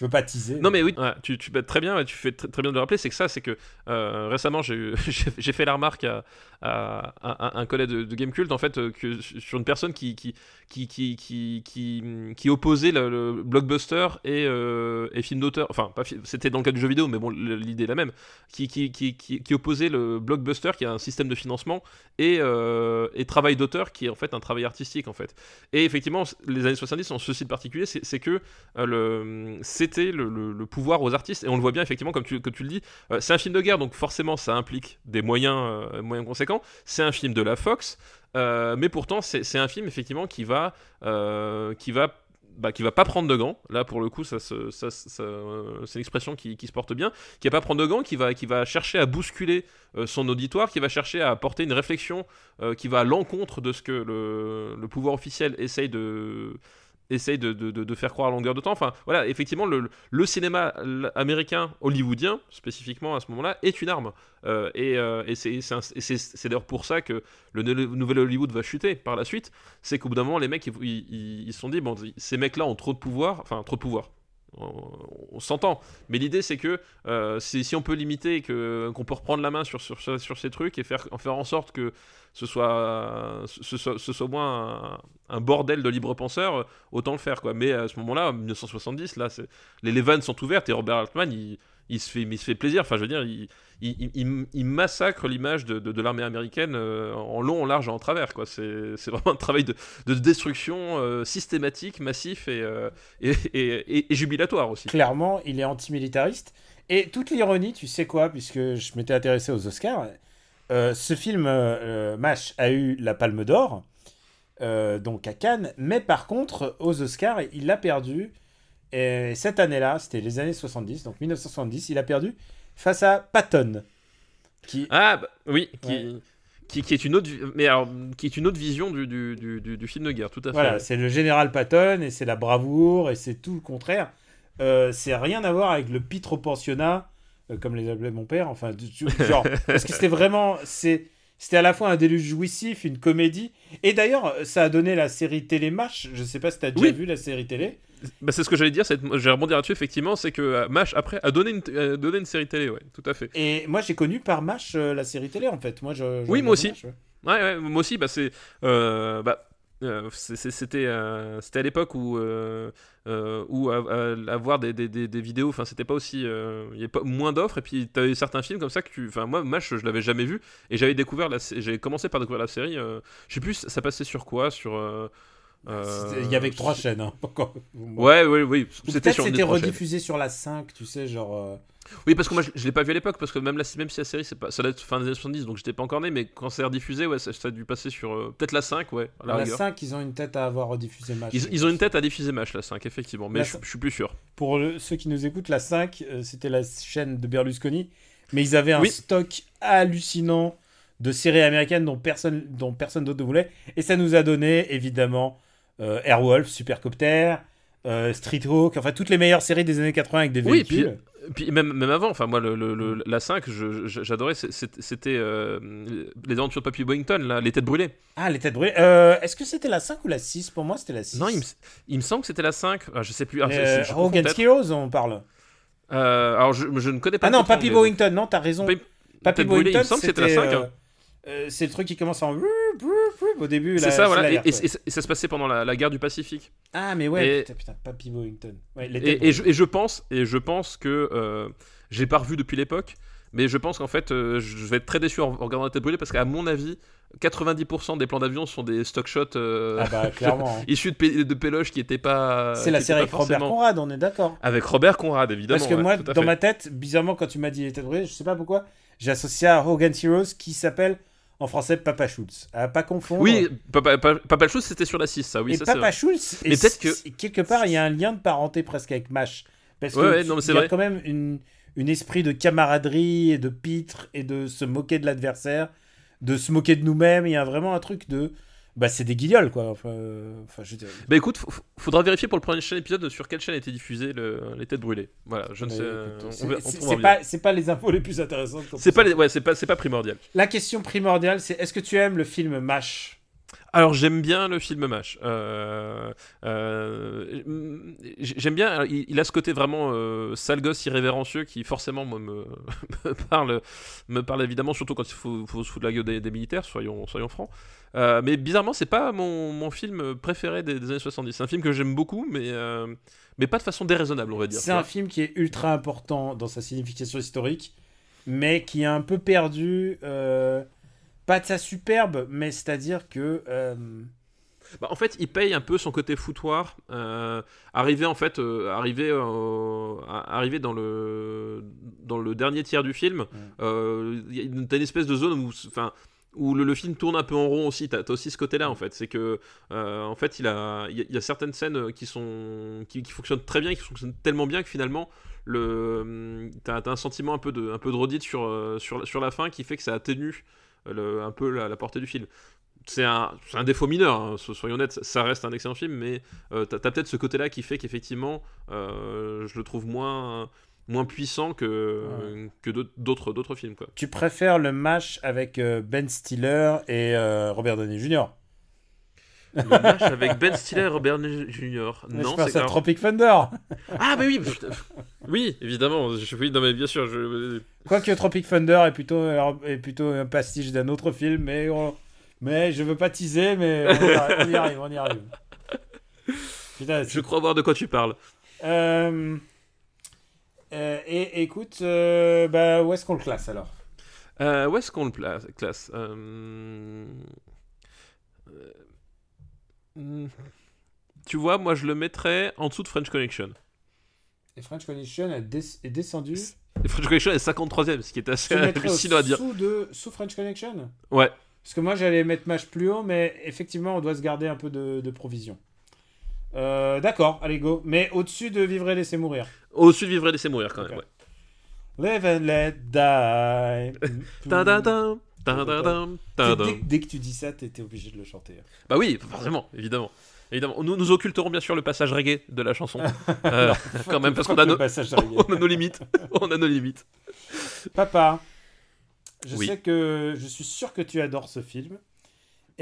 S1: Je veux pas teaser.
S2: Non mais oui, ouais, tu, tu bah, très bien, tu fais tr- très bien de le rappeler, c'est que ça, c'est que euh, récemment j'ai fait la remarque à, à- à un collègue de, de Gamecult en fait euh, que sur une personne qui qui qui qui qui, qui, qui opposait le, le blockbuster et, euh, et film d'auteur, enfin c'était dans le cas du jeu vidéo, mais bon l'idée est la même, qui qui, qui, qui qui opposait le blockbuster qui a un système de financement et, euh, et travail d'auteur qui est en fait un travail artistique en fait. Et effectivement les années 70 ont ceci de particulier, c'est c'est que euh, le, le, pouvoir aux artistes. Et on le voit bien effectivement comme tu, le dis euh, c'est un film de guerre donc forcément ça implique des moyens, euh, moyens conséquents. C'est un film de la Fox euh, mais pourtant c'est un film effectivement qui va qui va bah, qui va pas prendre de gants, là pour le coup ça, c'est une expression qui, qui se porte bien, qui va pas prendre de gants, qui va, qui va chercher à bousculer son auditoire, qui va chercher à apporter une réflexion qui va à l'encontre de ce que le, le pouvoir officiel essaye de, essaye de, de- de- faire croire à longueur de temps. Enfin, voilà, effectivement, le, le cinéma américain, hollywoodien, spécifiquement à ce moment-là, est une arme. Euh, et euh, et c'est d'ailleurs pour ça que le nouvel Hollywood va chuter par la suite. C'est qu'au bout d'un moment, les mecs, ils se sont dit, bon, ces mecs-là ont trop de pouvoir, enfin, trop de pouvoir. On, s'entend, mais l'idée c'est que euh, si, on peut limiter qu'on peut reprendre la main sur, sur, sur, ces trucs et faire, en faire en sorte que ce soit, ce soit, ce soit moins un, bordel de libre penseurs, autant le faire quoi. Mais à ce moment-là, en 1970, là, les, les vannes sont ouvertes et Robert Altman, il se fait, il se fait plaisir. Enfin, je veux dire, il, massacre l'image de, l'armée américaine euh, en long, en large et en travers. Quoi. C'est, vraiment un travail de, de destruction euh, systématique, massif et, euh, et, jubilatoire aussi.
S1: Clairement, il est antimilitariste. Et toute l'ironie, tu sais quoi, puisque je m'étais intéressé aux Oscars, ce film, MASH, a eu la Palme d'Or, donc à Cannes, mais par contre, aux Oscars, il l'a perdu. Et cette année-là, c'était les années 70, donc 1970, il a perdu face à Patton. Qui...
S2: Ah bah, oui, qui,
S1: Ouais.
S2: qui, qui est une autre, mais alors, qui est une autre vision du, du, du, du- film de guerre, tout à fait.
S1: Voilà, c'est le général Patton et c'est la bravoure et c'est tout le contraire. Euh, c'est rien à voir avec le pitre au pensionnat, euh, comme les appelait mon père. Enfin, genre, parce que c'était vraiment, c'est, c'était à la fois un déluge jouissif, une comédie. Et d'ailleurs, ça a donné la série télé Mash. Je sais pas si tu as déjà
S2: Oui.
S1: vu la série télé.
S2: Bah, c'est ce que j'allais dire, j'ai rebondi là-dessus, effectivement, c'est que euh, MASH, après, a donné une, donné une série télé, ouais, tout à fait.
S1: Et moi, j'ai connu par Mash euh, la série télé en fait. Moi, je, je
S2: Oui, moi aussi.
S1: MASH, ouais.
S2: Ouais, ouais, moi aussi, bah, c'est. euh, bah, euh, c'était euh, c'était à l'époque où, euh, où avoir des, des, des, des vidéos, enfin, c'était pas aussi. Il y avait pas moins d'offres, et puis t'avais certains films comme ça que tu. Enfin, moi, MASH, je l'avais jamais vu, et j'avais découvert la J'avais commencé par découvrir la série, je sais plus, ça passait sur quoi Sur. Euh, euh,
S1: Il y avait que trois chaînes. Hein.
S2: Ouais, oui.
S1: Ou
S2: C'était
S1: Peut-être
S2: sur
S1: c'était rediffusé sur la 5, tu sais, genre. euh,
S2: Oui, parce que moi je, je l'ai pas vu à l'époque, parce que même, la, même si la série, c'est pas, ça doit être fin des années 70, donc j'étais pas encore né, mais quand c'est rediffusé, ouais, ça, ça a dû passer sur euh, peut-être la 5, ouais, à la,
S1: la
S2: rigueur.
S1: 5, ils ont une tête à avoir rediffusé Mash.
S2: Ils, ils ont une tête à diffuser match, la 5, effectivement, mais je, suis plus sûr.
S1: Pour le- ceux qui nous écoutent, la 5, euh, c'était la chaîne de Berlusconi, mais ils avaient un
S2: Oui.
S1: stock hallucinant de séries américaines dont personne dont personne d'autre ne voulait, et ça nous a donné évidemment euh, Airwolf, Supercopter, euh, Street Hawk, enfin toutes les meilleures séries des années 80 avec des
S2: Oui,
S1: véhicules.
S2: Puis même, même avant, enfin, moi, le, la 5, je- je- j'adorais, c'était euh, les aventures de Papy Wellington, là, les têtes brûlées.
S1: Ah, les têtes brûlées. Euh, Est-ce que c'était la 5 ou la 6 Pour moi, c'était la 6.
S2: Non, il me, il me semble que c'était la 5, ah, je sais plus. Ah,
S1: Euh,
S2: je
S1: Hogan's. Heroes, on parle.
S2: Euh, alors, je, je ne connais pas.
S1: Ah non, Papy
S2: anglais.
S1: Bowington, non, t'as raison.
S2: Papy- brûlée, il me
S1: Bowington,
S2: semble que c'était la 5, hein.
S1: euh, euh, c'est le truc qui commence en au début.
S2: C'est ça, voilà. Et, ça- se passait pendant la, la guerre du Pacifique.
S1: Ah, mais ouais,
S2: et-
S1: putain, putain, Papy Bowington. Ouais,
S2: Et, je, et je pense, et je pense que euh, j'ai pas revu depuis l'époque, mais je pense qu'en fait, euh, je vais être très déçu en, en regardant la tête brûlée parce qu'à mon avis, 90% des plans d'avion sont des stock shots euh,
S1: Ah bah, clairement. hein.
S2: issus de, de Péloche qui étaient pas.
S1: C'est la série avec Robert Conrad, on est d'accord.
S2: Avec Robert Conrad, évidemment.
S1: Parce que
S2: ouais,
S1: moi, dans
S2: fait.
S1: ma tête, bizarrement, quand tu m'as dit les têtes brûlées, je sais pas pourquoi, j'ai associé à Hogan's Heroes qui s'appelle en français Papa Schultz. À pas confondre.
S2: Oui, Papa, Papa, Papa le Chose, c'était sur la 6, ça, oui,
S1: et
S2: ça
S1: Papa. Schultz,
S2: Mais peut-être que-
S1: quelque part, il y a un lien de parenté presque avec MASH. Parce
S2: Ouais,
S1: que
S2: ouais,
S1: tu-
S2: non, mais c'est
S1: il y a
S2: vrai.
S1: quand même une, une esprit de camaraderie et de pitre et de se moquer de l'adversaire, de se moquer de nous-mêmes. Il y a vraiment un truc de. Bah, c'est des guignols, quoi. Enfin, euh, enfin je
S2: Bah écoute, faudra vérifier pour le prochain épisode sur quelle chaîne était diffusé le, les têtes brûlées. Voilà, je ne
S1: Mais
S2: sais.
S1: c'est- pas, c'est pas les infos les plus intéressantes.
S2: C'est pas, les- ouais, c'est pas, c'est pas primordial.
S1: La question primordiale, c'est est-ce que tu aimes le film MASH?
S2: Alors j'aime bien le film MASH. Euh, euh, j'aime bien. Il, a ce côté vraiment euh, sale gosse irrévérencieux qui forcément me, parle, me parle évidemment, surtout quand il faut, se foutre la gueule des, militaires, soyons, soyons francs. Euh, mais bizarrement, c'est pas mon, film préféré des, des années 70. C'est un film que j'aime beaucoup, mais, mais pas de façon déraisonnable, on va dire.
S1: C'est un film qui est ultra important dans sa signification historique, mais qui est un peu perdu. Euh, pas de sa superbe, mais c'est-à-dire que. Euh...
S2: Bah, en fait, il paye un peu son côté foutoir. Euh, arrivé en fait, euh, arrivé, arrivé dans le dans le dernier tiers du film, mm. il y a une, espèce de zone où, enfin, où le, le, film tourne un peu en rond aussi. T'as as aussi ce côté-là en fait, c'est que en fait, il a, il y, a certaines scènes qui sont qui, qui, fonctionnent très bien, qui fonctionnent tellement bien que finalement. Le, t'as as un sentiment un peu de, un peu de redite sur, sur, sur la fin qui fait que ça atténue le, un peu la, la, portée du film. C'est un, un, défaut mineur, hein, soyons honnêtes, ça reste un excellent film, mais euh, t'as as, peut-être ce côté-là qui fait qu'effectivement, euh, je le trouve moins, moins puissant que, ouais. que d'autres, d'autres films. Quoi.
S1: Tu préfères le match avec euh, Ben Stiller et euh, Robert Downey Jr.
S2: Le match avec Ben Stiller et Robert Downey Jr.
S1: Non, c'est à Tropic Thunder.
S2: Ah, bah oui, oui, évidemment. Je, oui, non, mais bien sûr. Je...
S1: Quoique Tropic Thunder est plutôt, est plutôt un pastiche d'un autre film, mais, on... mais je veux pas teaser, mais on y arrive, on y arrive.
S2: Putain, je crois voir de quoi tu parles.
S1: Euh... Euh, et écoute, euh, bah, où est-ce qu'on le classe alors?
S2: Euh, Où est-ce qu'on le classe? Tu vois, moi je le mettrais en dessous de French Connection.
S1: Et French Connection est, des est descendu
S2: Et French Connection est 53ème, ce qui est assez hallucinant à dire.
S1: Sous, de, sous French Connection?
S2: Ouais.
S1: Parce que moi j'allais mettre Match plus haut, mais effectivement on doit se garder un peu de, de provision. Euh, D'accord, allez go. Mais au-dessus de Vivre et Laisser Mourir.
S2: Au-dessus de Vivre et Laisser Mourir quand okay. même, ouais.
S1: Live and let die.
S2: Dès,
S1: dès, que tu dis ça, t'es obligé de le chanter.
S2: Bah oui, forcément, évidemment. Évidemment, nous, nous occulterons bien sûr le passage reggae de la chanson. euh, quand même, parce qu'on a, no... on a nos limites. on a nos limites.
S1: Papa, je oui. sais que je suis sûr que tu adores ce film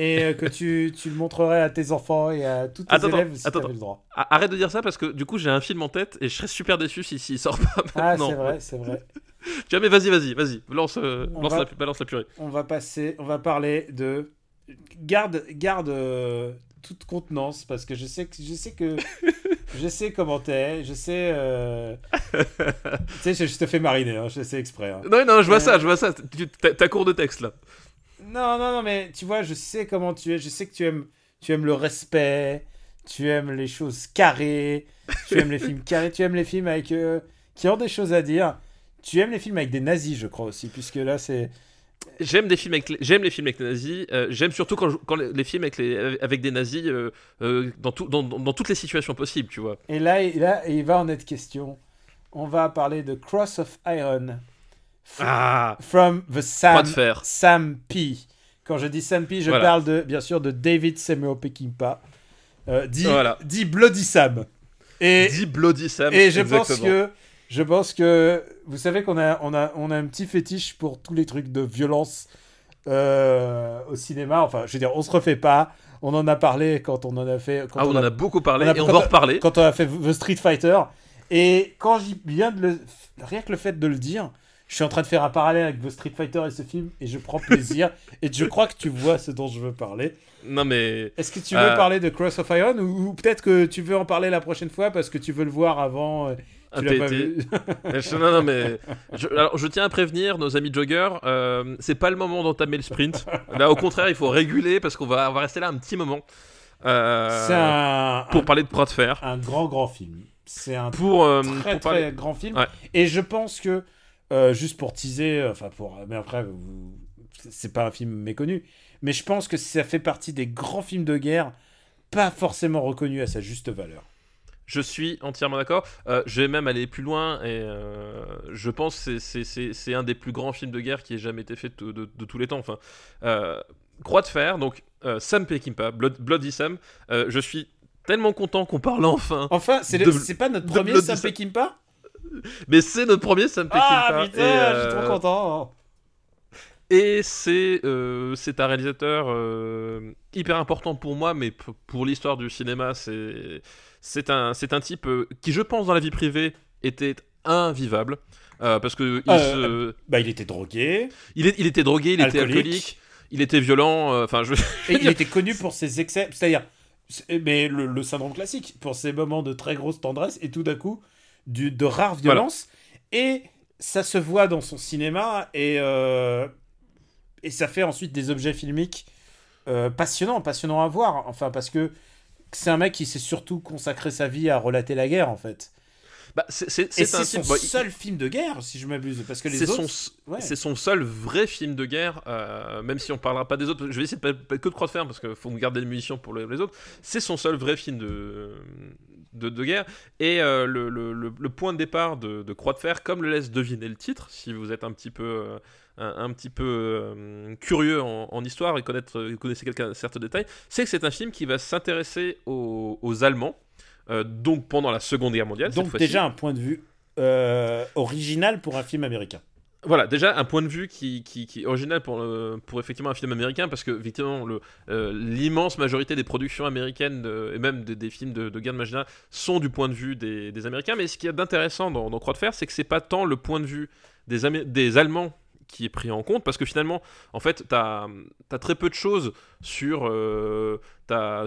S1: et que tu, tu, le montrerais à tes enfants et à tous tes
S2: attends,
S1: élèves si
S2: attends,
S1: tu avais le droit.
S2: Arrête de dire ça parce que du coup j'ai un film en tête et je serais super déçu s'il si, si sort pas
S1: Ah,
S2: maintenant.
S1: c'est vrai, c'est vrai.
S2: tu vois, mais vas-y, vas-y, vas-y, lance, euh, lance
S1: va,
S2: la, balance la purée.
S1: On va passer, on va parler de. Garde, garde euh, toute contenance parce que je sais que je sais que je sais comment t'es, je sais. Euh... tu sais, je, je, te fais mariner, hein, je sais exprès. Hein.
S2: Non, non, je vois euh... ça, je vois ça. Ta cours de texte là.
S1: Non, non, non, mais tu vois, je sais comment tu es. Je sais que tu aimes, tu aimes le respect, tu aimes les choses carrées, tu aimes les films carrés, tu aimes les films avec euh, qui ont des choses à dire. Tu aimes les films avec des nazis, je crois aussi, puisque là c'est.
S2: J'aime des films avec les... j'aime les films avec les nazis. Euh, j'aime surtout quand, je... quand les, les, films avec, les... avec des nazis euh, euh, dans, tout... dans, dans, toutes les situations possibles, tu vois.
S1: Et là, et là, il va en être question. On va parler de Cross of Iron.
S2: Ah,
S1: from the Sam, Sam P. Quand je dis Sam P, je voilà. parle de, bien sûr de David Samuel Peckinpah. Euh, dit,
S2: voilà.
S1: dit Bloody Sam.
S2: Et, dit Bloody Sam.
S1: Et je exactement. pense que je pense que vous savez qu'on a, on a, on a un petit fétiche pour tous les trucs de violence euh, au cinéma. Enfin, je veux dire, on se refait pas. On en a parlé quand on en a fait.
S2: ah, on,
S1: on
S2: en a, beaucoup parlé a, et on va en reparler.
S1: Quand on a fait The Street Fighter. Et quand j'y viens de le. Rien que le fait de le dire, je suis en train de faire un parallèle avec The Street Fighter et ce film et je prends plaisir. et je crois que tu vois ce dont je veux parler.
S2: Non, mais.
S1: Est-ce que tu veux euh... parler de Cross of Iron ou, ou peut-être que tu veux en parler la prochaine fois parce que tu veux le voir avant
S2: tu l'as pas vu non, non, mais je, alors, je tiens à prévenir nos amis joggers, euh, c'est pas le moment d'entamer le sprint. Là, au contraire, il faut réguler parce qu'on va, on va rester là un petit moment. Euh,
S1: un,
S2: pour
S1: un,
S2: parler de bras de fer.
S1: Un grand, grand film. C'est un
S2: pour, euh,
S1: très,
S2: pour
S1: très grand film.
S2: Ouais.
S1: Et je pense que, euh, juste pour teaser, enfin, pour. Mais après, c'est pas un film méconnu. Mais je pense que ça fait partie des grands films de guerre pas forcément reconnus à sa juste valeur.
S2: Je suis entièrement d'accord. Euh, je vais même aller plus loin et euh, je pense que c'est un des plus grands films de guerre qui ait jamais été fait de, de, de tous les temps. Enfin, euh, Croix de fer, donc Sam Peckinpah, Blood, Bloody Sam. Je suis tellement content qu'on parle enfin.
S1: Enfin, c'est pas notre premier Sam Peckinpah?
S2: Mais c'est notre premier Sam Peckinpah.
S1: Ah putain, et, je suis trop content.
S2: Et c'est un réalisateur hyper important pour moi, mais pour l'histoire du cinéma, c'est c'est un c'est un type euh, qui, je pense, dans la vie privée, était invivable. Euh, parce que il,
S1: Euh,
S2: se-
S1: Bah, il était drogué.
S2: il, est- il était drogué, il était
S1: alcoolique.
S2: il était violent. euh, Enfin, je
S1: Et il était connu pour ses excès, c'est-à-dire, c'est- mais le, le syndrome classique, pour ses moments de très grosse tendresse et tout d'un coup du, de rare violence. Et ça se voit dans son cinéma et, euh, et ça fait ensuite des objets filmiques euh, passionnants, passionnants à voir. Enfin, parce que c'est un mec qui s'est surtout consacré sa vie à relater la guerre en fait.
S2: Bah, c'est
S1: son
S2: bah, il-
S1: seul film de guerre, si je m'abuse, parce que les
S2: c'est
S1: autres.
S2: son, s-
S1: ouais.
S2: c'est son seul vrai film de guerre, euh, même si on parlera pas des autres. Je vais essayer de pas, pas que de croix de fer parce qu'il faut garder les munitions pour les autres. C'est son seul vrai film de, de, de guerre. Et euh, le, le- point de départ de, de Croix de fer, comme le laisse deviner le titre, si vous êtes un petit peu, euh, un, un petit peu euh, curieux en, en histoire et connaître, connaissez quelqu'un certains détails, c'est que c'est un film qui va s'intéresser aux, aux Allemands. donc pendant la Seconde Guerre mondiale.
S1: Donc déjà un point de vue original pour un film américain.
S2: Voilà, déjà un point de vue qui, est original pour, le- pour effectivement un film américain, parce que euh, l'immense majorité des productions américaines et même des, films de, guerre de magie sont du point de vue des, Américains. Mais ce qu'il y a d'intéressant dans, Croix de Fer, c'est que c'est pas tant le point de vue des, Allemands qui est pris en compte, parce que finalement, en fait, t'as as très peu de choses sur, euh, la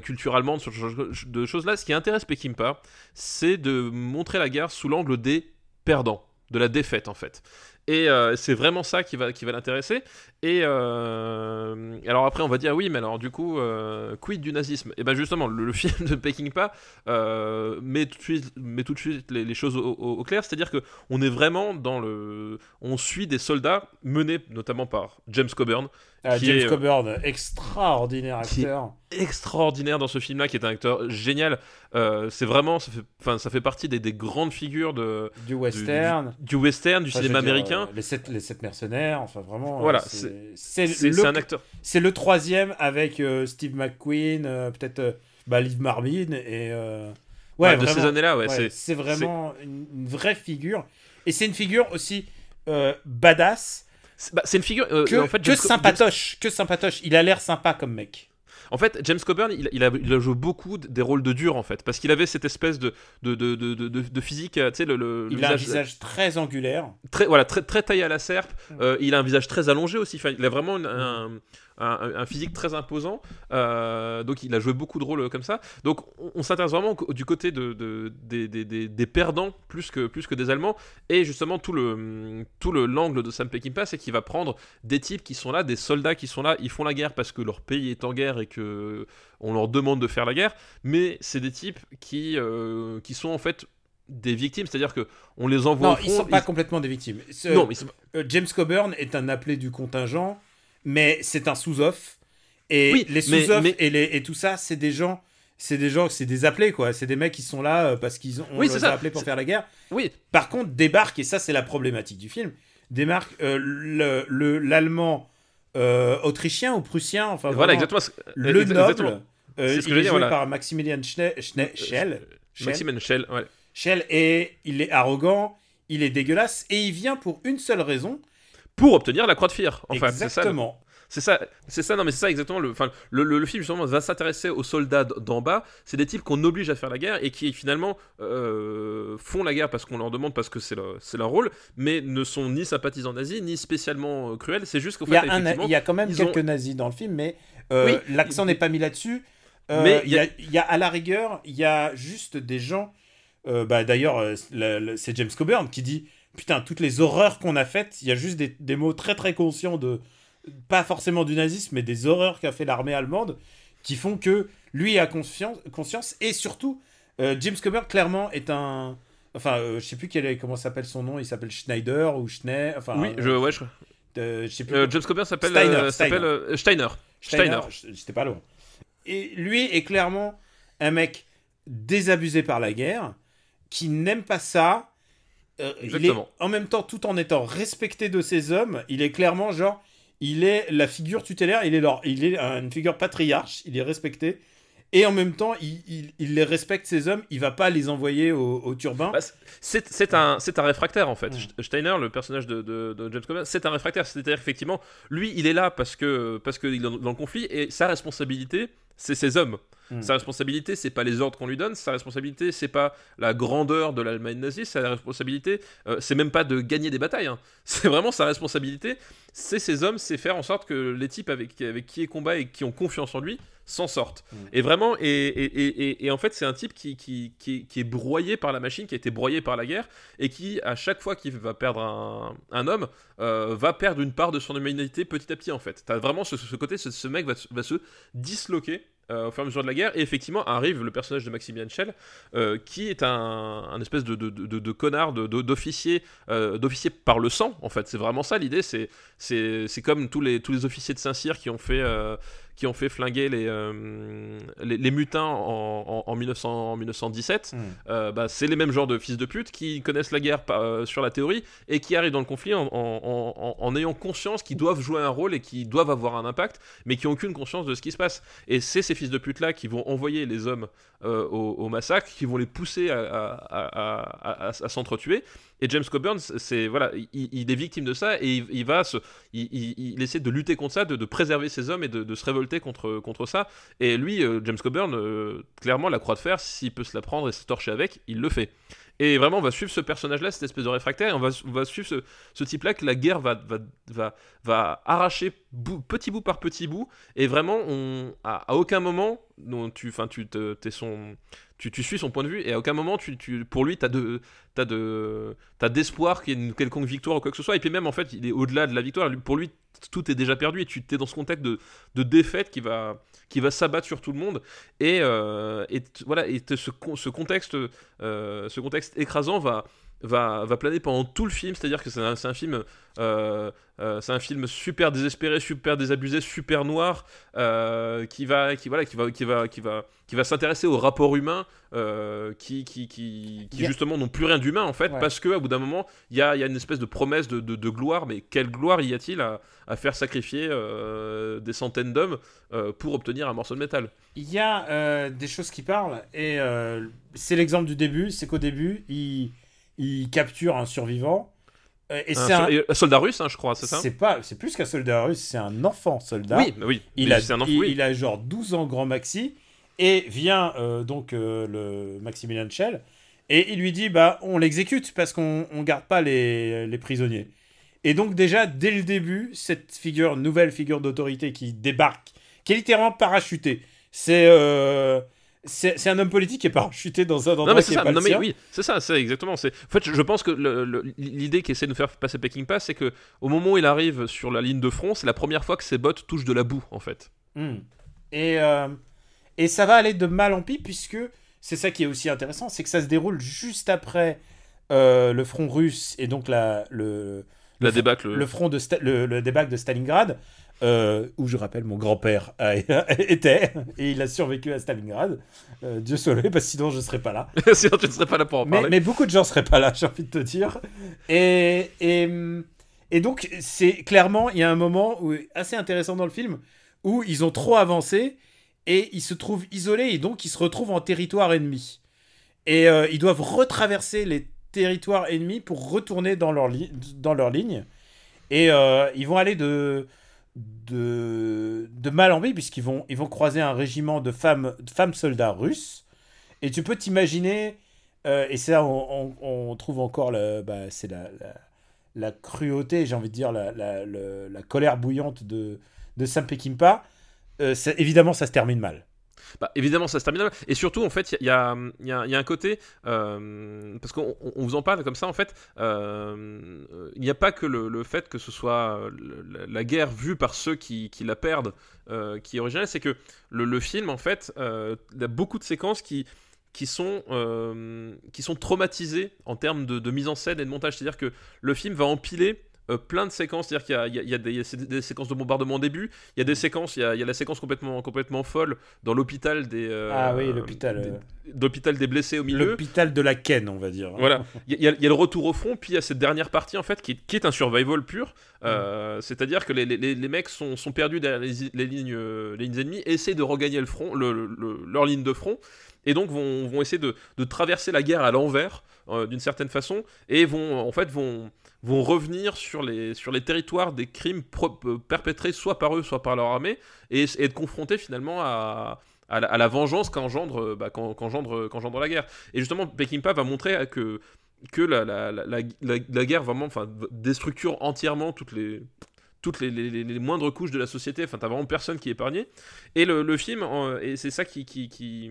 S2: culture allemande, sur ce genre de choses là. Ce qui intéresse Peckinpah, c'est de montrer la guerre sous l'angle des perdants de la défaite en fait. Et euh, c'est vraiment ça qui va, qui l'intéresser. Et euh, alors après, on va dire oui, mais alors du coup, euh, quid du nazisme? Et bien justement, le, film de Peckinpah euh, met, tout de suite, met tout de suite les, choses au clair. C'est-à-dire que on est vraiment dans le, on suit des soldats menés notamment par James Coburn,
S1: Ah,
S2: Qui
S1: James
S2: est, euh,
S1: Coburn, extraordinaire acteur.
S2: extraordinaire dans ce film-là, qui est un acteur génial. Euh, c'est vraiment, ça fait, enfin, ça fait partie des, des grandes figures de,
S1: Du western.
S2: du western, du
S1: Enfin,
S2: cinéma
S1: dire,
S2: américain.
S1: euh, les, sept, les sept mercenaires, enfin vraiment.
S2: Voilà,
S1: euh, c'est
S2: un acteur.
S1: c'est le troisième avec euh, Steve McQueen, euh, peut-être euh, bah, Liv Marvin et. euh,
S2: Ouais, de
S1: vraiment,
S2: ces années-là, ouais,
S1: ouais,
S2: c'est-
S1: c'est vraiment une, une vraie figure. Et c'est une figure aussi euh, badass
S2: C'est bah, c'est une figure. euh,
S1: que,
S2: en fait,
S1: que sympatoche. Que sympatoche. Il a l'air sympa comme mec.
S2: En fait, James Coburn, il, il a, il a joué beaucoup des rôles de dur, en fait, parce qu'il avait cette espèce de, de, de, de, de- physique, euh, tu sais, le, le- le
S1: Il a un visage très angulaire.
S2: très, voilà, très, très taillé à la serpe. euh, il a un visage très allongé aussi. Enfin, il a vraiment une- un, un- un physique très imposant. euh, donc, il a joué beaucoup de rôles comme ça. Donc, on, on s'intéresse vraiment du côté de, de- des, des- des- des perdants plus que, plus que des Allemands. Et justement, tout le tout le l'angle de Sam Peckinpah, c'est qu'il va prendre des types qui sont là, des soldats qui sont là. Ils font la guerre parce que leur pays est en guerre et que on leur demande de faire la guerre. Mais c'est des types qui euh, qui sont en fait des victimes, c'est-à-dire que on les envoie
S1: Non,
S2: au front.
S1: ils sont pas
S2: ils-
S1: complètement des victimes. Ce-
S2: Non, mais ils sont-
S1: euh, James Coburn est un appelé du contingent, mais c'est un sous-off. Et
S2: Oui,
S1: les sous-offs
S2: mais-
S1: et, tout ça, c'est des gens, c'est des gens, c'est des appelés quoi. C'est des mecs qui sont là euh, parce qu'ils ont on
S2: Oui,
S1: les
S2: c'est
S1: a
S2: ça.
S1: appelés pour faire la guerre.
S2: oui,
S1: Par contre, débarque et ça c'est la problématique du film. Démarque euh, le le- l'allemand euh, autrichien ou prussien, enfin
S2: voilà,
S1: vraiment,
S2: exactement. ce-
S1: le noble. euh,
S2: C'est ce que
S1: il
S2: je veux
S1: est
S2: dire,
S1: joué
S2: voilà.
S1: par Maximilian Schne- Schne- Schell.
S2: Maxime Schell, ouais.
S1: Schell et il est arrogant, il est dégueulasse et il vient pour une seule raison.
S2: Pour obtenir la croix de. Enfin, ça.
S1: Exactement.
S2: C'est ça, c'est ça, non mais c'est ça exactement. Le, enfin, le, le- le film justement va s'intéresser aux soldats d'en bas. C'est des types qu'on oblige à faire la guerre et qui finalement euh, font la guerre parce qu'on leur demande parce que c'est leur, c'est leur rôle, mais ne sont ni sympathisants nazis ni spécialement euh, cruels. C'est juste qu'au fait,
S1: il y a quand même quelques
S2: ont-
S1: nazis dans le film, mais euh,
S2: Oui.
S1: l'accent n'est pas mis là-dessus. Euh,
S2: Mais
S1: il y, a, il y a à la rigueur, il y a juste des gens. euh, bah, D'ailleurs, le- le- c'est James Coburn qui dit Putain, toutes les horreurs qu'on a faites, il y a juste des, des mots très très conscients de. Pas forcément du nazisme, mais des horreurs qu'a fait l'armée allemande qui font que lui a conscience, conscience et surtout, euh, James Coburn clairement est un. Enfin, euh, je sais plus quel est, comment s'appelle son nom, il s'appelle Schneider ou Schnee. Enfin,
S2: oui, je, ouais, je,
S1: euh, je sais plus.
S2: James Coburn s'appelle
S1: Steiner, Steiner.
S2: Steiner.
S1: Steiner, j'étais pas loin. Et lui est clairement un mec désabusé par la guerre, qui n'aime pas ça. Euh, il est, en même temps, tout en étant respecté de ses hommes, il est clairement genre, il est la figure tutélaire, il est, leur, il est une figure patriarche, il est respecté. et en même temps, il, il- il les respecte ces hommes. Il va pas les envoyer au, au turbin.
S2: Bah, c'est un, c'est un réfractaire en fait.
S1: Mm.
S2: Steiner, le personnage de, de- de James Coburn, c'est un réfractaire. C'est-à-dire effectivement, lui, il est là parce que parce qu'il est dans, dans le conflit et sa responsabilité, c'est ses hommes.
S1: Mm.
S2: Sa responsabilité, c'est pas les ordres qu'on lui donne. Sa responsabilité, c'est pas la grandeur de l'Allemagne nazie. Sa responsabilité, euh, c'est même pas de gagner des batailles. hein. C'est vraiment sa responsabilité. C'est ses hommes, c'est faire en sorte que les types avec, avec qui il combat et qui ont confiance en lui s'en sortent.
S1: Mm.
S2: Et vraiment, et, et, et, et- et en fait, c'est un type qui, qui, qui, qui est broyé par la machine, qui a été broyé par la guerre, et qui, à chaque fois qu'il va perdre un, un homme, euh, va perdre une part de son humanité petit à petit, en fait. T'as vraiment ce, ce côté, ce, ce mec va se disloquer. Euh, au fur et à mesure de la guerre, et effectivement arrive le personnage de Maximilian Schell, euh, qui est un, espèce de, connard, euh, d'officier par le sang, en fait. C'est vraiment ça l'idée. C'est, comme tous les, tous les officiers de Saint-Cyr qui ont fait, qui ont fait flinguer les, euh, les, les mutins en, en, en 1900 en 1917.
S1: Mm.
S2: Euh, bah, c'est les mêmes genres de fils de pute qui connaissent la guerre euh, sur la théorie et qui arrivent dans le conflit en, en- en- en- en ayant conscience qu'ils doivent jouer un rôle et qui doivent avoir un impact, mais qui n'ont aucune conscience de ce qui se passe. Et c'est ces fils de pute là qui vont envoyer les hommes euh, au, massacre, qui vont les pousser à, à- à- s'entretuer. Et James Coburn, c'est voilà, il, est victime de ça et il, va se, il, essaie de lutter contre ça, de, préserver ses hommes et de, de se révolter contre, contre ça. Et lui, euh, James Coburn, euh, clairement, la croix de fer, s'il peut se la prendre et se torcher avec, il le fait. Et vraiment, on va suivre ce personnage-là, cette espèce de réfractaire, on va, suivre ce, type-là que la guerre va, va, va, va arracher bout- petit bout par petit bout. Et vraiment, on, à, aucun moment, non, tu, enfin, tu, te- t'es son, tu, tu suis son point de vue, et à aucun moment, tu, tu, pour lui, tu as de, t'as de t'as d'espoir qu'il y ait une quelconque victoire ou quoi que ce soit. Et puis même en fait il est au-delà de la victoire. Pour lui tout est déjà perdu et tu es dans ce contexte de, de défaite qui va qui va s'abattre sur tout le monde. Et, euh, et voilà et ce, ce contexte euh, ce contexte écrasant va va, va planer pendant tout le film c'est à dire que c'est un, film euh, euh, c'est un film super désespéré super désabusé super noir euh, qui va qui voilà qui va qui va qui va qui va s'intéresser au rapport humain euh, qui justement n'ont plus rien d'humain en fait
S1: Ouais.
S2: parce que à bout d'un moment il y a, il y a une espèce de promesse de, de- de gloire mais quelle gloire y a-t-il à, à faire sacrifier des centaines d'hommes pour obtenir un morceau de métal?
S1: Il y a des choses qui parlent, et c'est l'exemple du début, c'est qu'au début, il, il capture un survivant, euh, et
S2: un,
S1: c'est un...
S2: sol- un soldat russe hein, je crois c'est ça
S1: C'est pas, c'est plus qu'un soldat russe, c'est un enfant soldat.
S2: oui mais oui
S1: il
S2: mais
S1: a,
S2: un enfant
S1: il,
S2: oui.
S1: il a genre 12 ans grand maxi, et vient euh, donc euh, le Maximilian Schell, et il lui dit bah on l'exécute parce qu'on on garde pas les, les prisonniers. Et donc déjà dès le début cette figure nouvelle figure d'autorité qui débarque, qui est littéralement parachutée. C'est euh, c'est un homme politique qui est parachuté dans un endroit
S2: non mais c'est ça.
S1: pas
S2: non mais oui c'est ça c'est exactement en fait je, pense que l'idée qu'essaie de nous faire passer Peking Pass c'est que au moment où il arrive sur la ligne de front c'est la première fois que ses bottes touchent de la boue en fait.
S1: Hmm. Et, euh, et ça va aller de mal en pis, puisque c'est ça qui est aussi intéressant, c'est que ça se déroule juste après euh, le front russe et donc la, le,
S2: la
S1: le,
S2: débâcle.
S1: le front de Sta- le, le débarque de Stalingrad, euh, où je rappelle mon grand-père était, et il a survécu à Stalingrad. Euh, Dieu soit loué, parce que sinon je serais pas là.
S2: sinon tu ne serais pas là pour en parler
S1: mais beaucoup de gens seraient pas là, j'ai envie de te dire. Et, et, et donc, c'est clairement, il y a un moment où, assez intéressant dans le film où ils ont trop avancé et ils se trouvent isolés et donc ils se retrouvent en territoire ennemi. Et euh, ils doivent retraverser les territoires ennemis pour retourner dans leur, li- dans leur ligne. Et ils vont aller de, de, de mal en pis puisqu'ils vont, ils vont croiser un régiment de femmes, femmes soldats russes. Et tu peux t'imaginer euh, et c'est là on, on- on trouve encore le, bah, c'est la, la, cruauté, j'ai envie de dire, la, la, la colère bouillante de, de Sam Peckinpah. Euh, évidemment, ça se termine mal.
S2: Bah, évidemment, ça se termine. Et surtout, en fait, il y, a- un côté. euh, parce qu'on on- on vous en parle comme ça, en fait. euh, Il n'y a pas que le, fait que ce soit euh, la, guerre vue par ceux qui, la perdent qui est original, c'est que le, film, en fait, a beaucoup de séquences qui. Sont, euh, en termes de mise en scène et de montage. C'est-à-dire que le film va empiler euh, plein de séquences, c'est-à-dire qu'il y a, y y des, séquences de bombardement au début, il y a des séquences, il y a, il y a la séquence complètement, complètement folle dans l'hôpital des... euh,
S1: Ah oui, l'hôpital. euh,
S2: d'hôpital des blessés au milieu.
S1: L'hôpital de la Ken, on va dire.
S2: Voilà, il y, a- il y a le retour au front, puis il y a cette dernière partie en fait qui est, qui est un survival pur. Euh, C'est-à-dire que les, les- les- les mecs sont, sont perdus derrière les, les lignes, les lignes ennemies, essaient de regagner le front, le- le- le- leur ligne de front, et donc vont, vont essayer de, de traverser la guerre à l'envers d'une certaine façon, et vont en fait vont vont revenir sur les, sur les territoires des crimes euh, perpétrés soit par eux, soit par leur armée, et, être confrontés finalement à, à, la, vengeance qu'engendre euh, bah, qu'engendre la guerre. Et justement, Peckinpah va montrer que, que la, la- la guerre vraiment enfin, déstructure entièrement toutes les toutes les, moindres couches de la société, enfin t'as vraiment personne qui est épargné. Et le, film, et c'est ça qui, qui, qui,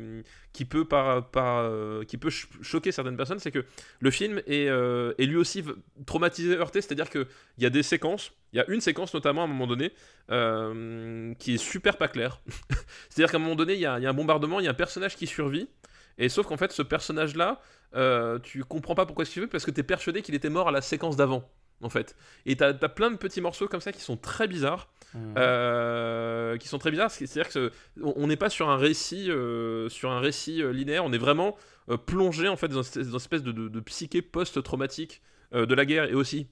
S2: qui peut, par, par, euh, qui peut ch- choquer certaines personnes, c'est que le film est, euh, est lui aussi traumatisé, heurté, c'est-à-dire qu'il y a des séquences, il y a une séquence notamment à un moment donné euh, qui est super pas claire. c'est-à-dire qu'à un moment donné, il y, a, y a un bombardement, il y a un personnage qui survit, et sauf qu'en fait ce personnage-là, euh, tu comprends pas pourquoi il survit parce que t'es persuadé qu'il était mort à la séquence d'avant. En fait, et t'as as plein de petits morceaux comme ça qui sont très bizarres,
S1: Mhm.
S2: euh, qui sont très bizarres. C'est-à-dire que on n'est pas sur un récit, euh, sur un récit euh, linéaire. On est vraiment plongé en fait dans, une espèce de, de- de psyché post-traumatique de la guerre et aussi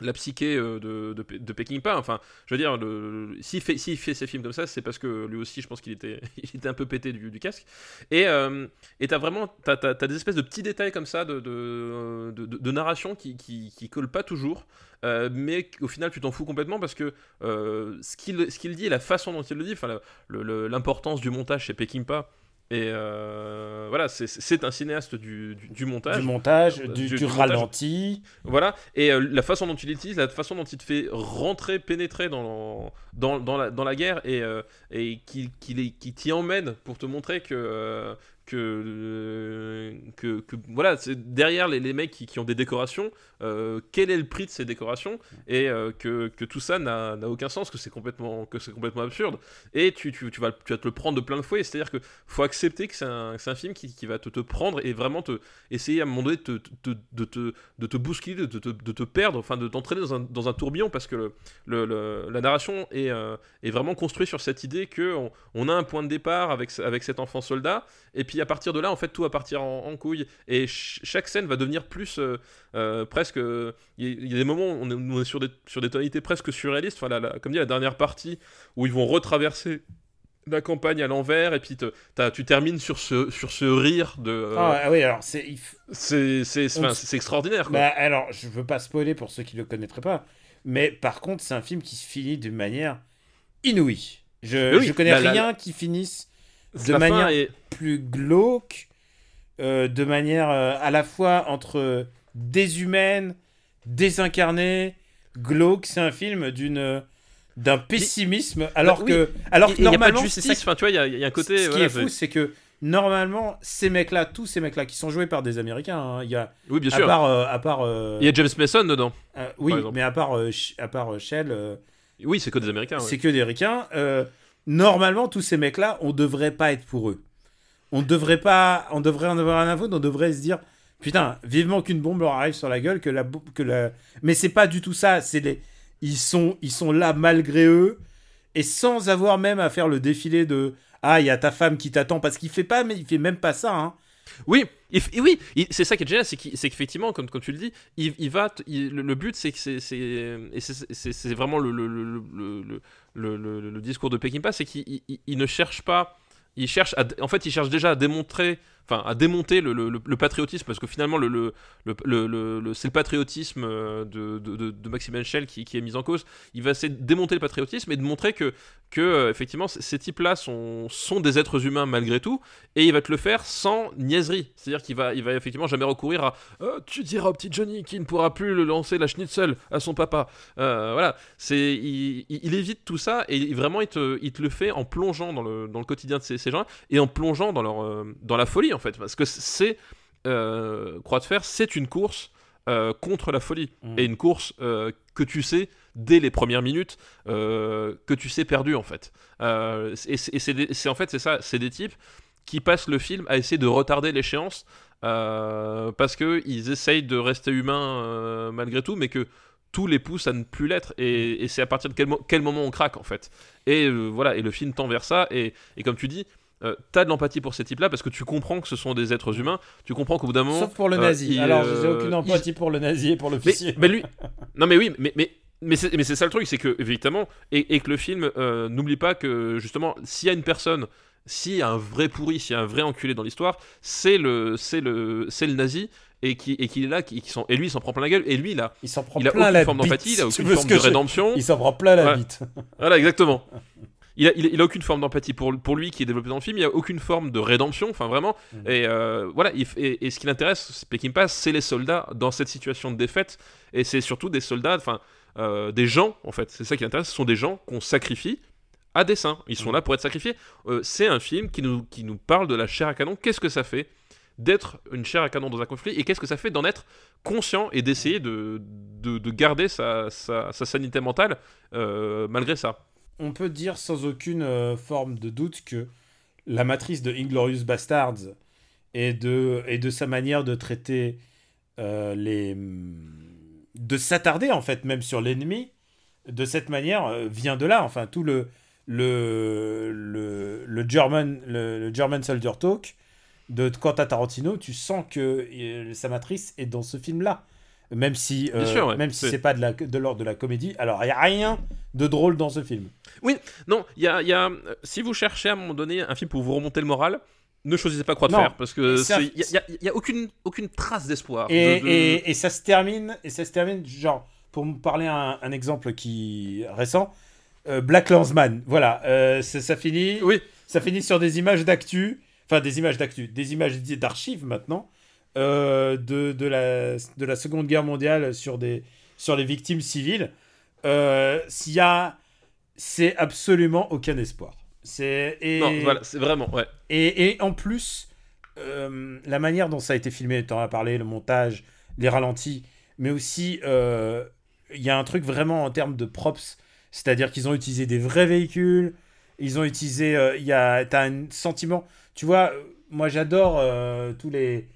S2: la psyché euh, de, de, de Peckinpah. Enfin, je veux dire, s'il fait, fait ces films comme ça, c'est parce que lui aussi, je pense qu'il était, il était un peu pété du, du casque. Et euh, et t'as vraiment, t'as, t'as- des espèces de petits détails comme ça de, de, de, de- narration qui, qui, qui collent pas toujours. euh, mais au final, tu t'en fous complètement parce que euh, ce, qu'il, ce dit et la façon dont il le dit, l'importance du montage chez Peckinpah. Et euh, voilà, c'est, un cinéaste du, du, du montage.
S1: Du montage,
S2: Euh,
S1: du,
S2: du- montage.
S1: ralenti.
S2: Voilà, et euh, la façon dont il l'utilise, la façon dont il te fait rentrer, pénétrer dans, dans, dans, la, dans la guerre et, euh, et qui, qui, t'y emmène pour te montrer que. Euh, que, que, voilà, c'est derrière les, les mecs qui, qui ont des décorations, euh, quel est le prix de ces décorations et euh, que, que tout ça n'a aucun sens, que c'est complètement, que c'est complètement absurde. Et tu, tu, tu, vas, tu vas te le prendre de plein de fouet, c'est-à-dire que faut accepter que c'est un, un film qui, qui va te, prendre et vraiment te essayer à un moment donné de de te, de te bousculer, de te, de perdre, enfin de t'entraîner dans un, dans un tourbillon parce que le, la narration est, est vraiment construite sur cette idée que on, a un point de départ avec, avec cet enfant soldat et puis à partir de là en fait tout va partir en, en couille et ch- chaque scène va devenir plus euh, euh, presque il y, a- il y a des moments où on est, on est sur, des, sur des tonalités presque surréalistes enfin la- la- comme dit la dernière partie où ils vont retraverser la campagne à l'envers et puis te- tu termines sur ce, sur ce rire de euh,
S1: Ah ah oui, alors c'est.
S2: c'est
S1: On
S2: extraordinaire quoi.
S1: Bah, alors, je veux pas spoiler pour ceux qui le connaîtraient pas, mais par contre, c'est un film qui se finit d'une manière inouïe. Je,
S2: oui,
S1: je connais
S2: la- la-
S1: rien qui finisse de
S2: La fin
S1: manière
S2: est-
S1: plus glauque, euh, de manière euh, à la fois entre déshumaine, désincarnée, glauque. C'est un film d'une d'un pessimisme, alors
S2: Bah oui,
S1: que alors que
S2: de
S1: normalement c'est ça
S2: Enfin, tu vois, il y a- il y, a un côté.
S1: ce qui est fou,
S2: c'est-
S1: que normalement ces mecs-là, tous ces mecs-là qui sont joués par des Américains, hein, il y a
S2: Oui, bien
S1: à
S2: sûr.
S1: part euh, à part euh,
S2: Il y a James Mason dedans.
S1: euh, oui, mais à part euh, à part euh, Shell, euh,
S2: Oui, c'est que des Américains. ouais.
S1: c'est que des ricains. Normalement, tous ces mecs-là, on devrait pas être pour eux. On devrait pas, on devrait en avoir un foutre, on devrait se dire, putain, vivement qu'une bombe leur arrive sur la gueule, que la, que la. Mais c'est pas du tout ça. C'est les, ils sont, ils sont là malgré eux et sans avoir même à faire le défilé de, ah, il y a ta femme qui t'attend parce qu'il fait pas, mais il fait même pas ça. Hein.
S2: Oui, oui, c'est ça qui est génial, c'est qu'effectivement, comme, tu le dis, il, va, le, but, c'est c'est, vraiment le, discours de Peckinpah, c'est qu'il il- il ne cherche pas, il cherche, en fait, il cherche déjà à démontrer, enfin, à démonter le, le- le- patriotisme, parce que finalement, le, le, c'est le patriotisme euh, de, de, Maxime Henschel qui, qui est mis en cause. Il va essayer de démonter le patriotisme et de montrer que, que euh, effectivement, ces types-là sont, sont des êtres humains malgré tout, et il va te le faire sans niaiserie. C'est-à-dire qu'il va, il va effectivement jamais recourir à Euh, tu diras au petit Johnny qui ne pourra plus le lancer la schnitzel à son papa. Euh, voilà, c'est il, évite tout ça et vraiment il te, il te le fait en plongeant dans le, dans le quotidien de ces, ces gens et en plongeant dans leur dans la folie en fait parce que c'est euh, Croix de fer, c'est une course euh, contre la folie
S1: Mm.
S2: et une course euh, que tu sais dès les premières minutes euh, que tu sais perdu en fait. Et c'est en fait c'est ça, c'est des types qui passent le film à essayer de retarder l'échéance parce que ils essayent de rester humains malgré tout, mais que tout les pousse à ne plus l'être. Et, et c'est à partir de quel, mo- quel moment on craque, en fait. Et voilà, et le film tend vers ça. Et, et comme tu dis, euh, t'as de l'empathie pour ces types-là parce que tu comprends que ce sont des êtres humains. Tu comprends qu'au bout d'un moment.
S1: Sauf pour le
S2: euh,
S1: nazi.
S2: il,
S1: Alors,
S2: euh,
S1: j'ai aucune
S2: il-
S1: empathie pour le nazi et pour
S2: mais,
S1: l'officier.
S2: mais lui, non mais oui, mais mais mais c'est mais ça le truc, c'est que évidemment et, et que le film euh, n'oublie pas que justement s'il y a une personne, s'il y a un vrai pourri, s'il y a un vrai enculé dans l'histoire, c'est le c'est le c'est le nazi et qui et qui est là, qui, qui s'en- et lui il s'en prend plein la gueule et lui là,
S1: Il s'en prend
S2: il a
S1: plein
S2: aucune
S1: la
S2: forme
S1: bite,
S2: d'empathie, il a aucune forme de rédemption.
S1: Il s'en prend plein la bite.
S2: Voilà exactement. Il a, il, a, il a aucune forme d'empathie pour, pour lui qui est développé dans le film, il n'y a aucune forme de rédemption, enfin vraiment.
S1: Mhm.
S2: Et euh, voilà, il et, et ce qui l'intéresse, Pass, c'est les soldats dans cette situation de défaite, et c'est surtout des soldats, enfin euh, des gens en fait, c'est ça qui l'intéresse, ce sont des gens qu'on sacrifie à dessein, ils sont
S1: Mhm.
S2: là pour être sacrifiés. Euh, c'est un film qui nous, qui nous parle de la chair à canon, qu'est-ce que ça fait d'être une chair à canon dans un conflit, et qu'est-ce que ça fait d'en être conscient et d'essayer de, de, de garder sa, sa, sa sanité mentale euh, malgré ça?
S1: On peut dire sans aucune euh, forme de doute que la matrice de Inglorious Bastards et de, sa manière de traiter euh, les. de s'attarder en fait même sur l'ennemi de cette manière euh, vient de là. Enfin, tout le. le, German, le, German Soldier Talk de Quentin Tarantino, tu sens que sa matrice est dans ce film-là. Même si, euh,
S2: sûr, ouais.
S1: même si
S2: C'est-
S1: pas de la- de l'ordre de la comédie, alors il n'y a rien de drôle dans ce film.
S2: Non, il y a, il y a- euh, si vous cherchez à un moment donné un film pour vous remonter le moral, ne choisissez pas Croix de
S1: Non.
S2: Fer parce que il y, a- y a aucune aucune trace d'espoir.
S1: Et,
S2: de- de-
S1: et- et ça se termine, et ça se termine, genre, pour me parler un, un exemple qui récent, euh, Black Landsman. Voilà, euh, ça, ça finit,
S2: Oui,
S1: ça finit sur des images d'actu, enfin des images d'actu, des images d'archives maintenant euh, de, de la de la Seconde Guerre mondiale sur des sur les victimes civiles. Euh, S'il y a, c'est absolument aucun espoir. C'est et
S2: non, voilà, c'est vraiment ouais.
S1: et, et en plus, euh, la manière dont ça a été filmé, tu en as parlé, le montage, les ralentis, mais aussi, il y a un truc vraiment en termes de props, c'est-à-dire qu'ils ont utilisé des vrais véhicules, ils ont utilisé, il y a, t'as un sentiment, tu vois, moi j'adore tous les,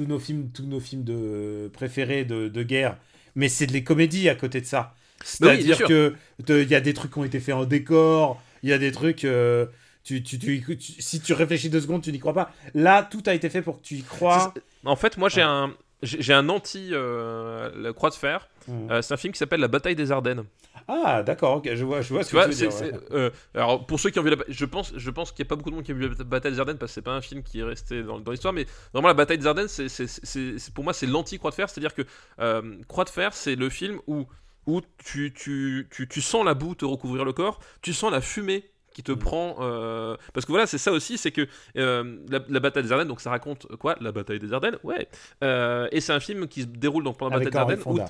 S1: tous nos films, tous nos films de préférés de, de guerre, mais c'est de les comédies à côté de ça.
S2: Bah oui,
S1: C'est-à-dire
S2: sûr.
S1: que il y a des trucs qui ont été faits en décor, il y a des trucs. euh, tu, tu, tu- si tu réfléchis deux secondes, tu n'y crois pas. Là, tout a été fait pour que tu y crois.
S2: En fait, moi j'ai
S1: Ouais.
S2: un j'ai un anti euh, la Croix de Fer.
S1: Mm.
S2: Euh, c'est un film qui s'appelle La Bataille des Ardennes.
S1: Ah, d'accord, je vois, je vois ce
S2: Tu
S1: que
S2: vois,
S1: tu veux dire. ouais.
S2: euh, alors pour ceux qui ont vu la, je pense, je pense qu'il n'y a pas beaucoup de monde qui a vu la bataille des Ardennes parce que c'est pas un film qui est resté dans, dans l'histoire, mais vraiment la bataille des Ardennes, c'est, pour moi c'est l'anti Croix de Fer, c'est-à-dire que euh, Croix de Fer, c'est le film où où tu, tu, tu, tu sens la boue te recouvrir le corps, tu sens la fumée qui te
S1: Mm.
S2: prend euh, parce que voilà c'est ça aussi c'est que euh, la, la bataille des Ardennes donc ça raconte quoi? La bataille des Ardennes ouais Euh, et c'est un film qui se déroule donc pendant la bataille des Ardennes où.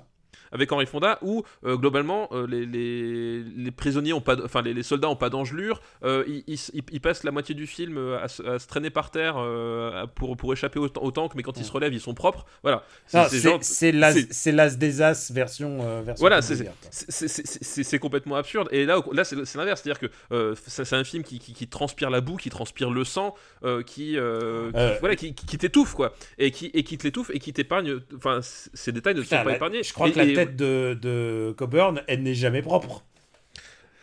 S2: Avec Henri Fonda où euh, globalement euh, les, les, les prisonniers ont pas enfin les, les soldats ont pas d'engelure euh, ils, ils, passent la moitié du film à, se- à se traîner par terre pour, pour échapper au, au tank mais quand ils se relèvent ils sont propres voilà c'est
S1: l'as des as version. version
S2: Voilà, c'est- complètement absurde. Et là, là c'est l'inverse. C'est-à-dire que c'est un film qui, qui- qui transpire la boue, qui transpire le sang, qui, voilà, qui, qui- t'étouffe, quoi. Et qui, et qui te l'étouffe et qui t'épargne. Enfin, ces détails ne te sont pas
S1: la-
S2: épargnés.
S1: je crois
S2: Et-
S1: que la
S2: et-
S1: tête de, de Coburn, elle n'est jamais propre.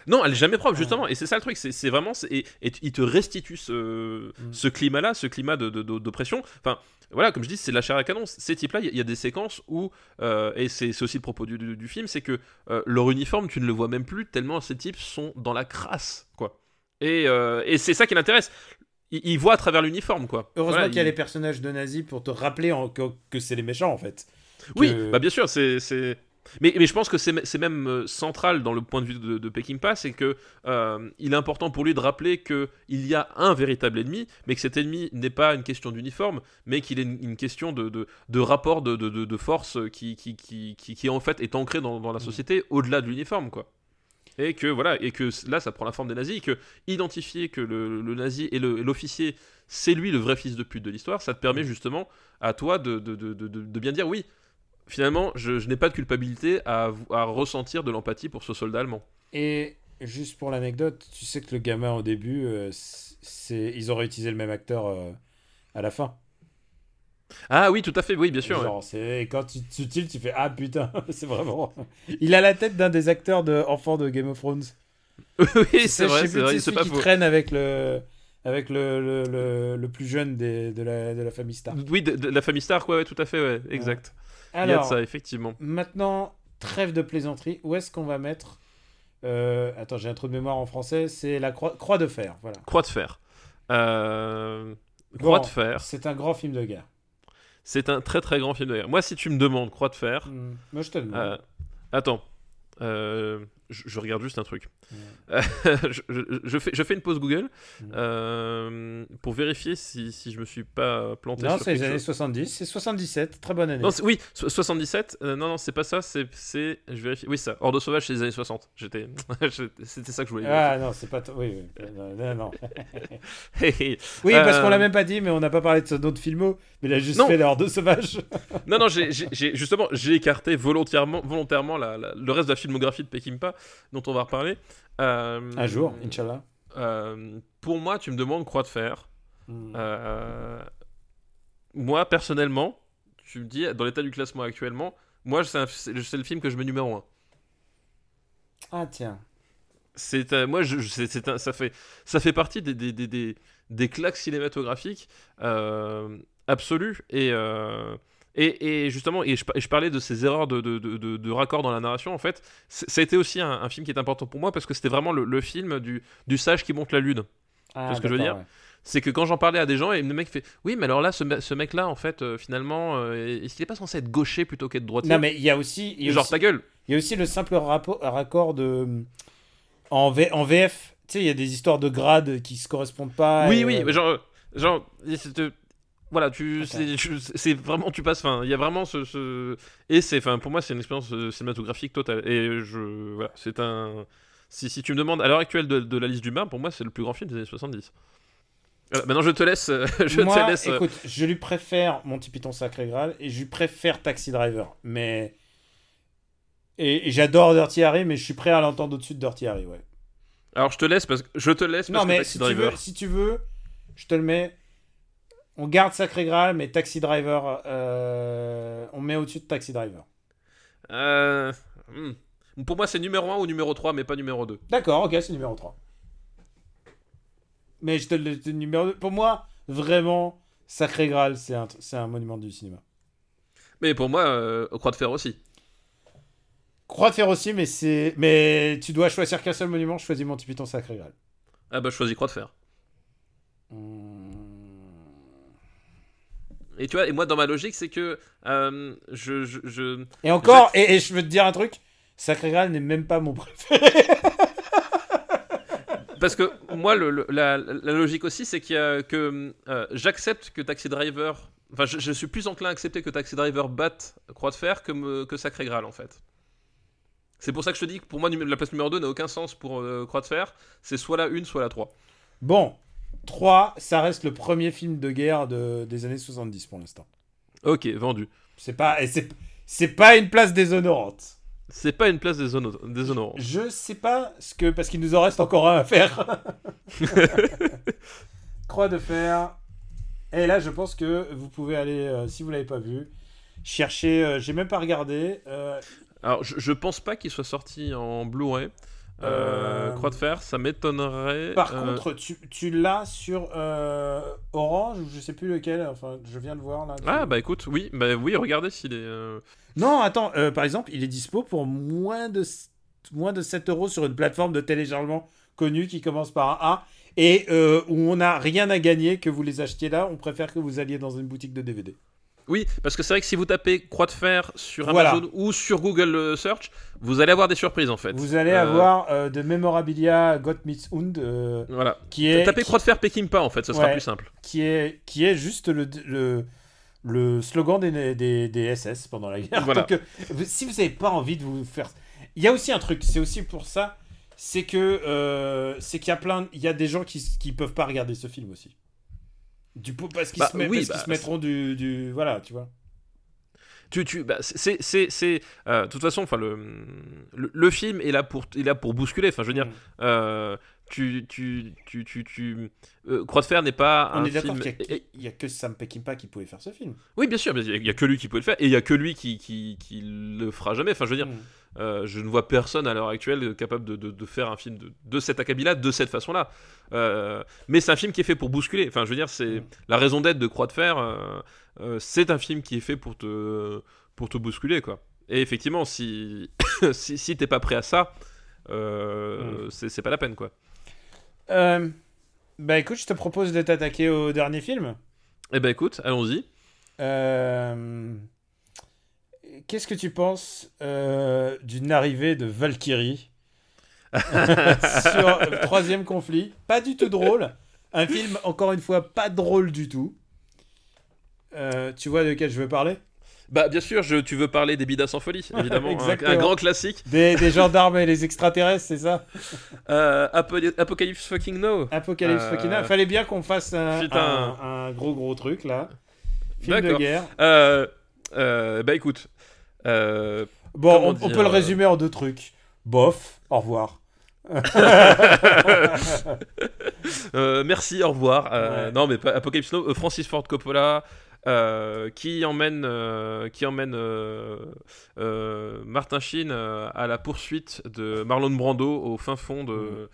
S2: Non, elle est jamais propre, justement. Et c'est ça le truc. C'est vraiment. Et, et il te restitue ce,
S1: Mm.
S2: ce climat-là, ce climat de- de- de- d'oppression. Enfin, voilà, comme je dis, c'est la chair à canon. Ces types-là, il y a- il y, a des séquences où. euh, et c'est aussi le propos du, du- du film, c'est que euh, leur uniforme, tu ne le vois même plus, tellement ces types sont dans la crasse, quoi. Et, euh, et c'est ça qui l'intéresse. Ils, ils voient à travers l'uniforme, quoi.
S1: Heureusement
S2: Voilà,
S1: qu'il y a les personnages de nazis pour te rappeler en- que, que c'est les méchants, en fait.
S2: Oui, bah bien sûr, c'est. Mais, mais je pense que c'est même euh, central dans le point de vue de, de Peking Pass, c'est que euh, il est important pour lui de rappeler que il y a un véritable ennemi, mais que cet ennemi n'est pas une question d'uniforme, mais qu'il est une, une question de, de, de rapport de, de, de- de force qui, qui, qui, qui, qui, en fait est ancré dans, dans la société au-delà de l'uniforme, quoi. Et que voilà, et que là ça prend la forme des nazis, et que identifier que le, le nazi et l'officier c'est lui le vrai fils de pute de l'histoire, ça te permet justement à toi de, de, de, de, de bien dire oui, finalement, je, je n'ai pas de culpabilité à, à ressentir de l'empathie pour ce soldat allemand.
S1: Et juste pour l'anecdote, tu sais que le gamin au début, euh, c'est ils auraient utilisé le même acteur euh, à la fin.
S2: Ah oui, tout à fait, oui, bien sûr. ouais.
S1: Genre, c'est quand tu tu tu fais ah putain, c'est vraiment. Il a la tête d'un des acteurs de enfants de Game of Thrones.
S2: oui, c'est vrai, c'est vrai,
S1: c'est
S2: pas
S1: qui
S2: faux.
S1: traîne avec le avec le, le, le, le plus jeune des, de, la, de la famille Stark.
S2: Oui, de, de la famille Stark, ouais, ouais, tout à fait, ouais, exact. Il y a de
S1: Alors,
S2: ça, effectivement.
S1: maintenant, trêve de plaisanterie. Où est-ce qu'on va mettre euh, Attends, j'ai un trou de mémoire en français. C'est la croix, croix de fer. Voilà.
S2: Croix de fer. Euh, Croix
S1: Bon,
S2: de fer.
S1: C'est un grand film de guerre.
S2: C'est un très très grand film de guerre. Moi, si tu me demandes Croix de fer,
S1: Hmm, Moi, je te le demande.
S2: euh, attends, Euh, je, je regarde juste un truc. Euh, je, fais, je fais une pause Google euh, pour vérifier si, si je me suis pas planté.
S1: non, c'est les années
S2: chose.
S1: 70. C'est 77. Très bonne année.
S2: Non, oui, so- 77. euh, non, non, c'est pas ça. C'est, je vérifie. Oui, ça. Hors de sauvage, c'est les années 60. J'étais, c'était ça que je voulais.
S1: ah non, c'est pas. Oui, oui. Non, non. Oui, parce
S2: Euh,
S1: qu'on l'a même pas dit, mais on n'a pas parlé de ce d'autres filmo. Mais il a juste
S2: Non.
S1: fait de sauvage.
S2: non, non, j'ai- justement, j'ai écarté volontairement, volontairement la- la- le reste de la filmographie de Peckinpah, dont on va reparler. Euh,
S1: Un jour, Inch'Allah.
S2: euh, pour moi, tu me demandes Croix de fer.
S1: Hmm.
S2: Euh, moi, personnellement, tu me dis, dans l'état du classement actuellement, moi, c'est, le- film que je mets numéro 1.
S1: Ah tiens.
S2: C'est, euh, moi, je, c'est, ça, fait, ça fait partie des, des, des, des, des claques cinématographiques euh, absolues. Et, euh, et, et justement, et je, parlais de ces erreurs de, de, de, de- de raccord dans la narration. En fait, c'est- ça a été aussi un, un film qui est important pour moi parce que c'était vraiment le, le film du, du sage qui monte la lune.
S1: Ah,
S2: ce que je veux dire
S1: ouais.
S2: c'est que quand j'en parlais à des gens, et le mec fait Oui, mais alors là, ce, me- ce mec-là, en fait, euh, finalement, euh, est-ce qu'il est pas censé être gaucher plutôt qu'être droitier
S1: Non, mais il y a aussi. il y a
S2: Genre
S1: aussi-
S2: ta gueule
S1: Il y a aussi le simple raccord de. En, V- en VF, tu sais, il y a des histoires de grades qui se correspondent pas.
S2: Oui,
S1: et,
S2: oui,
S1: euh,
S2: mais genre. euh, genre c'est- voilà, tu, c'est, vraiment, tu passes, enfin, il y a vraiment ce, ce- et c'est, enfin, pour moi, c'est une expérience euh, cinématographique totale. Et je, voilà, c'est un, si, si tu me demandes à l'heure actuelle de, de la liste du bain, pour moi, c'est le plus grand film des années 70. Voilà, maintenant, je te laisse, euh, je
S1: Moi,
S2: te laisse. euh,
S1: écoute, je lui préfère Monty Python Sacré Graal et je lui préfère Taxi Driver. Mais. Et, et j'adore Dirty Harry, mais je suis prêt à l'entendre au-dessus de Dirty Harry, ouais.
S2: Alors, je te laisse parce que je te laisse parce
S1: Non,
S2: que
S1: mais
S2: Taxi
S1: si tu, veux, si tu veux, je te le mets. On garde Sacré Graal, mais Taxi Driver, euh, on met au-dessus de Taxi Driver.
S2: Euh, hmm. Pour moi, c'est numéro 1 ou numéro 3, mais pas numéro 2.
S1: D'accord, ok, c'est numéro 3. Mais je te le le numéro 2. Pour moi, vraiment, Sacré Graal, c'est un, c'est un monument du cinéma.
S2: Mais pour moi, euh, Croix de Fer aussi.
S1: Croix de fer aussi, mais c'est. Mais tu dois choisir qu'un seul monument, je choisis Monty Python Sacré Graal.
S2: Ah bah, je choisis Croix de Fer.
S1: Hmm.
S2: Et tu vois, et moi, dans ma logique, c'est que euh, je, je, je-
S1: Et encore, et, et je veux te dire un truc, Sacré Graal n'est même pas mon préféré.
S2: Parce que moi, le- le- la, la logique aussi, c'est que euh, j'accepte que Taxi Driver. Enfin, je, je suis plus enclin à accepter que Taxi Driver batte Croix de Fer que, me- que Sacré Graal, en fait. C'est pour ça que je te dis que pour moi, la place numéro 2 n'a aucun sens pour euh, Croix de Fer. C'est soit la 1, soit la 3.
S1: Bon, 3, ça reste le premier film de guerre de- des années 70 pour l'instant.
S2: Ok, vendu.
S1: C'est pas, et c'est, c'est pas une place déshonorante.
S2: C'est pas une place déshono- déshonorante.
S1: Je sais pas ce que. Parce qu'il nous en reste encore un à faire. Croix de fer. Et là, je pense que vous pouvez aller, euh, si vous l'avez pas vu, chercher. euh, j'ai même pas regardé. euh,
S2: Alors, je, je pense pas qu'il soit sorti en Blu-ray. Euh,
S1: Euh,
S2: Croix de Fer, ça m'étonnerait.
S1: par
S2: Euh,
S1: contre, tu, tu l'as sur euh, Orange ou je sais plus lequel. Enfin, je viens de voir là.
S2: Ah bah écoute, oui, bah oui, regardez s'il est. euh,
S1: Non, attends. euh, par exemple, il est dispo pour moins de moins de 7 euros sur une plateforme de téléchargement connue qui commence par un A et euh, où on n'a rien à gagner que vous les achetiez là. On préfère que vous alliez dans une boutique de DVD.
S2: Oui, parce que c'est vrai que si vous tapez Croix de Fer sur
S1: Voilà.
S2: Amazon ou sur Google euh, Search, vous allez avoir des surprises en fait.
S1: Vous allez
S2: Euh,
S1: avoir euh, de Memorabilia Gott Meets Hund euh,
S2: Voilà.
S1: qui est
S2: Tapez
S1: qui,
S2: Croix de Fer Peckinpah en fait, ce sera plus simple.
S1: qui est qui est juste le, le le slogan des, des, des SS pendant la guerre.
S2: Voilà.
S1: Donc, si vous n'avez pas envie de vous faire, il y a aussi un truc. C'est aussi pour ça, c'est que c'est qu'il y a plein, il y a des gens qui qui peuvent pas regarder ce film aussi. Du coup, parce qu'ils
S2: Bah,
S1: se, met-
S2: oui,
S1: parce
S2: bah,
S1: se mettront du, du voilà, tu vois.
S2: Tu, tu, bah, c'est, c'est, c'est, euh, de toute façon, enfin le, le, le film est là pour, est là pour bousculer. Enfin, je veux dire,
S1: Mm.
S2: euh, tu, tu, tu, tu, tu- euh, Croix de fer n'est pas
S1: On
S2: un
S1: est d'accord
S2: film.
S1: qu'il y a-
S2: et-
S1: il y, a que Sam Peckinpah qui pouvait faire ce film.
S2: Oui, bien sûr, il y y a que lui qui peut le faire, et il y a que lui qui, qui, qui le fera jamais. Enfin, je veux dire,
S1: Mm.
S2: Euh, je ne vois personne à l'heure actuelle capable de, de, de faire un film de, de cet acabit-là, de cette façon-là. Euh, mais c'est un film qui est fait pour bousculer. Enfin, je veux dire, c'est
S1: Mm.
S2: la raison d'être de Croix de fer. euh, euh, c'est un film qui est fait pour te, pour te bousculer, quoi. Et effectivement, si, si, si t'es pas prêt à ça, euh, c'est c'est pas la peine, quoi.
S1: Euh, bah écoute, je te propose de t'attaquer au dernier film.
S2: Eh ben, écoute, allons-y.
S1: Euh, Qu'est-ce que tu penses euh, d'une arrivée de Valkyrie sur le troisième conflit? Pas du tout drôle. Un film, encore une fois, pas drôle du tout. Euh, tu vois de quel je veux parler?
S2: Bah, bien sûr, je, tu veux parler des bidas sans folie, évidemment. un,
S1: Exactement.
S2: un grand classique.
S1: des, des gendarmes et les extraterrestres, c'est ça?
S2: Euh, Apo- Apocalypse fucking no.
S1: Apocalypse
S2: Euh,
S1: fucking hell. Fallait bien qu'on fasse un, un- un gros gros truc là. Film de guerre.
S2: Euh, bah écoute, euh,
S1: Bon, on, peut le
S2: euh,
S1: résumer en deux trucs. Bof, au revoir.
S2: euh, merci, au revoir. Euh,
S1: Ouais.
S2: Non, mais pas Apocalypse Now, Francis Ford Coppola. qui emmène, qui emmène Martin Sheen à la poursuite de Marlon Brando au fin fond de,
S1: Mhm.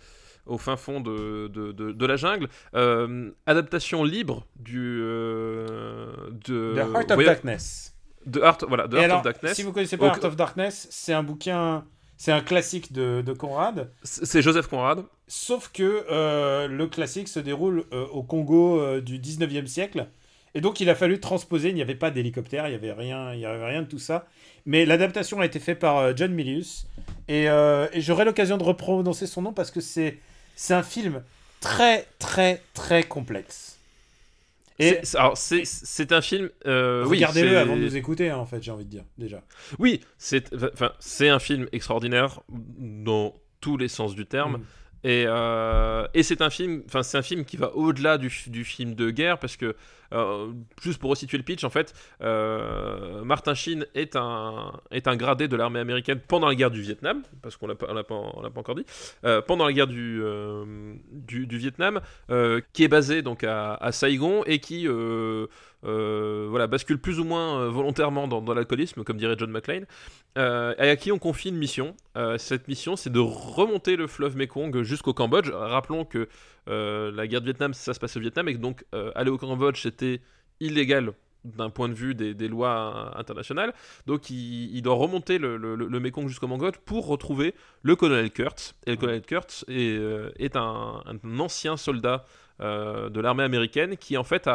S2: au fin fond de, de, de- de la jungle. Euh, adaptation libre du euh, de
S1: The Heart of Darkness.
S2: De Heart, voilà, Heart
S1: alors,
S2: of Darkness.
S1: si vous connaissez pas Heart of Darkness, c'est un bouquin, c'est un classique de, de Conrad.
S2: C'est Joseph Conrad.
S1: Sauf que euh, le classique se déroule euh, au Congo euh, du 19e siècle. Et donc il a fallu transposer, il n'y avait pas d'hélicoptère, il n'y avait, rien- il y avait rien de tout ça. Mais l'adaptation a été faite par John Milius. Et, et j'aurai l'occasion de reprononcer son nom parce que c'est un film très très très complexe. Et
S2: alors, c'est un film. euh, oui,
S1: regardez-le
S2: c'est-
S1: avant de nous écouter, hein, en fait, j'ai envie de dire, déjà.
S2: Oui, c'est enfin, c'est un film extraordinaire dans tous les sens du terme.
S1: Mm.
S2: Et, euh, et c'est un film, enfin c'est un film qui va au-delà du, du film de guerre parce que euh, juste pour resituer le pitch en fait, euh, Martin Sheen est un est un gradé de l'armée américaine pendant la guerre du Vietnam parce qu'on on l'a pas, pas encore dit euh, pendant la guerre du du, Vietnam qui est basé donc à, Saigon et qui voilà, bascule plus ou moins volontairement dans, l'alcoolisme, comme dirait John McClane, et à qui on confie une mission. Cette mission, c'est de remonter le fleuve Mekong jusqu'au Cambodge. Rappelons que la guerre du Vietnam, ça se passe au Vietnam, et donc euh, aller au Cambodge, c'était illégal d'un point de vue des, lois euh, internationales. Donc il, doit remonter le, le, Mekong jusqu'au Cambodge pour retrouver le colonel Kurtz. Et le colonel Kurtz est, euh, un, ancien soldat euh, de l'armée américaine qui en fait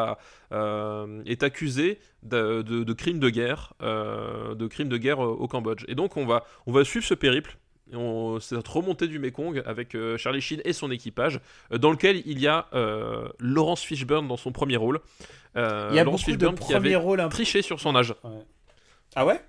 S2: euh, est accusé de, crimes de guerre, euh, de crimes de guerre au, Cambodge. Et donc on va suivre ce périple. Cette remontée du Mekong avec euh, Charlie Sheen et son équipage, euh, dans lequel il y a euh, Laurence Fishburne dans son premier rôle.
S1: Il y a
S2: Laurence
S1: beaucoup de
S2: Fishburne qui avait
S1: rôles
S2: triché sur son âge.
S1: Ah ouais?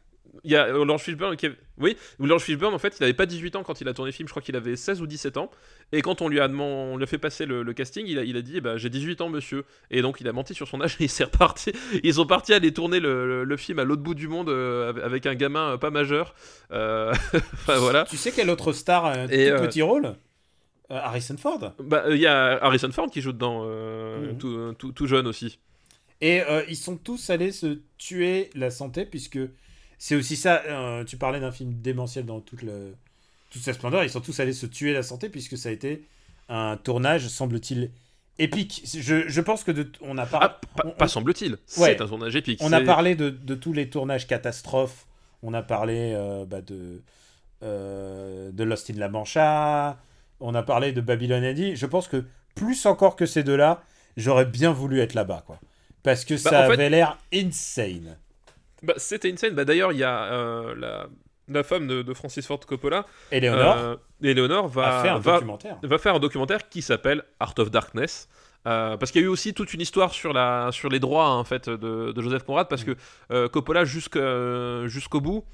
S2: Il y a euh, Laurence Fishburne qui avait... Oui, Laurence Fishburne, en fait, il n'avait pas 18 ans quand il a tourné le film, je crois qu'il avait 16 ou 17 ans. Et quand on lui a, demandé, on lui a fait passer le, le casting, il a, il a dit eh ben, J'ai 18 ans, monsieur. Et donc, il a menti sur son âge et il s'est reparti. Ils sont partis aller tourner le, le- le film à l'autre bout du monde euh, avec- un gamin euh, pas majeur. Euh, Enfin, voilà.
S1: Tu sais quel autre star a un
S2: Et,
S1: tout petit rôle? Harrison Ford.
S2: Bah, Il y a Harrison Ford qui joue dedans,
S1: Mhm.
S2: tout, tout- tout jeune aussi.
S1: Et ils sont tous allés se tuer la santé, puisque c'est aussi ça. euh, tu parlais d'un film démentiel dans toute, le, toute sa splendeur. Ils sont tous allés se tuer la santé, puisque ça a été un tournage, semble-t-il, épique. Je, je pense que de, on a, par-
S2: Ah, pas, pas semble-t-il.
S1: Ouais.
S2: C'est un tournage épique.
S1: on a parlé de, de tous les tournages catastrophes. On a parlé euh, bah, de, euh, de Lost in La Mancha. On a parlé de Babylon AD. Je pense que plus encore que ces deux-là, j'aurais bien voulu être là-bas, quoi. Parce que ça
S2: Bah, en fait-
S1: avait l'air insane.
S2: Bah, C'était insane. Bah, D'ailleurs, il y a euh, la, la femme de, de Francis Ford Coppola,
S1: Eleanor
S2: euh, Eleanor, va,
S1: un
S2: va, va faire un documentaire qui s'appelle Art of Darkness. Euh, parce qu'il y a eu aussi toute une histoire sur, la, sur les droits en fait, de, de Joseph Conrad, parce
S1: Mm.
S2: que euh, Coppola, jusqu'au bout,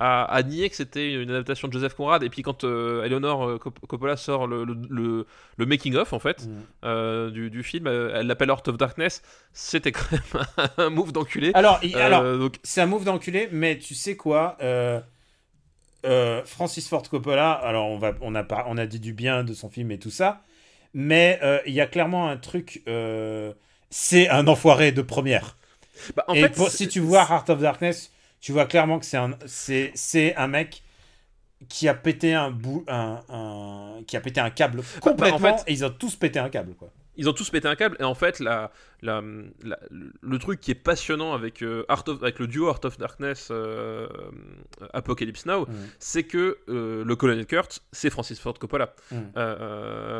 S2: a nié que c'était une adaptation de Joseph Conrad. Et puis quand euh, Eleanor euh, Cop- Coppola sort le, le, le- le making-of, en fait,
S1: Mm.
S2: euh, du, du film, elle l'appelle Art of Darkness, c'était quand même un move d'enculé.
S1: Alors, alors
S2: donc,
S1: c'est un move d'enculé, mais tu sais quoi Francis Ford Coppola, alors on, va, on, a, par- on a dit du bien de son film et tout ça, mais il y a clairement un truc. c'est un enfoiré de première.
S2: Bah, en
S1: Et
S2: fait,
S1: pour- si tu vois Heart of Darkness, tu vois clairement que c'est un, c'est, c'est un mec qui a pété un bout, un, un- qui a pété un câble complètement.
S2: En fait-
S1: et ils ont tous pété un câble, quoi.
S2: Ils ont tous pété un câble et en fait la, la, la- le truc qui est passionnant avec, euh, Art of- avec le duo Art of Darkness euh, Apocalypse Now
S1: Mm.
S2: c'est que euh, le colonel Kurt c'est Francis Ford Coppola.
S1: Mm.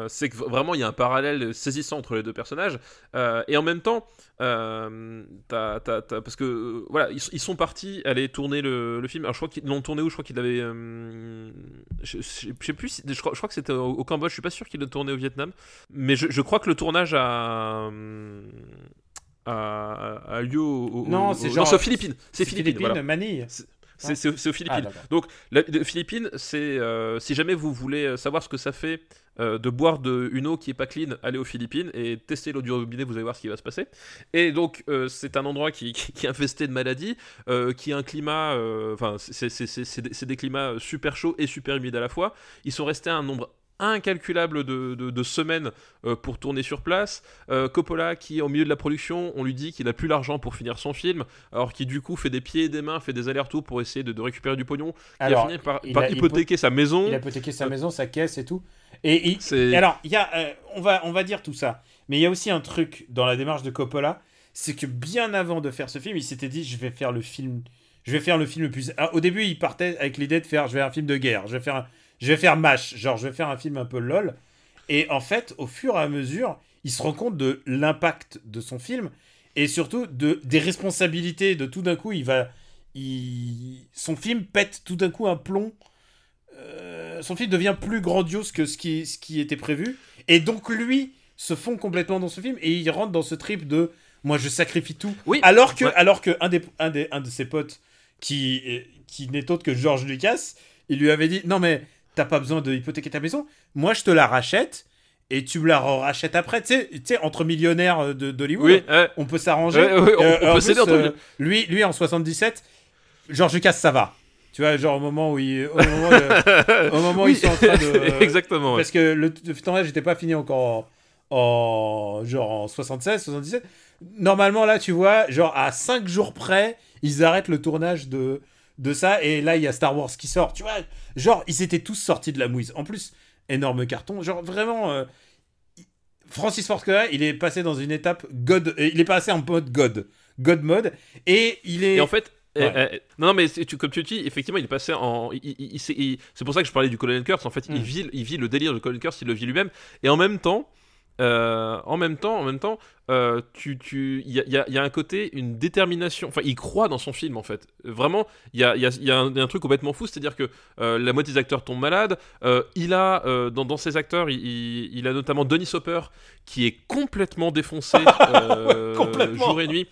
S2: C'est que vraiment il y a un parallèle saisissant entre les deux personnages. Et en même temps t'as- t'as- t'as- parce que voilà ils, ils sont partis aller tourner le, le film. Alors je crois qu'ils l'ont tourné où? Je crois qu'ils l'avaient je, je- je sais plus si- je crois, je crois que c'était au, au Cambodge. Je suis pas sûr qu'ils l'ont tourné au Vietnam. Mais je, je crois que le tournage a a, lieu au, au-
S1: Non, c'est genre-
S2: Philippines c'est Philippines, voilà.
S1: Manille.
S2: C'est- aux Philippines
S1: Ah,
S2: donc, les Philippines, c'est euh, si jamais vous voulez euh, savoir ce que ça fait euh, de boire de, une eau qui est pas clean, allez aux Philippines et testez l'eau du robinet, vous allez voir ce qui va se passer. Et donc, euh, c'est un endroit qui, qui, qui est infesté de maladies, euh, qui a un climat, enfin, c'est- des, des climats super chauds et super humides à la fois. Ils sont restés un nombre incalculable de, de- de semaines euh, pour tourner sur place. Euh, Coppola, qui au milieu de la production, on lui dit qu'il a plus l'argent pour finir son film, alors qui du coup fait des pieds et des mains, fait des allers-retours pour essayer de, de récupérer du pognon, qui
S1: Alors,
S2: a fini par,
S1: il
S2: par
S1: a- il
S2: hypothéquer sa maison.
S1: Il a hypothéqué sa maison, sa caisse et tout. Et, il- et alors, il y a, euh, on, va, on va dire tout ça. Mais il y a aussi un truc dans la démarche de Coppola, c'est que bien avant de faire ce film, il s'était dit je vais faire le film, je vais faire le film le plus. Ah, au début, il partait avec l'idée de faire, je vais faire un film de guerre, je vais faire, un- je vais faire Mash, genre je vais faire un film un peu lol. Et en fait, au fur et à mesure, il se rend compte de l'impact de son film et surtout de des responsabilités. De tout d'un coup, il va, il, son film pète tout d'un coup un plomb. Euh, son film devient plus grandiose que ce qui, ce qui était prévu. Et donc lui se fond complètement dans ce film et il rentre dans ce trip de moi je sacrifie tout.
S2: Oui,
S1: Alors que,
S2: ouais.
S1: alors que un, des, un, des, un de ses potes qui, qui n'est autre que George Lucas, il lui avait dit non mais t'as pas besoin de hypothéquer ta maison, moi je te la rachète et tu me la rachètes après. Tu sais- entre millionnaires euh, de- d'Hollywood,
S2: Oui,
S1: on peut s'arranger.
S2: On-
S1: Euh,
S2: on peut s'aider
S1: euh, lui, lui en 77, George Lucas ça va. Tu vois, genre au moment où, il, au moment, de- au moment où
S2: Oui.
S1: ils sont en train de.
S2: Exactement.
S1: Parce que le, le tournage n'était pas fini encore en, en- genre en 76, 77. Normalement, là, tu vois, genre à 5 jours près, ils arrêtent le tournage de, de ça. Et là, il y a Star Wars qui sort. Tu vois, genre, ils étaient tous sortis de la mouise. En plus, énorme carton. Genre, vraiment. euh, Francis Ford Coppola, il est passé dans une étape God. euh, Il est passé en mode God. God mode. Et il est.
S2: Et en fait,
S1: Ouais.
S2: euh, euh, non, mais tu, comme tu dis, effectivement, il est passé en. c'est pour ça que je parlais du Colonel Kurtz. En fait,
S1: Mm.
S2: il, vit, il vit le délire du Colonel Kurtz, il le vit lui-même. Et en même temps, euh, en même temps, en même temps, euh, tu, tu, il y a, y y un côté, une détermination. Enfin, il croit dans son film, en fait. Vraiment, il y a, y a- il y a un, il y a un truc complètement fou, c'est-à-dire que euh, la moitié des acteurs tombent malades. Il a, dans, dans ses acteurs, il, il- il a notamment Denis Hopper, qui est complètement défoncé
S1: complètement.
S2: jour et nuit.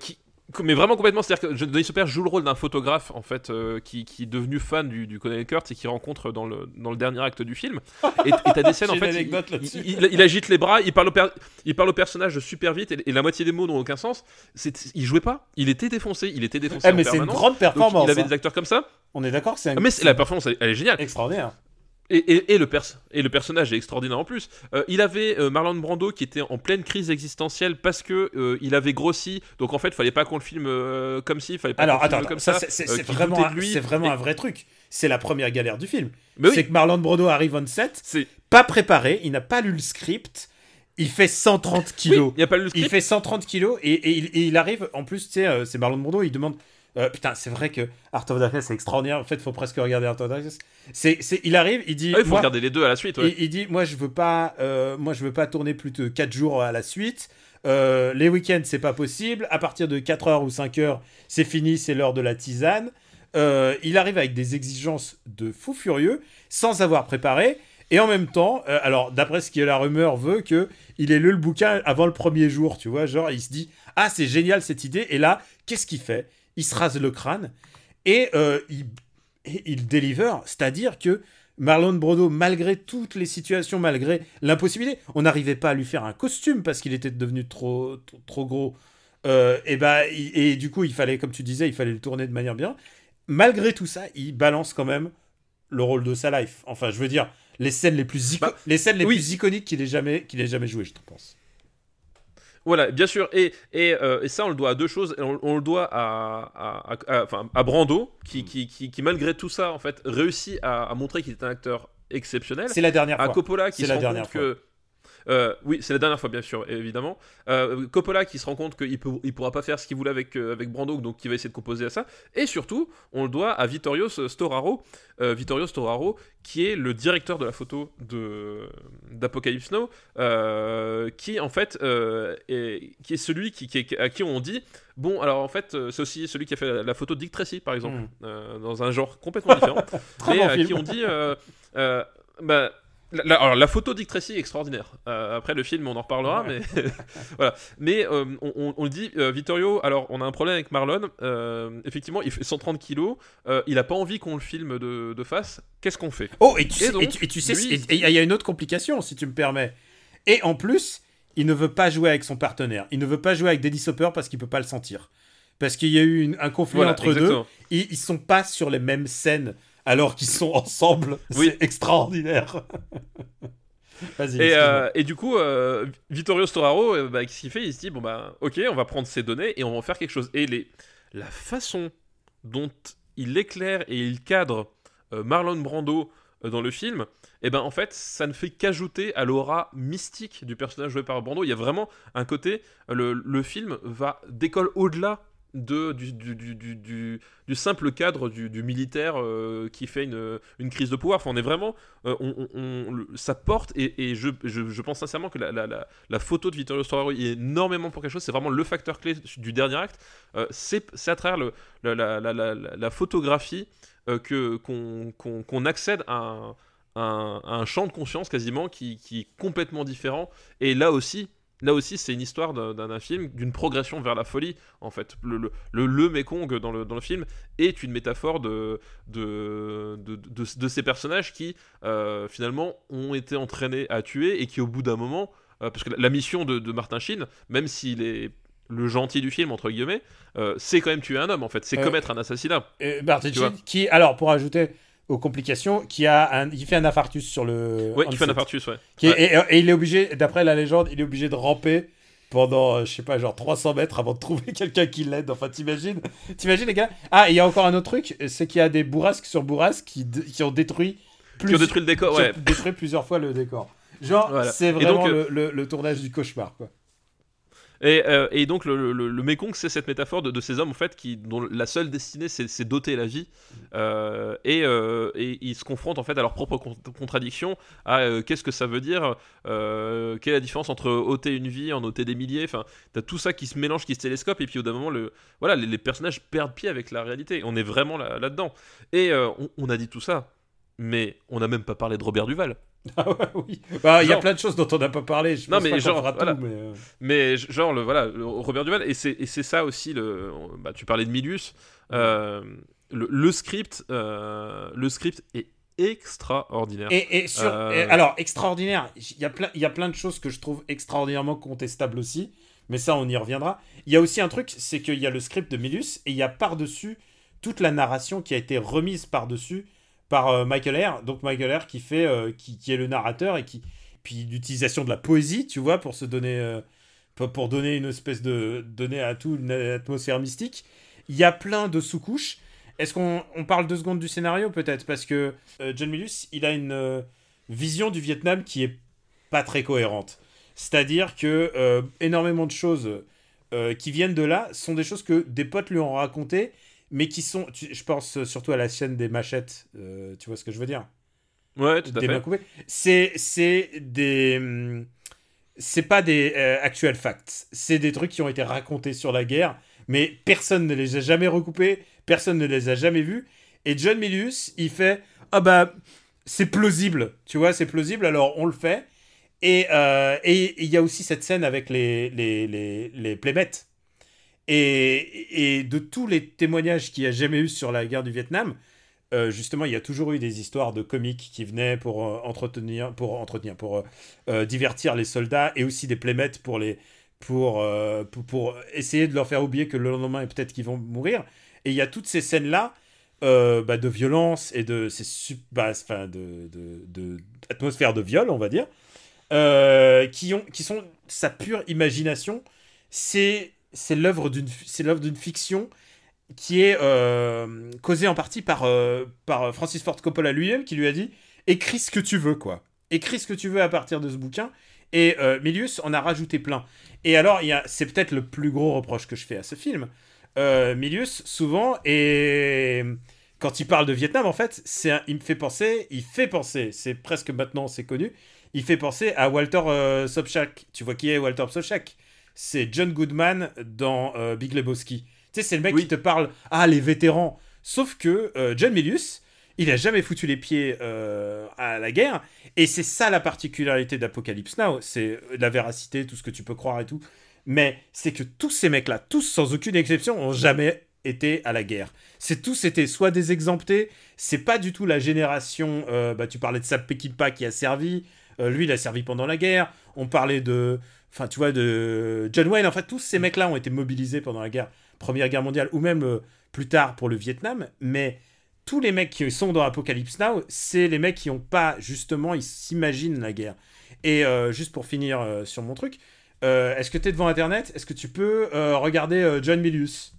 S2: qui, mais vraiment complètement, c'est-à-dire que Denis Hopper joue le rôle d'un photographe en fait euh, qui, qui est devenu fan du, du Colonel Kurtz et qui rencontre dans le, dans le dernier acte du film. Et t'as des scènes en fait, il,
S1: anecdote
S2: il-
S1: là-dessus.
S2: il- il agite les bras, il parle au, per- il parle au personnage super vite et, et la moitié des mots n'ont aucun sens. Il jouait pas, il était défoncé, il était défoncé.
S1: Eh, mais c'est une grande
S2: Donc,
S1: performance.
S2: il avait
S1: hein.
S2: des acteurs comme ça.
S1: On est d'accord c'est un.
S2: Ah, mais la performance, elle, elle est géniale.
S1: extraordinaire.
S2: Et, et- et le et le personnage est extraordinaire en plus. Euh, il avait euh, Marlon Brando qui était en pleine crise existentielle parce que euh, il avait grossi. Donc en fait, fallait pas qu'on le filme comme si, fallait pas
S1: Alors
S2: le filme
S1: attends,
S2: comme
S1: ça,
S2: ça.
S1: c'est- vraiment, un-
S2: lui.
S1: vraiment un vrai truc. C'est la première galère du film.
S2: Oui,
S1: C'est que Marlon Brando arrive on set,
S2: c'est.
S1: pas préparé, il n'a pas lu le script, il fait 130 kilos.
S2: Oui, il a pas le
S1: il
S2: script.
S1: fait 130 kilos et, il, il arrive, en plus, c'est Marlon Brando, il demande. Euh, putain, c'est vrai que Art of Darkness c'est extraordinaire. En fait, faut presque regarder Art of Darkness. C'est, c'est, il arrive, il dit.
S2: Ah, il faut
S1: moi-
S2: regarder les deux à la suite. ouais.
S1: il, il dit moi je veux pas euh, moi je veux pas tourner plus de 4 jours à la suite Euh, les week-ends c'est pas possible à partir de 4 heures ou 5 heures c'est fini c'est l'heure de la tisane il arrive avec des exigences de fou furieux sans avoir préparé et en même temps euh, alors d'après ce que la rumeur veut que il ait lu le bouquin avant le premier jour tu vois genre il se dit ah c'est génial cette idée et là qu'est-ce qu'il fait? Il se rase le crâne et euh, il, il deliver c'est-à-dire que Marlon Brando, malgré toutes les situations, malgré l'impossibilité, on n'arrivait pas à lui faire un costume parce qu'il était devenu trop, trop, trop gros. Euh, et, bah, et du coup, il fallait, comme tu disais, il fallait le tourner de manière bien. Malgré tout ça, il balance quand même le rôle de sa life. Enfin, je veux dire, les scènes les plus, ico-
S2: Bah,
S1: les scènes les
S2: oui.
S1: plus iconiques qu'il ait jamais, qu'il ait jamais joué, je pense.
S2: Voilà, bien sûr, et, et, euh, et ça on le doit à deux choses. On, on le doit à, à, à- à- à Brando, qui, qui, qui, qui, malgré tout ça, en fait, réussit à, à montrer qu'il est un acteur exceptionnel.
S1: C'est la dernière
S2: À
S1: fois.
S2: Coppola qui se
S1: la
S2: rend
S1: dernière
S2: compte que. Euh, oui, c'est la dernière fois, bien sûr, évidemment. Euh, Coppola qui se rend compte qu'il ne il pourra pas faire ce qu'il voulait avec, euh, avec Brando, donc il va essayer de composer à ça. Et surtout, on le doit à Vittorio Storaro, Vittorio Storaro, qui est le directeur de la photo d'Apocalypse Now, qui en fait est, qui est celui qui, qui est- à qui on dit bon alors en fait c'est aussi celui qui a fait la, photo de Dick Tracy par exemple
S1: Mm.
S2: euh, dans un genre complètement différent mais
S1: bon
S2: à
S1: film.
S2: qui on dit bah, la, alors, la photo Dick Tracy est extraordinaire. Euh, après le film, on en reparlera, mais voilà. Mais euh, on, le dit, euh, Vittorio. Alors, on a un problème avec Marlon. Effectivement, il fait 130 kilos. Il a pas envie qu'on le filme de, de face. Qu'est-ce qu'on fait?
S1: Oh, et tu,
S2: Et
S1: sais,
S2: donc,
S1: et tu, et tu sais, il y a une autre complication, si tu me permets. Et en plus, il ne veut pas jouer avec son partenaire. Il ne veut pas jouer avec Dennis Hopper parce qu'il peut pas le sentir. Parce qu'il y a eu une- un conflit
S2: Voilà,
S1: entre deux.
S2: exactement.
S1: Ils, ils sont pas sur les mêmes scènes alors qu'ils sont ensemble.
S2: Oui.
S1: C'est extraordinaire.
S2: Et, euh, et du coup, euh, Vittorio Storaro, euh, bah, qu'est-ce qu'il fait? Il se dit bon bah ok, on va prendre ces données et on va en faire quelque chose. Et les, la façon dont il éclaire et il cadre Marlon Brando dans le film, et ben en fait, ça ne fait qu'ajouter à l'aura mystique du personnage joué par Brando. Il y a vraiment un côté, le, le film va décolle au-delà du, simple cadre du, militaire euh, qui fait une, crise de pouvoir. Enfin, on est vraiment euh, ça porte et, je, pense sincèrement que la, photo de Vittorio Storaro est énormément pour quelque chose. C'est vraiment le facteur clé du dernier acte. Euh, c'est à travers la, photographie qu'on accède à un, champ de conscience quasiment qui est complètement différent. Et là aussi. Là aussi, c'est une histoire d'un film, d'une progression vers la folie, en fait. Le, le, le, le Mekong dans le, dans le film est une métaphore de, de, de, de- de ces personnages qui, euh, finalement, ont été entraînés à tuer et qui, au bout d'un moment, euh, parce que la, la mission de, de Martin Sheen, même s'il est le gentil du film, entre guillemets, euh, c'est quand même tuer un homme, en fait. C'est commettre un assassinat.
S1: Et Martin. Sheen, qui, alors pour ajouter aux complications, qui a un, il fait un infarctus sur le.
S2: Ouais, qui fait un infarctus, ouais.
S1: Qui est-
S2: Ouais.
S1: et, et il est obligé, d'après la légende, il est obligé de ramper pendant, euh, je sais pas, genre 300 mètres avant de trouver quelqu'un qui l'aide. Enfin, t'imagines T'imagines, les gars Ah, il y a encore un autre truc, c'est qu'il y a des bourrasques sur bourrasques qui, qui ont détruit plus,
S2: Qui ont détruit le décor,
S1: qui ont
S2: ouais.
S1: détruit plusieurs fois le décor. Genre,
S2: Voilà.
S1: c'est vraiment
S2: donc, euh,
S1: le, le- le tournage du cauchemar, quoi.
S2: Et, euh, et donc le, le, c'est cette métaphore de, ces hommes en fait dont la seule destinée c'est d'ôter la vie. Euh, et, euh, et ils se confrontent en fait à leur propre con- contradiction à qu'est-ce que ça veut dire quelle est la différence entre ôter une vie en ôter des milliers enfin t'as tout ça qui se mélange qui se télescope et puis au d'un moment le voilà les, personnages perdent pied avec la réalité. On est vraiment là dedans et on, on a dit tout ça mais on n'a même pas parlé de Robert Duval
S1: Ah ouais, oui. Bah, il y a plein de choses dont on n'a pas parlé. Je
S2: Non,
S1: pense
S2: mais
S1: pas
S2: genre,
S1: fera
S2: voilà.
S1: tout, mais. euh,
S2: Mais genre le voilà le Robert Duval et c'est et c'est ça aussi le bah, tu parlais de Milius euh, le, le script euh, le script est extraordinaire.
S1: Et, et sur,
S2: Euh,
S1: et alors, extraordinaire, il y, a plein, il y a plein de choses que je trouve extraordinairement contestables aussi, mais ça, on y reviendra. Il y a aussi un truc, c'est qu'il y a le script de Milus, et il y a par-dessus toute la narration qui a été remise par-dessus par euh, Michael Eyre. Donc Michael Eyre qui, fait, euh, qui, est le narrateur, et qui puis l'utilisation de la poésie, tu vois, pour se donner... euh, pour, donner une espèce de... donner à tout une atmosphère mystique. Il y a plein de sous-couches. Est-ce qu'on on parle deux secondes du scénario peut-être? Parce que John Milius, il a une vision du Vietnam qui est pas très cohérente. C'est-à-dire que énormément de choses qui viennent de là sont des choses que des potes lui ont racontées, mais qui sont, tu- je pense surtout à la chaîne des machettes, euh, tu vois ce que je veux dire?
S2: Ouais, tout à
S1: des
S2: fait.
S1: C'est c'est des hum, c'est pas des euh, actual facts. C'est des trucs qui ont été racontés sur la guerre, mais personne ne les a jamais recoupés, personne ne les a jamais vus. Et John Milius, il fait ah bah c'est plausible, tu vois, c'est plausible, alors on le fait. Et euh, et il y a aussi cette scène avec les les les, les playmates. Et, de tous les témoignages qu'il y a jamais eu sur la guerre du Vietnam, euh, justement, il y a toujours eu des histoires de comiques qui venaient pour euh, entretenir, pour entretenir, pour euh, divertir les soldats et aussi des playmates pour les, pour, pour, essayer de leur faire oublier que le lendemain peut-être qu'ils vont mourir. Et il y a toutes ces scènes là bah, de violence et de, c'est su- bah, enfin, de, de, de- atmosphère de viol, on va dire, qui, ont, qui sont sa pure imagination. C'est c'est l'œuvre d'une fiction qui est euh, causée en partie par, euh, par Francis Ford Coppola lui-même qui lui a dit écris ce que tu veux quoi. Écris ce que tu veux à partir de ce bouquin. Et euh, Milius en a rajouté plein. Et alors c'est peut-être le plus gros reproche que je fais à ce film. Euh, Milius souvent et quand il parle de Vietnam en fait c'est il me fait penser il fait penser c'est presque maintenant c'est connu il fait penser à Walter Sobchak. Tu vois qui est Walter Sobchak? C'est John Goodman dans euh, Big Lebowski tu sais c'est le mec
S2: Oui.
S1: qui te parle ah les vétérans sauf que euh, John Milius il a jamais foutu les pieds euh, à la guerre et c'est ça la particularité d'Apocalypse Now c'est la véracité tout ce que tu peux croire et tout mais c'est que tous ces mecs-là, tous sans aucune exception, ont jamais été à la guerre. C'est tous été soit des exemptés, c'est pas du tout la génération. euh, bah, tu parlais de Sam Peckinpah qui a servi, euh, lui il a servi pendant la guerre. On parlait de, enfin tu vois de John Wayne. En fait, tous ces mecs-là ont été mobilisés pendant la guerre, Première Guerre mondiale ou même euh, plus tard pour le Vietnam. Mais tous les mecs qui sont dans Apocalypse Now, c'est les mecs qui ont pas justement, ils s'imaginent la guerre. Et euh, juste pour finir euh, sur mon truc, est-ce que tu es devant Internet? Est-ce que tu peux regarder John Milius?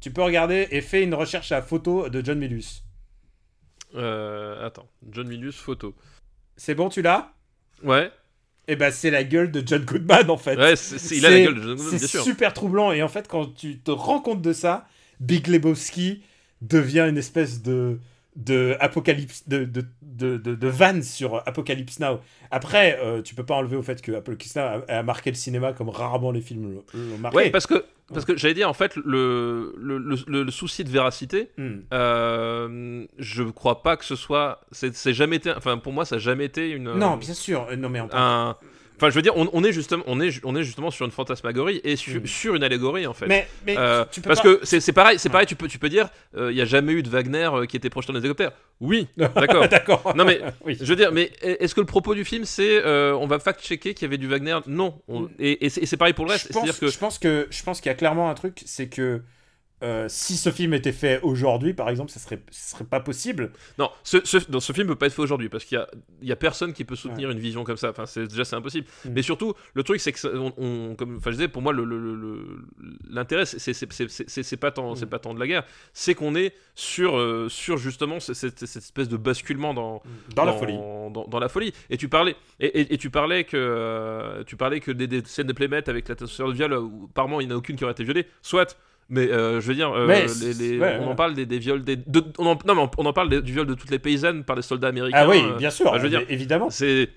S1: Tu peux regarder et fais une recherche à photo de John Milius.
S2: Attends, John Milius, photo.
S1: C'est bon, tu l'as?
S2: Ouais,
S1: Eh ben, c'est la gueule de John Goodman en fait.
S2: ouais c'est- c'est- il a la
S1: C'est-
S2: gueule de John Goodman,
S1: C'est
S2: bien sûr.
S1: super troublant et en fait, quand tu te rends compte de ça, Big Lebowski devient une espèce de de apocalypse de de, de, de, de vanne sur Apocalypse Now. Après, euh, tu peux pas enlever au fait que Apocalypse Now a, a marqué le cinéma comme rarement les films l'ont- marqué.
S2: Ouais, parce que, parce que j'allais dire, en fait, le, le, le- le souci de véracité,
S1: Hmm.
S2: euh, je crois pas que ce soit. C'est c'est jamais été. Enfin, pour moi, ça a jamais été une.
S1: Non, bien sûr. Non, mais parle-
S2: un. Enfin, je veux dire, on, on est justement, on est, on est justement sur une fantasmagorie et su-
S1: Mm.
S2: sur une allégorie en fait.
S1: Mais, mais
S2: Euh,
S1: tu peux
S2: parce
S1: pas-
S2: que c'est c'est pareil, c'est pareil. Tu peux, tu peux dire, il n'y a jamais eu de Wagner euh, qui était projeté dans les hélicoptères. Oui, d'accord.
S1: D'accord.
S2: Non mais
S1: oui.
S2: je veux dire, mais est-ce que le propos du film c'est euh, on va fact-checker qu'il y avait du Wagner? Non. On- et et c'est pareil pour le reste.
S1: je pense,
S2: que
S1: je pense que je pense qu'il y a clairement un truc, c'est que euh, si ce film était fait aujourd'hui, par exemple, ça serait, ce serait pas possible.
S2: non, ce, ce, dans ce film peut pas être fait aujourd'hui parce qu'il y a, il y a personne qui peut soutenir une vision comme ça. Enfin, c'est déjà c'est impossible.
S1: Mm.
S2: Mais surtout, le truc c'est que on, on- comme, je disais, pour moi, le- le- le- le- l'intérêt c'est- c'est c'est- c'est- c'est- c'est pas tant,
S1: Mm.
S2: c'est pas tant de la guerre, c'est qu'on est sur, euh, sur justement ce- cette, espèce de basculement dans
S1: Dans la folie.
S2: dans, dans la folie. Et tu parlais, et, et- et tu parlais que, euh, tu parlais que des, des scènes de Playmat avec la de viol, où, apparemment il n'y en a aucune qui aurait été violée, soit. Mais euh, je veux dire, euh,
S1: Mais
S2: les- les-
S1: ouais,
S2: on
S1: ouais.
S2: en parle des, des viols, des, de- on en, non mais on, on en parle des- du viol de toutes les paysannes par des soldats américains.
S1: Ah oui,
S2: euh,
S1: bien sûr.
S2: je veux dire,
S1: évidemment.
S2: c'est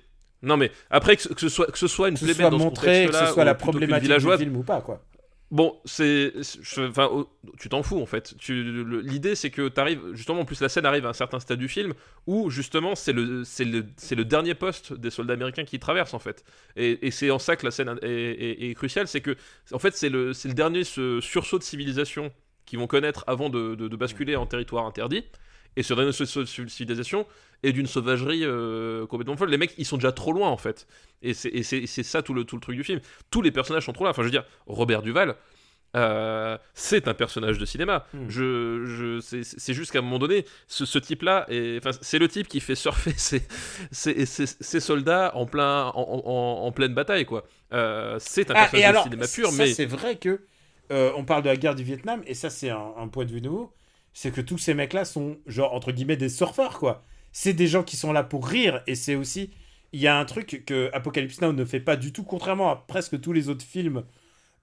S2: non mais après que ce, que ce soit que ce soit une
S1: Que ce soit montré, que ce soit la problématique du film ou pas, quoi.
S2: Bon, c'est. Enfin, tu t'en fous en fait. L'idée, c'est que tu arrives. Justement, en plus, la scène arrive à un certain stade du film où, justement, c'est le, le, le dernier poste des soldats américains qui traversent en fait. Et, c'est en ça que la scène est, cruciale. C'est que, en fait, c'est le, le dernier sursaut de civilisation qu'ils vont connaître avant de, de- de basculer en territoire interdit. Et ce dernier sursaut de civilisation est d'une sauvagerie euh, complètement folle. Les mecs, ils sont déjà trop loin en fait. Et c'est et ça tout le, tout le truc du film. Tous les personnages sont trop là. Enfin, je veux dire, Robert Duval, euh, c'est un personnage de cinéma.
S1: Hmm.
S2: Je, je, c'est- juste qu'à un moment donné, ce, ce type-là, c'est le type qui fait surfer ses, ses- ses- ses soldats en, plein, en, en- en pleine bataille, quoi. Euh, c'est un
S1: Ah,
S2: personnage
S1: et alors,
S2: de cinéma pur,
S1: ça,
S2: mais
S1: c'est vrai que euh, on parle de la guerre du Vietnam, et ça, c'est un, un point de vue nouveau. C'est que tous ces mecs-là sont, genre, entre guillemets, des surfeurs, quoi. C'est des gens qui sont là pour rire, et c'est aussi. Il y a un truc que Apocalypse Now ne fait pas du tout, contrairement à presque tous les autres films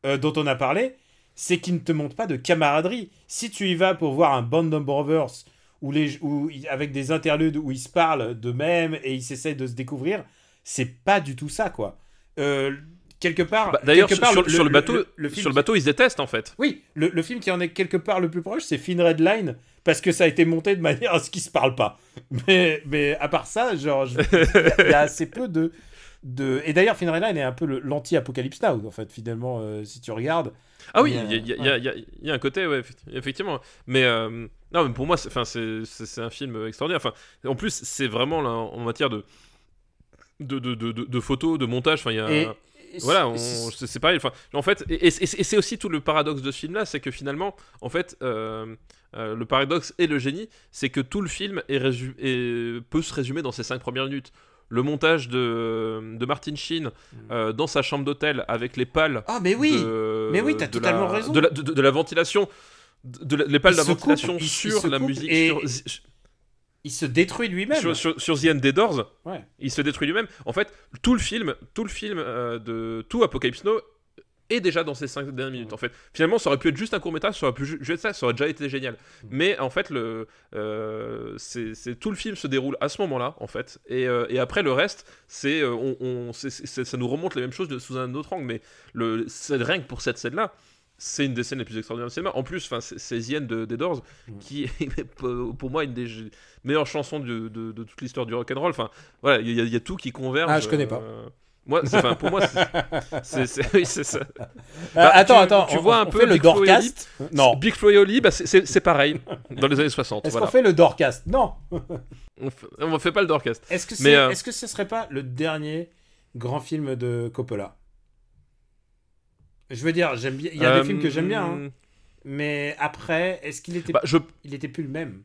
S1: euh, dont on a parlé, c'est qu'il ne te montre pas de camaraderie. Si tu y vas pour voir un Band of Brothers, où les, où, avec des interludes où ils se parlent d'eux-mêmes et ils s'essayent de se découvrir, c'est pas du tout ça, quoi. Euh, quelque part.
S2: Bah, d'ailleurs, sur, sur- sur le, bateau,
S1: le film
S2: sur le bateau, ils se détestent en fait.
S1: Oui, le, le film qui en est quelque part le plus proche, c'est Finn Red Line, parce que ça a été monté de manière à ce qu'ils se parlent pas. Mais, mais à part ça, genre, il y a- il y, a assez peu de. de... Et d'ailleurs, Line est un peu l'anti-Apocalypse Now, en fait, finalement, euh, si tu regardes.
S2: Ah oui, il y, a- y a- y a- un côté, ouais, effecti- effectivement. Mais euh, non, mais pour moi, c'est, un film extraordinaire. Enfin, en plus, c'est vraiment là, en matière de de, de, de, photos, de montage. Enfin, il y a.
S1: Et,
S2: Voilà,
S1: c'est-
S2: pareil. Enfin, en fait, et, et- et c'est aussi tout le paradoxe de ce film-là, c'est que finalement, en fait, euh, euh, le paradoxe et le génie, c'est que tout le film est résu- est- peut se résumer dans ces cinq premières minutes. Le montage de, de Martin Sheen euh, dans sa chambre d'hôtel avec les pales.
S1: Ah, mais oui
S2: de-
S1: Mais oui, t'as totalement
S2: la-
S1: raison.
S2: De la, de- la ventilation, de, la- les pales de la ventilation
S1: coupe, il- il
S2: sur la musique,
S1: et-
S2: sur,
S1: Il se détruit lui-même.
S2: sur, sur, sur The End des Doors,
S1: Ouais.
S2: il se détruit lui-même. En fait, tout le film, tout le film euh, de tout Apocalypse Now est déjà dans ces 5 dernières minutes. En fait, finalement, ça aurait pu être juste un court métrage, ça aurait pu ju- juste ça, ça aurait déjà été génial. Mais en fait, le, euh, c'est tout le film se déroule à ce moment-là, en fait. Et, euh, et après, le reste, c'est euh, on, ça nous remonte les mêmes choses de, sous un autre angle. Mais le, rien que pour cette scène-là. C'est une des scènes les plus extraordinaires du cinéma. En plus, enfin, c'est End de, des Doors, qui est pour moi une des meilleures chansons de, de- de toute l'histoire du rock'n'roll. Enfin, voilà, il y, a- il y a tout qui converge.
S1: Ah, je connais pas.
S2: euh, moi, enfin, pour moi, c'est- oui, ça. Bah,
S1: attends,
S2: tu-
S1: attends,
S2: tu
S1: on-
S2: vois
S1: on
S2: un peu
S1: fait le Doorcast? Non.
S2: Big Flo et Oli, bah, c'est- pareil, dans les années 60.
S1: Est-ce
S2: Voilà.
S1: qu'on fait le Doorcast? Non.
S2: On fait, on fait pas le Doorcast.
S1: Est-ce que,
S2: euh,
S1: est-ce que ce serait pas le dernier grand film de Coppola? Je veux dire, j'aime bien. Il y a
S2: Euh,
S1: des films que j'aime bien, hein. mais après, est-ce qu'il était,
S2: bah, je,
S1: il était plus le même?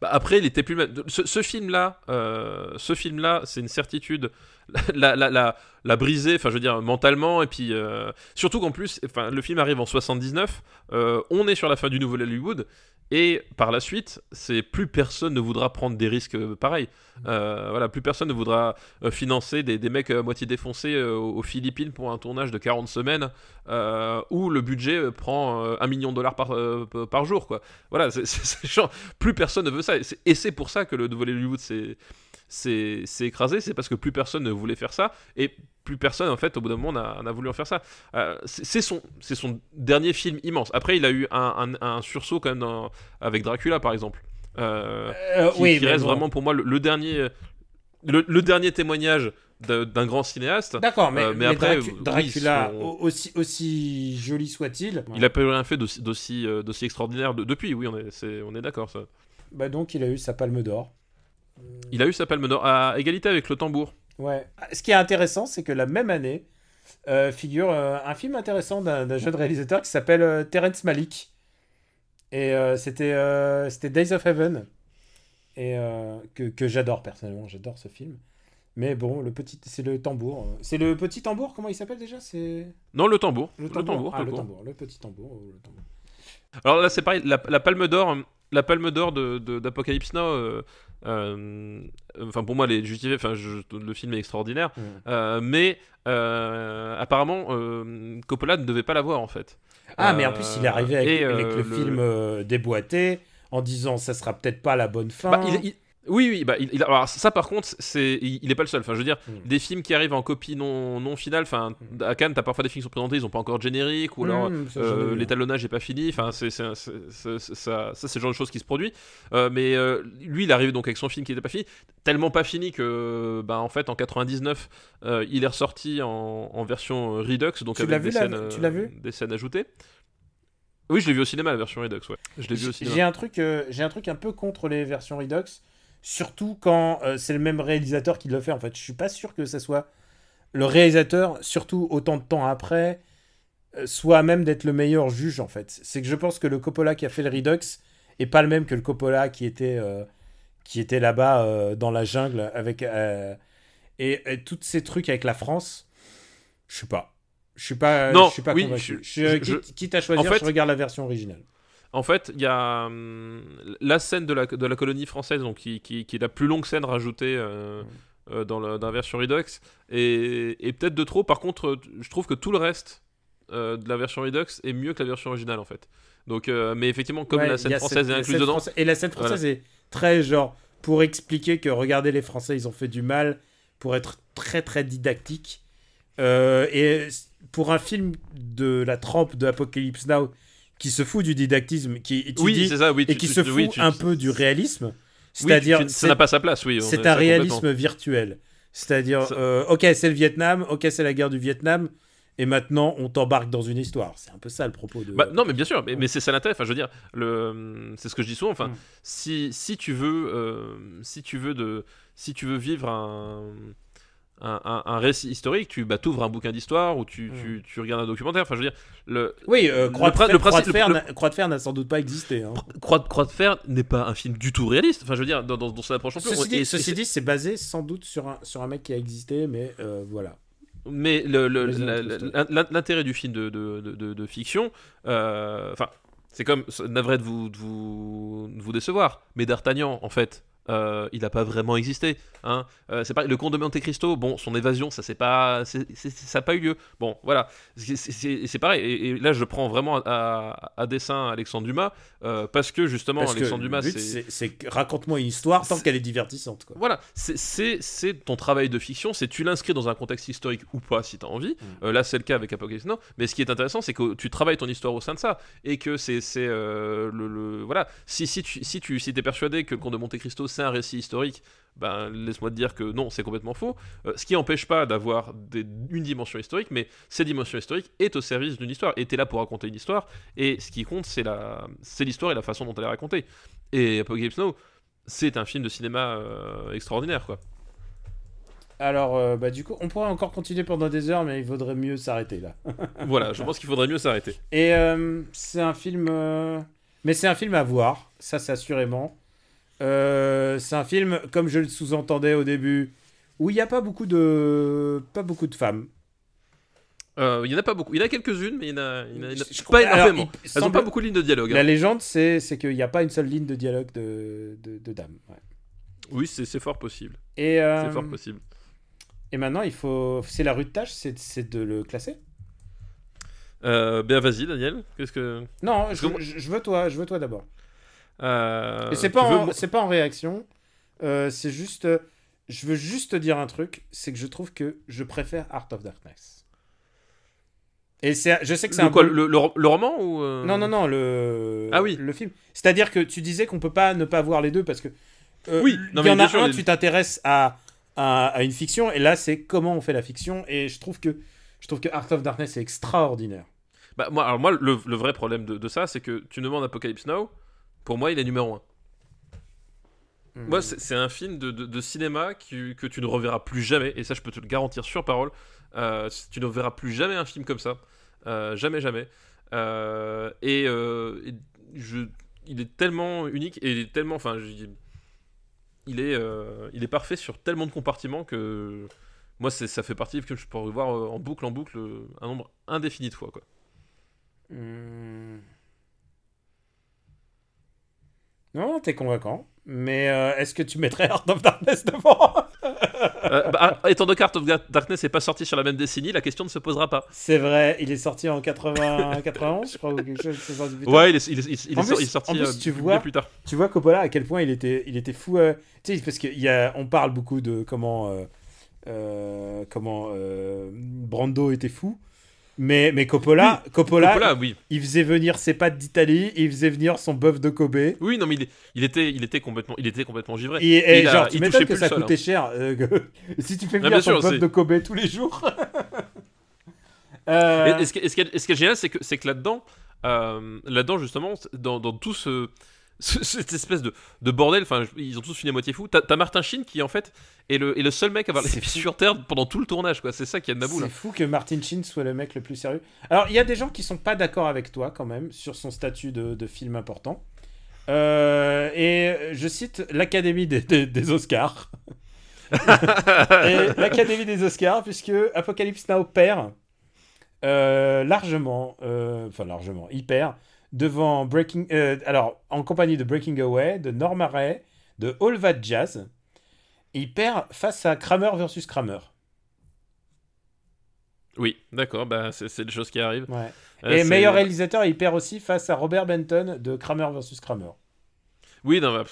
S2: Bah, après, il était plus. Ce, film-là, euh, ce film-là, c'est une certitude. La, la, la, la briser, enfin, je veux dire, mentalement, et puis euh, surtout qu'en plus, le film arrive en 79. euh, on est sur la fin du nouvel Hollywood, et par la suite, c'est plus personne ne voudra prendre des risques euh, pareils. Euh, voilà, plus personne ne voudra euh, financer des, des mecs à moitié défoncés aux Philippines pour un tournage de 40 semaines, euh, où le budget prend un million de dollars par, par jour, quoi. Voilà, c'est, c'est- c'est genre, plus personne ne veut ça. Et c'est, et c'est pour ça que le nouvel Hollywood s'est, s'est, s'est écrasé, c'est parce que plus personne ne voulait faire ça, et plus personne, en fait, au bout d'un moment, n'a, n'a voulu en faire ça. Euh, c'est, son, son dernier film immense. Après, il a eu un, un- un sursaut quand même dans- avec Dracula, par exemple. Euh,
S1: Euh,
S2: qui,
S1: Oui,
S2: qui reste
S1: bon.
S2: vraiment pour moi le, le dernier, le, le dernier témoignage d'un grand cinéaste.
S1: D'accord, mais,
S2: Euh, mais
S1: mais
S2: après,
S1: Dracu-
S2: oui,
S1: Dracula,
S2: son-
S1: aussi, aussi joli soit-il,
S2: Il a pas rien fait d'aussi, extraordinaire de- depuis, oui, on est, on est d'accord. Ça.
S1: bah donc il a eu sa palme d'or.
S2: Il a eu sa palme d'or à égalité avec le tambour.
S1: Ouais. Ce qui est intéressant, c'est que la même année euh, figure euh, un film intéressant d'un jeune réalisateur qui s'appelle euh, Terrence Malick. Et euh, c'était euh, c'était Days of Heaven. Et euh, que, que j'adore personnellement, j'adore ce film. Mais bon, le petit, c'est le tambour. C'est le petit tambour, comment il s'appelle déjà? C'est
S2: Non, le tambour.
S1: le
S2: Le
S1: tambour.
S2: tambour.
S1: ah, le tambour, le petit tambour. oh, le tambour.
S2: Alors là, c'est pareil. La, la palme d'or, la palme d'or de- d'Apocalypse Now. euh, euh, Enfin, pour moi, elle est justifiée. Enfin, je- le film est extraordinaire.
S1: Mm.
S2: Euh, mais euh, apparemment, Coppola ne devait pas l'avoir en fait.
S1: Ah, mais en plus, il est arrivé avec,
S2: et,
S1: avec le,
S2: le-
S1: film déboîté en disant ça sera peut-être pas la bonne fin.
S2: Bah, il- il- oui, oui, bah, il, il- alors ça par contre, c'est, il, il est pas le seul. Enfin, je veux dire,
S1: Mm.
S2: des films qui arrivent en copie non, non finale. Enfin, à Cannes, t'as parfois des films qui sont présentés, ils ont pas encore de générique, ou alors
S1: Mmh, ça,
S2: euh,
S1: vu.
S2: l'étalonnage est pas fini. Enfin, c'est, ça, c'est le genre de choses qui se produit. Euh, mais euh, lui, il arrive donc avec son film qui était pas fini, tellement pas fini que, bah, en fait, en 99, euh, il est ressorti en, en version Redux, donc
S1: Tu
S2: avec
S1: l'as
S2: des
S1: vu, la-
S2: scènes,
S1: tu vu?
S2: des scènes ajoutées. Oui, je l'ai vu au cinéma la version Redux. Ouais, je l'ai vu au
S1: J'ai
S2: cinéma.
S1: j'ai un truc, j'ai un truc un peu contre les versions Redux, surtout quand euh, c'est le même réalisateur qui le fait. En fait, je suis pas sûr que ça soit le réalisateur, surtout autant de temps après, euh, soit à même d'être le meilleur juge. En fait, c'est que je pense que le Coppola qui a fait le Redux est pas le même que le Coppola qui était euh, qui était là-bas euh, dans la jungle avec et, et tous ces trucs avec la France. Je sais pas. Je suis pas,
S2: Non,
S1: je suis pas
S2: oui,
S1: convaincu.
S2: je-
S1: Je-
S2: je-
S1: quitte, quitte à choisir,
S2: en fait-
S1: je regarde la version originale.
S2: En fait, il y a hum, la scène de la, de la colonie française, donc qui, qui, qui est la plus longue scène rajoutée euh, euh, dans, la, dans la version Redux, et, et peut-être de trop. Par contre, je trouve que tout le reste euh, de la version Redux est mieux que la version originale, en fait. Donc, mais effectivement, comme
S1: Ouais,
S2: la scène française
S1: cette-
S2: est incluse dedans,
S1: Et la scène française est très genre pour expliquer que regardez les Français ils ont fait du mal pour être très très didactique. Et pour un film de la trempe de Apocalypse Now qui se fout du didactisme, qui
S2: oui,
S1: étudie
S2: c'est ça, oui,
S1: et qui
S2: tu-
S1: se fout
S2: oui, tu-
S1: un peu du réalisme,
S2: oui,
S1: c'est-à-dire
S2: ça n'a pas sa place, oui.
S1: c'est un réalisme virtuel. C'est-à-dire, euh, ok, c'est le Vietnam, ok, c'est la guerre du Vietnam, et maintenant on t'embarque dans une histoire. C'est un peu ça le propos de.
S2: Bah, non, mais bien sûr, mais, mais c'est ça l'intérêt. Enfin, je veux dire, le, c'est ce que je dis souvent. Enfin,
S1: Mm.
S2: si, si tu veux, euh, si tu veux de, si tu veux vivre un, un, un- un récit historique, tu bah, ouvres un bouquin d'histoire ou tu,
S1: Mm.
S2: tu, tu regardes un documentaire. Enfin, je veux dire, le,
S1: Oui, euh,
S2: Le
S1: Croix, de Fer,
S2: le
S1: Croix de
S2: principe-
S1: Fer
S2: le-
S1: Croix de Fer n'a sans doute pas existé. hein.
S2: Croix, de- Croix de Fer n'est pas un film du tout réaliste. Enfin, je veux dire, dans, dans, dans son approche.
S1: Ceci
S2: Et-
S1: dit,
S2: et
S1: ceci
S2: c'est-
S1: dit, c'est basé sans doute sur un, sur un mec qui a existé, mais euh, voilà.
S2: Mais l'intérêt du film de, de, de- de- de fiction, euh, enfin, c'est comme, navré de vous, de, vous, de vous décevoir, mais D'Artagnan, en fait, euh, il n'a pas vraiment existé. Hein. Euh, c'est pas le comte de Monte Cristo. Bon, son évasion, ça c'est pas, ça n'a pas eu lieu. Bon, voilà, c'est- pareil. Et, et là, je prends vraiment à, à dessein Alexandre Dumas euh, parce que justement,
S1: Parce
S2: Alexandre
S1: le
S2: Dumas, c'est
S1: raconte-moi une histoire tant qu'elle est divertissante. Quoi.
S2: voilà, c'est- ton travail de fiction, c'est tu l'inscris dans un contexte historique ou pas si tu as envie.
S1: Mm.
S2: Là, c'est le cas avec Apocalypse Now. Mais ce qui est intéressant, c'est que tu travailles ton histoire au sein de ça et que c'est c'est, le, le- voilà. Si si tu si tu si t'es persuadé que le Comte de Monte Cristo c'est un récit historique, ben laisse-moi te dire que non, c'est complètement faux. Euh, ce qui n'empêche pas d'avoir une dimension historique, mais cette dimension historique est au service d'une histoire. Et t'es là pour raconter une histoire. Et ce qui compte, c'est l'histoire et la façon dont elle est racontée. Et Apocalypse Now, c'est un film de cinéma euh, extraordinaire, quoi.
S1: Alors, euh, bah, du coup, on pourrait encore continuer pendant des heures, mais il vaudrait mieux s'arrêter là.
S2: voilà, je pense qu'il faudrait mieux s'arrêter.
S1: Et c'est un film. Mais c'est un film à voir, ça, c'est assurément. Euh, c'est un film, comme je le sous-entendais au début, où il n'y a pas beaucoup de. Pas beaucoup de femmes.
S2: Euh, il y en a pas beaucoup. Il y en a quelques-unes, mais il y en a, il y en a- il y en a pas énormément. Elles ont
S1: semble-
S2: pas beaucoup de lignes de dialogue. hein.
S1: La légende, c'est c'est qu'il n'y a pas une seule ligne de dialogue de, de, ouais.
S2: Oui, c'est c'est fort possible.
S1: Et, euh,
S2: C'est fort possible.
S1: et maintenant, il faut. C'est la rue de tâche, c'est de le classer?
S2: Euh, ben vas-y, Daniel. Qu'est-ce que.
S1: Non, je- je veux toi, je veux toi d'abord.
S2: Euh,
S1: Et c'est pas, en- pas en réaction. euh, c'est juste. euh, Je veux juste te dire un truc, c'est que je trouve que je préfère Art of Darkness. Et c'est, je sais que c'est un
S2: quoi, le, le, le roman ou euh,
S1: Non, non, non, le.
S2: Ah oui.
S1: Le film. C'est-à-dire que tu disais qu'on peut pas ne pas voir les deux parce que.
S2: Oui,
S1: il
S2: non,
S1: y
S2: mais
S1: en a
S2: sûr,
S1: un,
S2: les-
S1: tu t'intéresses à, à, à une fiction, et là, c'est comment on fait la fiction, et je trouve que. Je trouve que Art of Darkness est extraordinaire.
S2: Bah, moi, alors moi, le, le vrai problème de, de ça, c'est que tu demandes Apocalypse Now. Pour moi, il est numéro 1.
S1: Hmm.
S2: Moi, c'est un film de, de- de cinéma qui- que tu ne reverras plus jamais, et ça, je peux te le garantir sur parole. Euh, tu ne verras plus jamais un film comme ça. Euh, jamais, jamais. Euh, et, et je, il est tellement unique, et il est tellement. Enfin, je- il est, il est parfait sur tellement de compartiments que. Moi, ça fait partie que je pourrais voir euh, en boucle, en boucle, un nombre indéfini de fois, quoi.
S1: Hmm. Non, t'es convaincant. Mais euh, est-ce que tu mettrais Art of Darkness devant
S2: Euh, bah, ah, étant donné qu'Art of Darkness n'est pas sorti sur la même décennie, la question ne se posera pas.
S1: C'est vrai, il est sorti en 80, 91, je crois, ou quelque chose.
S2: Ouais, il est, il est- il est- il est
S1: En
S2: sor-
S1: plus-
S2: il est sorti
S1: en plus,
S2: euh,
S1: tu vois-
S2: plus tard.
S1: Tu vois Coppola à quel point il était, il était fou. euh, tu sais, parce qu'on parle beaucoup de comment, comment Brando était fou. Mais, mais Coppola, Coppola,
S2: Coppola, oui.
S1: il faisait venir ses pâtes d'Italie, il faisait venir son bœuf de Kobe. Et,
S2: Oui, non, mais il, il était, il était complètement, il était complètement givré.
S1: et
S2: il a-
S1: genre, tu
S2: il
S1: m'étonnes que ça coûtait cher. euh, si tu fais venir ton bœuf de Kobe tous les jours. Euh,
S2: Et, et ce, qui, et est- et ce qui est génial, c'est que, c'est que là-dedans, euh, là-dedans justement, dans, dans tout ce- cette espèce de, de bordel, enfin, ils ont tous fini à moitié fous. T'as, Martin Sheen qui en fait est le, est le seul mec à avoir les pieds
S1: fou.
S2: sur terre pendant tout le tournage, quoi. C'est ça qui est de ma boule.
S1: C'est fou que Martin Sheen soit le mec le plus sérieux. Alors, il y a des gens qui sont pas d'accord avec toi quand même sur son statut de, de film important. Euh, et je cite l'Académie des, des- des Oscars. et l'Académie des Oscars, puisque Apocalypse Now perd euh, largement, euh, enfin largement, il perd devant Breaking. euh, alors, en compagnie de Breaking Away, de Norma Ray, de All That Jazz. Il perd face à Kramer versus Kramer.
S2: Oui, d'accord, bah, c'est, c'est des choses qui arrivent.
S1: Ouais.
S2: Euh,
S1: Et meilleur réalisateur, il perd aussi face à Robert Benton de Kramer vs Kramer.
S2: Oui, non, bah,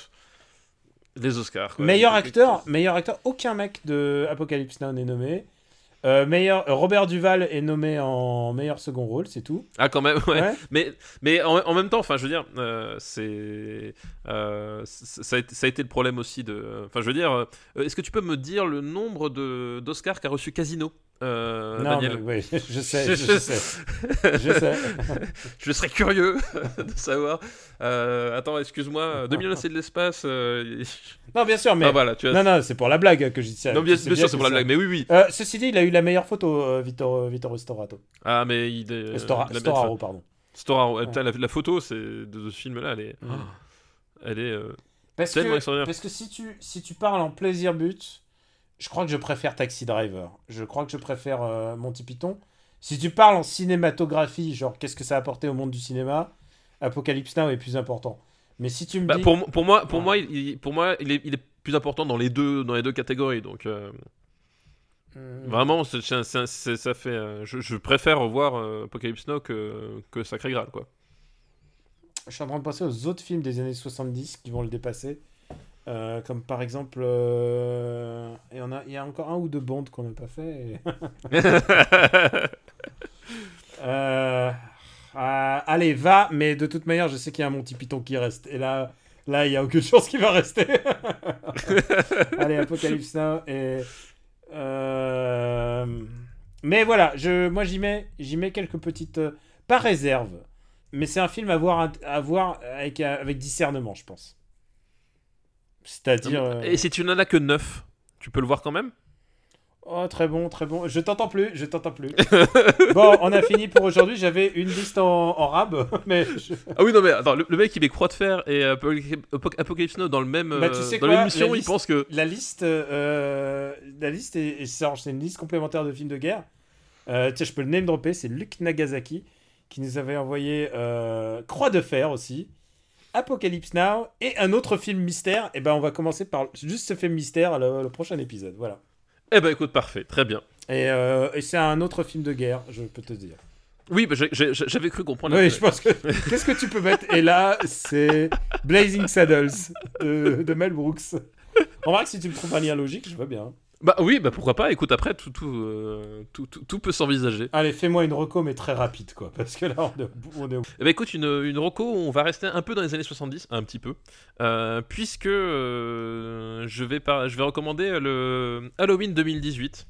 S2: les Oscars. quoi.
S1: meilleur acteur, meilleur acteur, aucun mec de Apocalypse Now n'est nommé. Euh, meilleur, euh, Robert Duval est nommé en meilleur second rôle, c'est tout.
S2: Ah, quand même, ouais.
S1: Ouais.
S2: Mais, mais en, en même temps, enfin, je veux dire, euh, c'est, euh, ça, a été, ça a été le problème aussi de. Enfin, je veux dire, est-ce que tu peux me dire le nombre de d'Oscars qu'a reçu Casino? Euh,
S1: non,
S2: Daniel.
S1: mais oui, je sais, je, je sais. je sais.
S2: Je serais curieux de savoir. Euh, attends, excuse-moi. 2001, c'est de l'espace. euh,
S1: Non, bien sûr, mais.
S2: Ah voilà, tu as.
S1: Non, non, c'est pour la blague que je dis ça.
S2: Non, bien, sûr, c'est pour la blague, mais oui, oui.
S1: Euh, ceci dit, il a eu la meilleure photo, euh, Vittor, Vittor Storato.
S2: Ah, mais il est.
S1: Stora-
S2: la-
S1: Storaro, pardon.
S2: Storaro. Putain, la, la photo c'est de ce film-là, elle est.
S1: Mhm.
S2: Elle est. euh,
S1: Parce
S2: Tellement
S1: que,
S2: extraordinaire.
S1: parce que si tu, si tu parles en plaisir but, je crois que je préfère Taxi Driver. Je crois que je préfère euh, Monty Python. Si tu parles en cinématographie, genre qu'est-ce que ça a apporté au monde du cinéma, Apocalypse Now est plus important. Mais si tu me
S2: bah,
S1: dis...
S2: pour, mo- pour moi, pour
S1: Ouais.
S2: moi, il, pour moi, il est, il est plus important dans les deux, dans les deux catégories. Donc euh,
S1: Hmm.
S2: vraiment, ça fait. euh, je, je préfère revoir Apocalypse Now que, que Sacré Graal, quoi.
S1: Je suis en train de penser aux autres films des années 70 qui vont le dépasser. Euh, comme par exemple... euh, y en a, il y a encore un ou deux Bonds qu'on n'a pas fait. et- Euh, euh, allez, va, mais de toute manière, je sais qu'il y a un Monty Python qui reste. Et là, là, il y a aucune chance qu'il va rester. allez, Apocalypse Now et. Mais voilà, je, moi j'y mets, mets quelques petites, pas réserve, mais c'est un film à voir, à voir avec, avec discernement, je pense. C'est-à-dire. euh,
S2: Et si tu n'en as que 9, tu peux le voir quand même
S1: Oh, très bon, très bon. Je t'entends plus, je t'entends plus. bon, on a fini pour aujourd'hui. J'avais une liste en, en rab, mais je-
S2: Ah oui, non, mais attends, le, le mec il met Croix de Fer et Apoc- Apoc- Apocalypse Now dans, le même,
S1: Bah, tu
S2: euh,
S1: sais
S2: dans
S1: quoi,
S2: la même mission,
S1: la
S2: il
S1: liste-
S2: pense que.
S1: la liste, euh, la liste est, est- c'est c'est une liste complémentaire de films de guerre. Euh, tiens, je peux le name dropper. C'est Luc Nagasaki qui nous avait envoyé euh, Croix de Fer aussi, Apocalypse Now et un autre film mystère. Et ben, on va commencer par juste ce film mystère le, le prochain épisode. Voilà.
S2: Eh ben écoute, parfait, très bien.
S1: Et, euh, et c'est un autre film de guerre, je peux te dire.
S2: Oui, bah, j'ai- j'avais cru comprendre.
S1: Oui, je pense que. Qu'est-ce que tu peux mettre? Et là, c'est Blazing Saddles de, de Mel Brooks. Remarque, si tu me trouves un lien logique, je veux bien.
S2: Bah oui, bah pourquoi pas. Écoute, après, tout, tout, euh, tout, tout, tout peut s'envisager.
S1: Allez, fais-moi une reco, mais très rapide, quoi. Parce que là, on est au bout- on est
S2: Eh ben écoute, une, une roco, on va rester un peu dans les années 70, un petit peu, euh, puisque euh, je, vais par- je vais recommander le Halloween 2018.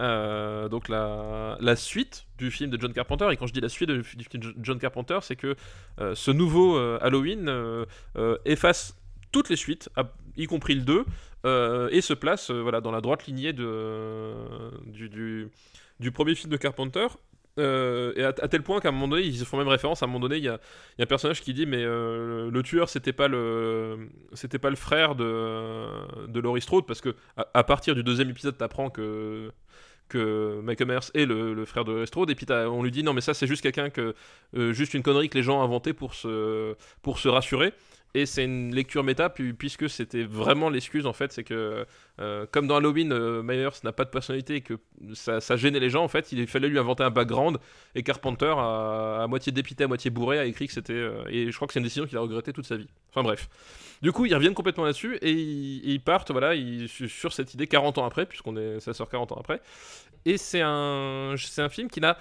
S2: Euh, donc la, la suite du film de John Carpenter et quand je dis la suite du film de John Carpenter c'est que euh, ce nouveau euh, Halloween efface toutes les suites y compris le 2 euh, et se place euh, voilà, dans la droite lignée de, du, du, du premier film de Carpenter euh, et à, tel point qu'à un moment donné, ils font même référence. À un moment donné, il y a, y a un personnage qui dit mais euh, le tueur c'était pas le c'était pas le frère de de Laurie Strode parce que à, partir du deuxième épisode, t'apprends que que Michael Myers est le, le frère de Laurie Strode et puis on lui dit non mais ça c'est juste quelqu'un que euh, juste une connerie que les gens ont inventé pour se pour se rassurer. Et c'est une lecture méta, puis- puisque c'était vraiment l'excuse en fait, c'est que euh, comme dans Halloween, euh, Myers n'a pas de personnalité et que ça, gênait les gens en fait, il fallait lui inventer un background et Carpenter, à, moitié dépité, à moitié bourré, a écrit que c'était. euh, et je crois que c'est une décision qu'il a regretté toute sa vie. Enfin bref. Du coup, ils reviennent complètement là-dessus et ils, ils partent voilà, ils- sur cette idée 40 ans après, puisqu'on est, ça sort 40 ans après. Et c'est un, c'est un film qui n'a,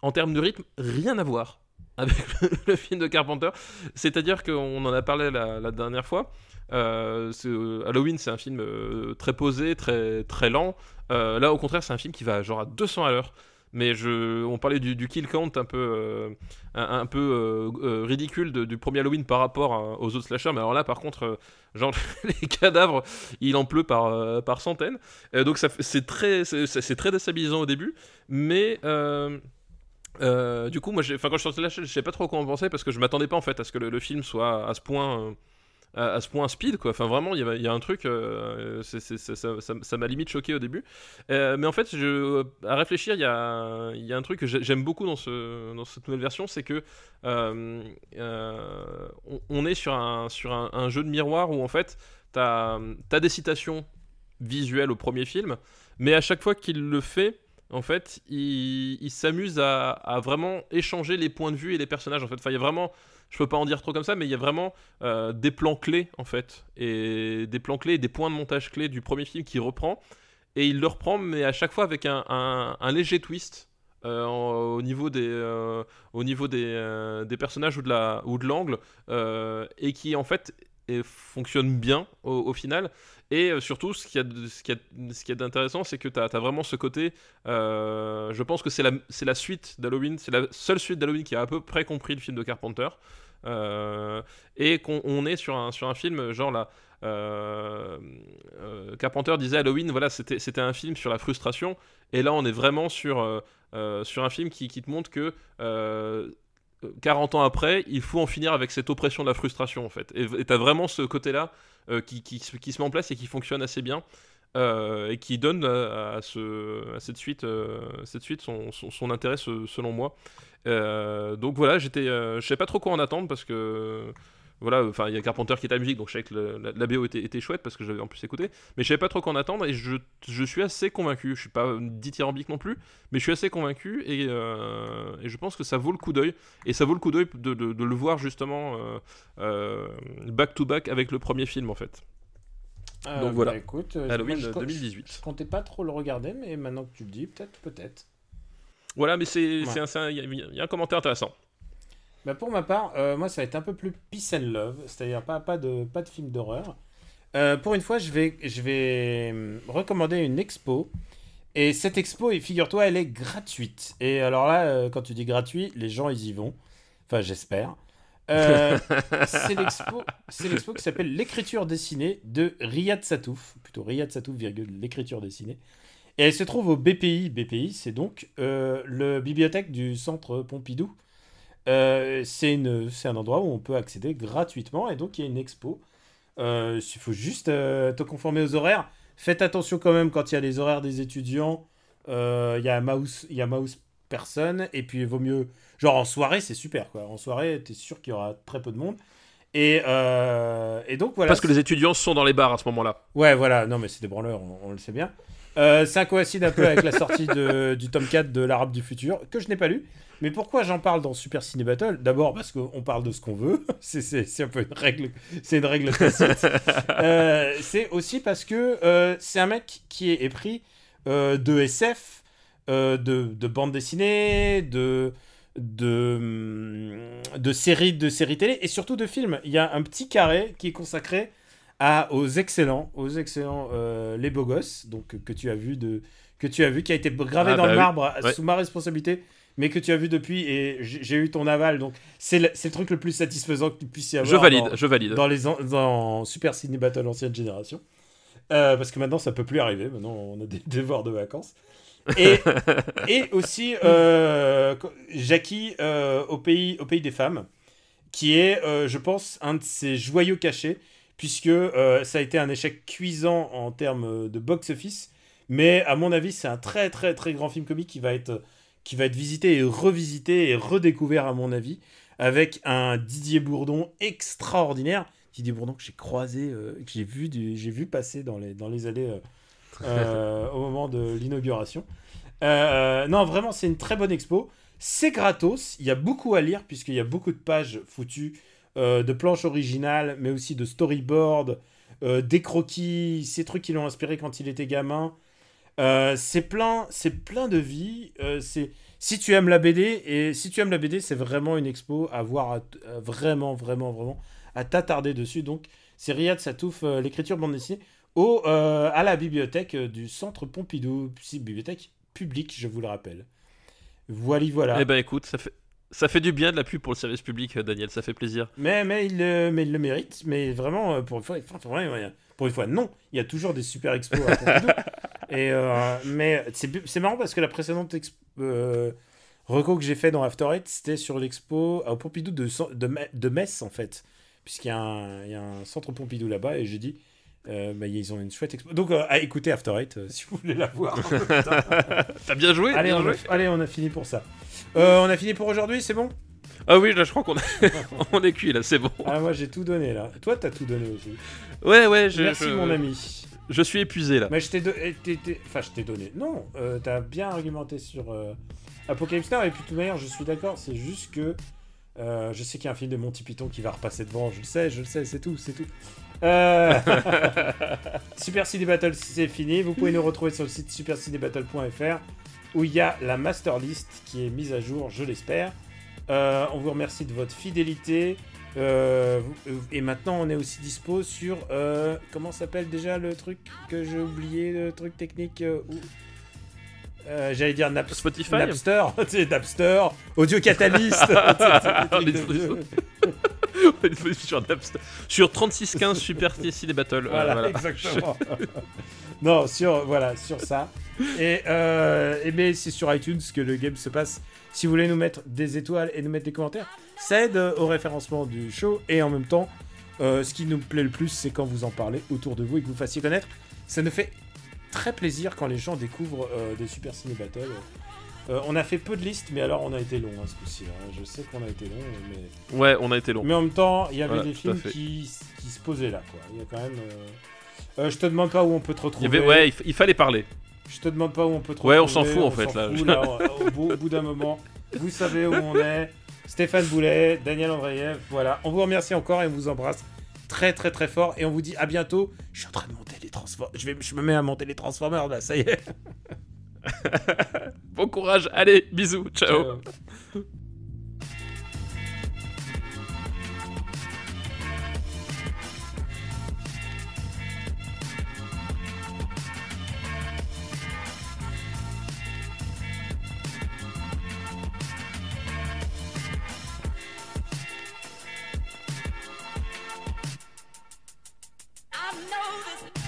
S2: en termes de rythme, rien à voir avec le, film de Carpenter. C'est-à-dire qu'on en a parlé la, dernière fois. Euh, euh, Halloween, c'est un film euh, très posé, très, très lent. Là, au contraire, c'est un film qui va genre à 200 à l'heure. Mais on parlait du, kill count un peu, un, peu ridicule du premier Halloween par rapport aux autres slashers. Mais alors là, par contre, genre les cadavres, il en pleut par, par centaines. Donc c'est très, c'est très déstabilisant au début. Mais euh, du coup, moi, enfin, quand je de là, je je savais pas trop quoi en penser parce que je m'attendais pas en fait à ce que le, film soit à ce point, euh, à, ce point speed. Enfin, vraiment, il y, a- un truc, euh, ça m'a limite choqué au début. Mais en fait, à réfléchir, il y a, un truc que j'ai- j'aime beaucoup dans, ce, dans cette nouvelle version, c'est que on, on est sur un jeu de miroir où en fait, t'as as des citations visuelles au premier film, mais à chaque fois qu'il le fait, en fait, il, il s'amuse à, vraiment échanger les points de vue et les personnages. En fait, il y a vraiment, je peux pas en dire trop comme ça, mais il y a vraiment euh, des plans clés en fait, et des plans clés, et des points de montage clés du premier film qu'il reprend, et il le reprend, mais à chaque fois avec un, léger twist. euh, au niveau des euh, au niveau des, des personnages ou de la ou de l'angle et qui en fait fonctionne bien au final. Et surtout, ce qu'il y a, d'intéressant, c'est que tu as, vraiment ce côté. euh, je pense que c'est la, la suite d'Halloween, c'est la seule suite d'Halloween qui a à peu près compris le film de Carpenter. Euh, et qu'on on est sur un, sur un film, genre là. euh, Carpenter disait Halloween, voilà, c'était un film sur la frustration. Et là, on est vraiment sur, sur un film qui, qui te montre que. euh, 40 ans après, il faut en finir avec cette oppression de la frustration en fait. Et tu as vraiment ce côté-là qui, qui, se- met en place et qui fonctionne assez bien. euh, et qui donne à, à ce, à cette suite, euh, cette suite son, intérêt se- selon moi. Euh, donc voilà, j'étais, euh, je sais pas trop quoi en attendre parce que voilà, enfin il y a Carpenter qui est à la musique, donc je savais que le- la, la BO était, était chouette parce que j'avais en plus écouté, mais je savais pas trop quoi en attendre et je, je suis assez convaincu. Je suis pas dithyrambique non plus, mais je suis assez convaincu et, euh, et je pense que ça vaut le coup d'œil et ça vaut le coup d'œil de, de- de le voir justement euh, euh, back to back avec le premier film en fait.
S1: Euh,
S2: Donc voilà.
S1: bah, écoute, euh,
S2: Halloween
S1: moi, je-
S2: 2018.
S1: Je, je comptais pas trop le regarder, mais maintenant que tu le dis, peut-être, peut-être.
S2: Voilà, mais c'est,
S1: Ouais.
S2: y, il y a un commentaire intéressant.
S1: Bah pour ma part, euh, moi ça va être un peu plus peace and love, c'est-à-dire pas, pas, de, pas de film d'horreur. Euh, pour une fois, je vais, je vais hum, recommander une expo. Et cette expo, et figure-toi, elle est gratuite. Et alors là, euh, quand tu dis gratuit, les gens ils y vont. Enfin, j'espère. Euh, c'est l'expo, c'est l'expo qui s'appelle L'écriture dessinée de Riyad Satouf, plutôt Riyad Satouf, virgule, l'écriture dessinée. Et elle se trouve au BPI. BPI, c'est donc euh, le bibliothèque du centre Pompidou. Euh, c'est un endroit où on peut accéder gratuitement et donc il y a une expo. Euh, il faut juste euh, te conformer aux horaires. Faites attention quand même quand il y a les horaires des étudiants. Euh, Il y a mouse, il y a mouse personne et puis il vaut mieux. Genre en soirée, c'est super quoi. En soirée, t'es sûr qu'il y aura très peu de monde. Et, et donc voilà.
S2: Parce que les étudiants sont dans les bars à ce moment-là.
S1: Ouais, voilà, non, mais c'est des branleurs, on, on le sait bien. Ça coïncide un peu avec la sortie de- du tome 4 de l'Arabe du futur, que je n'ai pas lu. Mais pourquoi j'en parle dans Super Ciné Battle? D'abord parce qu'on parle de ce qu'on veut, c'est- un peu une règle, c'est une règle tacite. Euh, c'est aussi parce que euh, c'est un mec qui est épris euh, de SF, euh, de, de bande dessinée, de, de, hum, de séries de séries télé et surtout de films. Il y a un petit carré qui est consacré à, aux excellents, aux excellents Les Beaux Gosses, donc que tu as vu de que tu as vu qui a été gravé
S2: Ah,
S1: dans
S2: bah
S1: le
S2: oui.
S1: marbre
S2: Ouais.
S1: sous ma responsabilité, mais que tu as vu depuis et j'ai eu ton aval, donc c'est le, le truc le plus satisfaisant que tu puisses y avoir.
S2: Je valide,
S1: dans-
S2: je valide.
S1: dans les an- dans Super Ciné Battle ancienne génération. Euh, parce que maintenant ça peut plus arriver, maintenant on a des devoirs de vacances. Et, et aussi euh, Jackie euh, au, pays, au pays des femmes, qui est, je pense, un de ses joyaux cachés, puisque ça a été un échec cuisant en termes de box-office. Mais à mon avis, c'est un très très très grand film comique qui va être, qui va être visité et revisité et redécouvert, à mon avis, avec un Didier Bourdon extraordinaire. Didier Bourdon que j'ai croisé, euh, que j'ai vu, du- j'ai vu passer dans les, dans les allées euh, euh, au moment de l'inauguration. Non, vraiment, c'est une très bonne expo. C'est gratos. Il y a beaucoup à lire puisqu'il y a beaucoup de pages foutues de planches originales, mais aussi de storyboard, euh, des croquis, ces trucs qui l'ont inspiré quand il était gamin. Euh, c'est plein, c'est plein de vie. Euh, c'est si tu aimes la BD et si tu aimes la BD, c'est vraiment une expo à voir, à à vraiment, vraiment, vraiment à t'attarder dessus. Donc, c'est Riyad Satouf, euh, l'écriture bande dessinée, au, euh, à la bibliothèque euh, du Centre Pompidou, bibliothèque publique, je vous le rappelle. Voilà, voilà.
S2: Eh ben écoute, ça fait, ça fait du bien de la pub pour le service public, euh, Daniel, ça fait plaisir.
S1: Mais, mais, il, le- mais il le mérite. Mais vraiment, euh, pour une fois, pour une- pour une fois, non. Il y a toujours des super expos à Pompidou. Et, euh, mais c'est marrant parce que la précédente expo, euh, reco que j'ai fait dans After Eight, c'était sur l'expo au Pompidou de, de, de Metz, en fait. Puisqu'il y, a un- il y a un centre Pompidou là-bas. Et j'ai dit, euh, bah, ils ont une chouette expo. Donc, euh, à écouter After Eight euh, si vous voulez la voir.
S2: T'as bien joué,
S1: allez,
S2: bien
S1: on
S2: joué.
S1: a, allez, on a fini pour ça. Euh, on a fini pour aujourd'hui, c'est bon?
S2: Ah oui, là je crois qu'on on est cuit là, c'est bon.
S1: Ah, moi j'ai tout donné là. Toi, t'as tout donné aussi.
S2: Ouais, ouais, je,
S1: Merci
S2: je-
S1: mon ami.
S2: Je suis épuisé là.
S1: Mais je t'ai do- eh, Enfin, je t'ai donné. Non, euh, t'as bien argumenté sur euh, Apocalypse Now, et puis de toute je suis d'accord, c'est juste que euh, je sais qu'il y a un film de Monty Python qui va repasser devant, je le sais, je le sais, c'est tout, c'est tout. Euh, Super Ciné Battle, c'est fini. Vous pouvez nous retrouver sur le site supercinébattle.fr où il y a la master list qui est mise à jour, je l'espère. On vous remercie de votre fidélité. Euh, et maintenant, on est aussi dispo sur. euh, comment s'appelle déjà le truc que j'ai oublié, le truc technique euh, où- Euh, J'allais dire Nap-
S2: Spotify
S1: Napster, Napster, Audio Catalyst.
S2: sur, Napster- sur 3615 Super TSI des Battles.
S1: Voilà,
S2: voilà.
S1: exactement. non, sur voilà, sur ça. Et, euh, et mais c'est sur iTunes que le game se passe. Si vous voulez nous mettre des étoiles et nous mettre des commentaires, ça aide euh, au référencement du show. Et en même temps, euh, ce qui nous plaît le plus, c'est quand vous en parlez autour de vous et que vous fassiez connaître. Ça nous fait très plaisir quand les gens découvrent euh, des Super Ciné Battle. Euh, on a fait peu de listes, mais alors on a été long hein, ce coup-ci. hein. Je sais qu'on a été long, mais
S2: Ouais, on a été long.
S1: mais en même temps, il y avait
S2: Voilà,
S1: des films qui, qui se posaient là, quoi. Il y a quand même. Euh, je te demande pas où on peut te
S2: Il
S1: retrouver.
S2: avait, ouais, il, il fallait parler.
S1: Je te demande pas où on peut te
S2: Ouais,
S1: retrouver.
S2: on s'en fout, en fait, là.
S1: fout, là, au, bout, d'un moment, vous savez où on est. Stéphane Boulet, Daniel Andreev, voilà. On vous remercie encore et on vous embrasse très très très fort et on vous dit à bientôt. Je suis en train de monter les Transformers. Je, vais, je me mets à monter les Transformers là, ça y est.
S2: Bon courage, allez, bisous, ciao.
S1: Euh,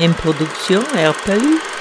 S3: Une production RPU.